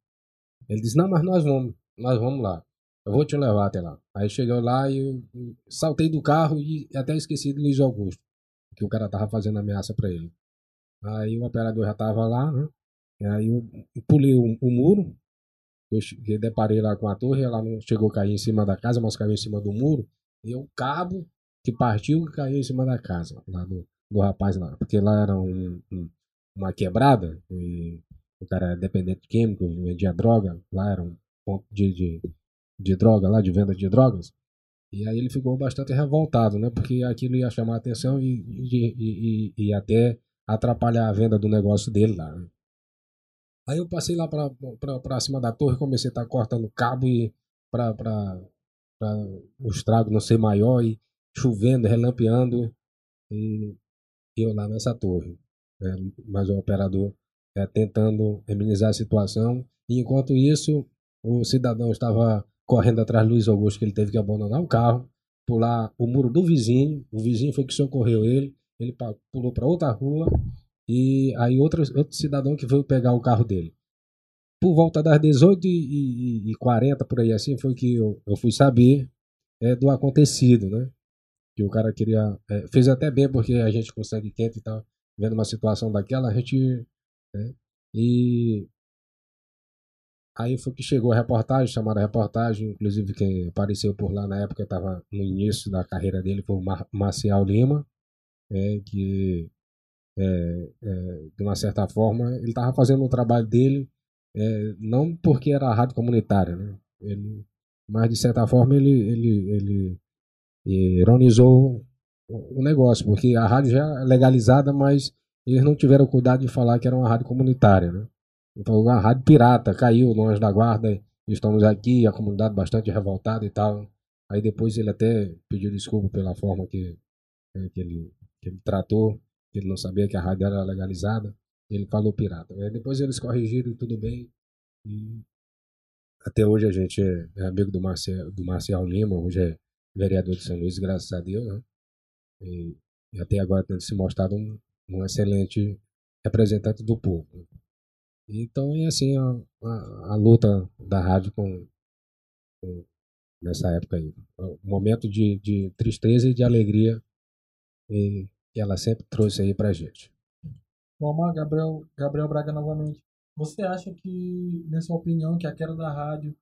ele disse, não, mas nós vamos, nós vamos lá. Eu vou te levar até lá. Aí chegou lá e eu saltei do carro e até esqueci do Luiz Augusto, que o cara tava fazendo ameaça para ele. Aí o operador já tava lá, né? E aí eu pulei o, o muro, eu, eu deparei lá com a torre, ela não chegou a cair em cima da casa, mas caiu em cima do muro. E o cabo que partiu caiu em cima da casa, lá do, do rapaz lá. Porque lá era um, um, uma quebrada, e o cara era dependente de químico, vendia droga, lá era um ponto de, de de droga lá, de venda de drogas. E aí ele ficou bastante revoltado, né? Porque aquilo ia chamar a atenção e, e, e, e até atrapalhar a venda do negócio dele lá. Né? Aí eu passei lá para cima da torre, comecei a estar tá cortando cabo e para o estrago não ser maior e chovendo, relampeando e eu lá nessa torre. Né? Mas o operador é, tentando amenizar a situação. E enquanto isso, o cidadão estava correndo atrás do Luiz Augusto, que ele teve que abandonar o carro, pular o muro do vizinho. O vizinho foi que socorreu ele. Ele pulou para outra rua e aí outro, outro cidadão que veio pegar o carro dele. Por volta das 18h40, por aí assim, foi que eu, eu fui saber é, do acontecido, né? Que o cara queria. É, fez até bem porque a gente consegue quente e tal, vendo uma situação daquela, a gente. Né? E Aí foi que chegou a reportagem, chamaram a reportagem, inclusive quem apareceu por lá na época estava no início da carreira dele foi o Mar Marcial Lima, é, que é, é, de uma certa forma ele estava fazendo o trabalho dele é, não porque era rádio comunitária, né? Ele, mas de certa forma ele, ele, ele ironizou o negócio, porque a rádio já é legalizada, mas eles não tiveram cuidado de falar que era uma rádio comunitária, né? Então a rádio pirata caiu longe da guarda, estamos aqui, a comunidade bastante revoltada e tal. Aí depois ele até pediu desculpa pela forma que, é, que, ele, que ele tratou, que ele não sabia que a rádio era legalizada. Ele falou pirata. Aí depois eles corrigiram e tudo bem. E até hoje a gente é, é amigo do Marcial, do Marcial Lima, hoje é vereador de São Luís, graças a Deus. Né? E, e até agora tem se mostrado um, um excelente representante do povo. Então é assim a, a, a luta da rádio com, com, nessa época aí. Um momento de, de tristeza e de alegria e, que ela sempre trouxe aí pra gente. Vamos, Gabriel, Gabriel Braga novamente. Você acha que, na sua opinião, que a queda da rádio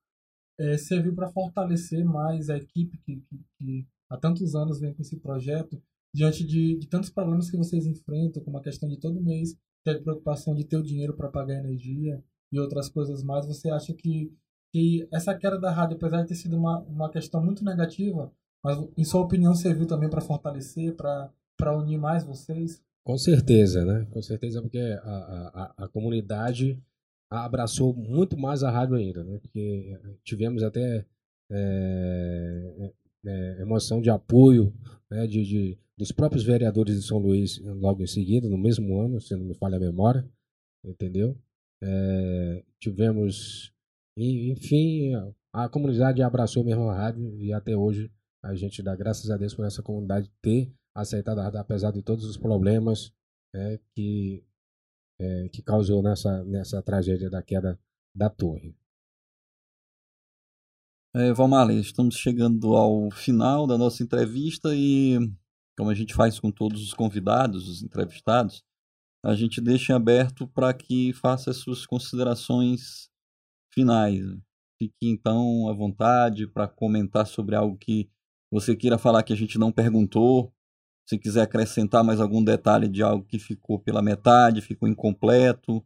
é, serviu para fortalecer mais a equipe que, que, que, há tantos anos vem com esse projeto, diante de, de tantos problemas que vocês enfrentam, como a questão de todo mês ter preocupação de ter o dinheiro para pagar energia e outras coisas mais, você acha que, que essa queda da rádio, apesar de ter sido uma, uma questão muito negativa, mas em sua opinião serviu também para fortalecer, para unir mais vocês? Com certeza, né? Com certeza, porque a, a, a comunidade abraçou muito mais a rádio ainda, né? Porque tivemos até é, é, emoção de apoio né? de, de dos próprios vereadores de São Luís logo em seguida, no mesmo ano, se não me falha a memória, entendeu? É, tivemos, enfim, a comunidade abraçou mesmo a rádio e até hoje a gente dá graças a Deus por essa comunidade ter aceitado a rádio, apesar de todos os problemas é, que, que causou nessa, nessa tragédia da queda da torre. É, Valmale, estamos chegando ao final da nossa entrevista e como a gente faz com todos os convidados, os entrevistados, a gente deixa aberto para que faça as suas considerações finais. Fique então à vontade para comentar sobre algo que você queira falar que a gente não perguntou. Se quiser acrescentar mais algum detalhe de algo que ficou pela metade, ficou incompleto.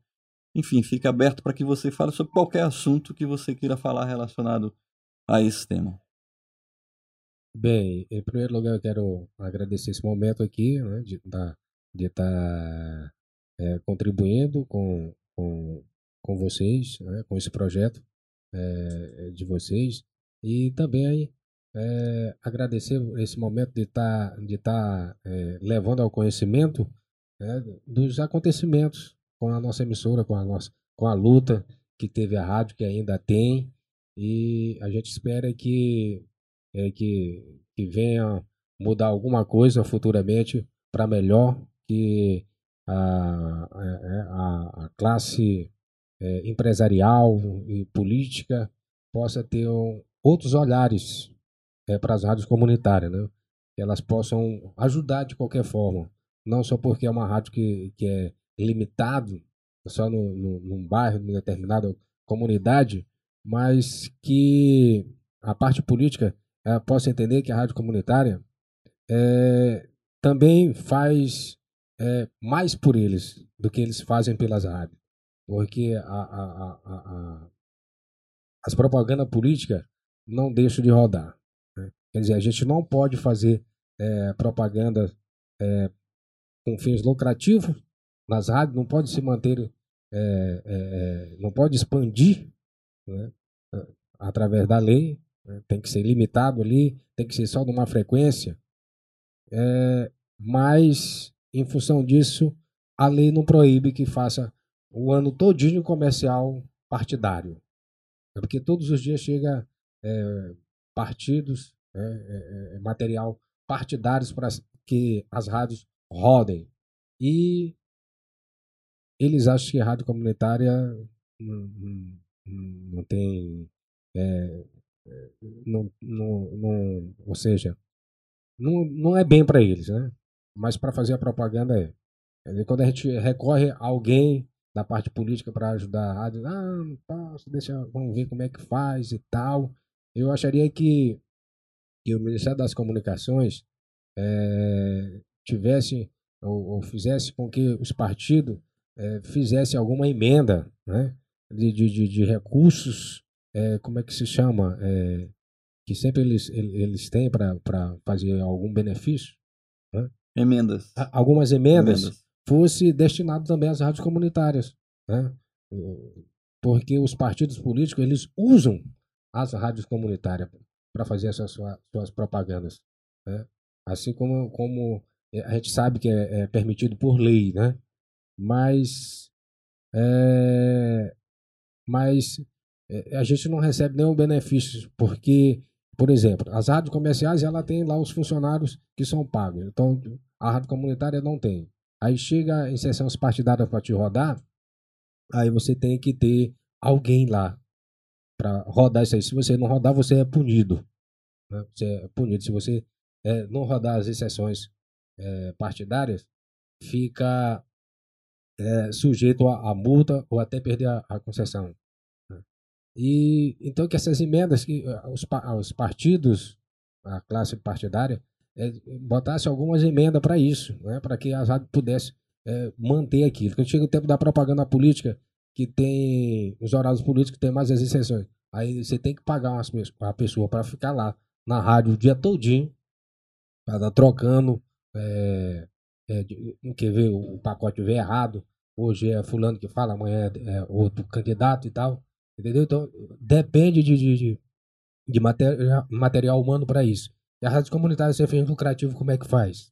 Enfim, fique aberto para que você fale sobre qualquer assunto que você queira falar relacionado a esse tema. Bem, em primeiro lugar eu quero agradecer esse momento aqui, né, de tá, estar tá, é, contribuindo com, com, com vocês, né, com esse projeto é, de vocês e também é, agradecer esse momento de estar tá, de tá, é, levando ao conhecimento né, dos acontecimentos com a nossa emissora, com a nossa com a luta que teve a rádio, que ainda tem, e a gente espera que é, que, que venha mudar alguma coisa futuramente para melhor, que a, a, a classe é, empresarial e política possa ter um, outros olhares é, para as rádios comunitárias, né? que elas possam ajudar de qualquer forma, não só porque é uma rádio que, que é limitado só no, no, num bairro, numa determinada comunidade, mas que a parte política é, possa entender que a rádio comunitária é, também faz é, mais por eles do que eles fazem pelas rádios. Porque a, a, a, as propagandas políticas não deixam de rodar. Né? Quer dizer, a gente não pode fazer é, propaganda é, com fins lucrativos nas rádios, não pode se manter, não pode expandir né, através da lei, né, tem que ser limitado ali, tem que ser só de uma frequência, é, mas em função disso, a lei não proíbe que faça o ano todinho comercial partidário. É porque todos os dias chega é, partidos, é, é, é material partidários para que as rádios rodem. E eles acham que a rádio comunitária não, não, não tem. É, é, não, não, não, ou seja, não, não é bem para eles, né? Mas para fazer a propaganda é. Quando a gente recorre a alguém da parte política para ajudar a rádio, ah, não posso, deixa, vamos ver como é que faz e tal. Eu acharia que, que o Ministério das Comunicações é, tivesse ou, ou, fizesse com que os partidos é, fizessem alguma emenda né, de, de, de recursos, é, como é que se chama? É, que sempre eles, eles têm para fazer algum benefício. Né? Emendas. Algumas emendas, emendas, fosse destinado também às rádios comunitárias. Né? Porque os partidos políticos eles usam as rádios comunitárias para fazer essas suas, suas propagandas. Né? Assim como, como a gente sabe que é, é permitido por lei, né? Mas, é, mas é, a gente não recebe nenhum benefício, porque, por exemplo, as rádios comerciais ela tem lá os funcionários que são pagos. Então, a rádio comunitária não tem. Aí chega em sessões partidárias para te rodar, aí você tem que ter alguém lá para rodar isso aí. Se você não rodar, você é punido. Né? Você é punido. Se você é, não rodar as exceções é, partidárias, fica é, sujeito a, a, multa ou até perder a, a concessão. E então que essas emendas que eh, os, os partidos, a classe partidária, é, botasse algumas emendas para isso, né? para que a rádio pudesse é, manter aquilo. Quando chega o tempo da propaganda política, que tem os horários políticos tem mais as exceções. Aí você tem que pagar uma, uma pessoa para ficar lá na rádio o dia todinho, para dar trocando, é, é, quer ver o pacote ver errado, hoje é fulano que fala, amanhã é outro candidato e tal, entendeu? Então depende de, de, de, de material, humano para isso. E a rádio comunitária, se é fez lucrativo, como é que faz?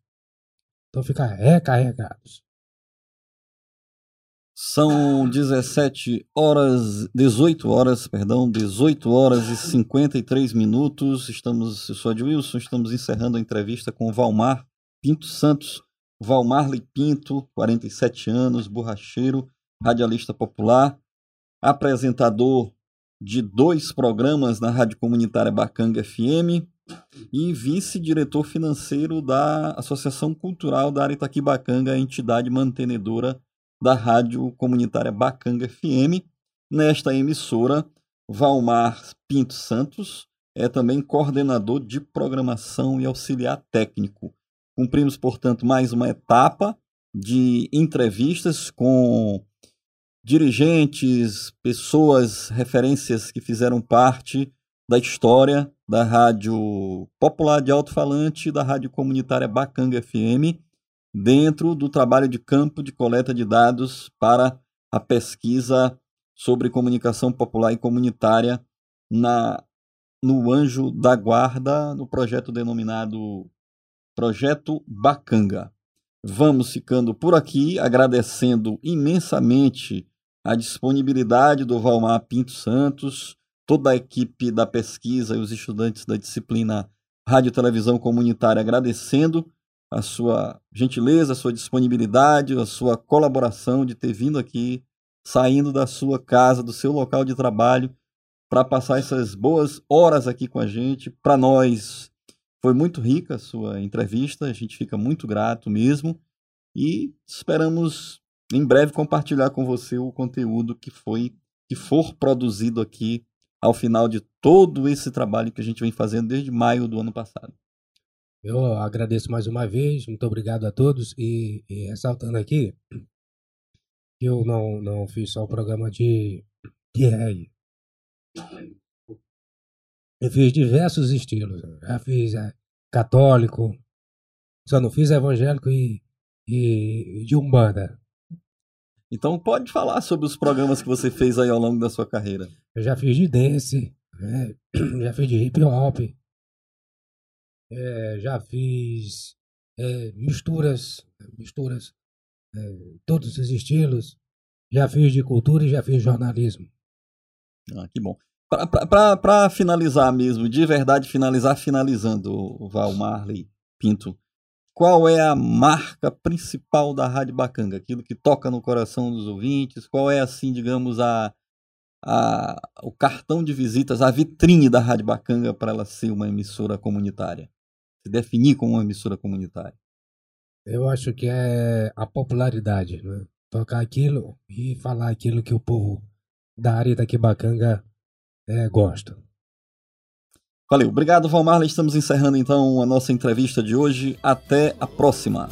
Então fica recarregados. São 17 horas, 18 horas, perdão, 18 horas e 53 minutos. Estamos, eu sou Wilson, estamos encerrando a entrevista com Valmar Pinto Santos. Valmar Pinto, 47 anos, borracheiro, radialista popular, apresentador de dois programas na Rádio Comunitária Bacanga FM e vice-diretor financeiro da Associação Cultural da Aritaquibacanga, entidade mantenedora da Rádio Comunitária Bacanga FM. Nesta emissora, Valmar Pinto Santos é também coordenador de programação e auxiliar técnico. Cumprimos, portanto, mais uma etapa de entrevistas com dirigentes, pessoas, referências que fizeram parte da história da Rádio Popular de Alto-Falante e da Rádio Comunitária Bacanga FM dentro do trabalho de campo de coleta de dados para a pesquisa sobre comunicação popular e comunitária na no Anjo da Guarda, no projeto denominado Projeto Bacanga. Vamos ficando por aqui, agradecendo imensamente a disponibilidade do Valmar Pinto Santos, toda a equipe da pesquisa e os estudantes da disciplina Rádio Televisão Comunitária agradecendo a sua gentileza, a sua disponibilidade, a sua colaboração de ter vindo aqui, saindo da sua casa, do seu local de trabalho, para passar essas boas horas aqui com a gente. Para nós foi muito rica a sua entrevista, a gente fica muito grato mesmo e esperamos em breve compartilhar com você o conteúdo que foi que for produzido aqui ao final de todo esse trabalho que a gente vem fazendo desde maio do ano passado. Eu agradeço mais uma vez, muito obrigado a todos e, e ressaltando aqui que eu não, não fiz só o programa de, reggae. Eu fiz diversos estilos. Já fiz é, católico, só não fiz evangélico e, e de umbanda. Então pode falar sobre os programas que você fez aí ao longo da sua carreira. Eu já fiz de dance, né? já fiz de hip hop, é, já fiz é, misturas, misturas, é, todos os estilos. Já fiz de cultura e já fiz jornalismo. Ah, que bom. Para finalizar mesmo, de verdade finalizar, finalizando, Val Marley Pinto, qual é a marca principal da Rádio Bacanga? Aquilo que toca no coração dos ouvintes? Qual é, assim, digamos, a, a, o cartão de visitas, a vitrine da Rádio Bacanga para ela ser uma emissora comunitária? Se definir como uma emissora comunitária? Eu acho que é a popularidade, né? Tocar aquilo e falar aquilo que o povo da área da Quibacanga é, gosta. Valeu. Obrigado, Valmar. Estamos encerrando então a nossa entrevista de hoje. Até a próxima.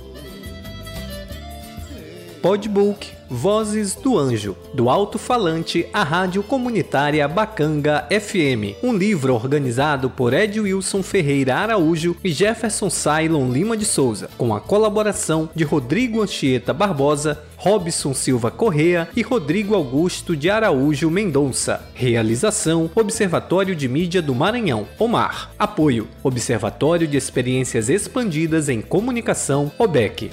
Podbook Vozes do Anjo, do alto-falante à rádio comunitária Bacanga FM, um livro organizado por Ed Wilson Ferreira Araújo e Jefferson Cylon Lima de Souza, com a colaboração de Rodrigo Anchieta Barbosa, Robson Silva Correa e Rodrigo Augusto de Araújo Mendonça. Realização: Observatório de Mídia do Maranhão, OMAR. Apoio: Observatório de Experiências Expandidas em Comunicação, OBEC.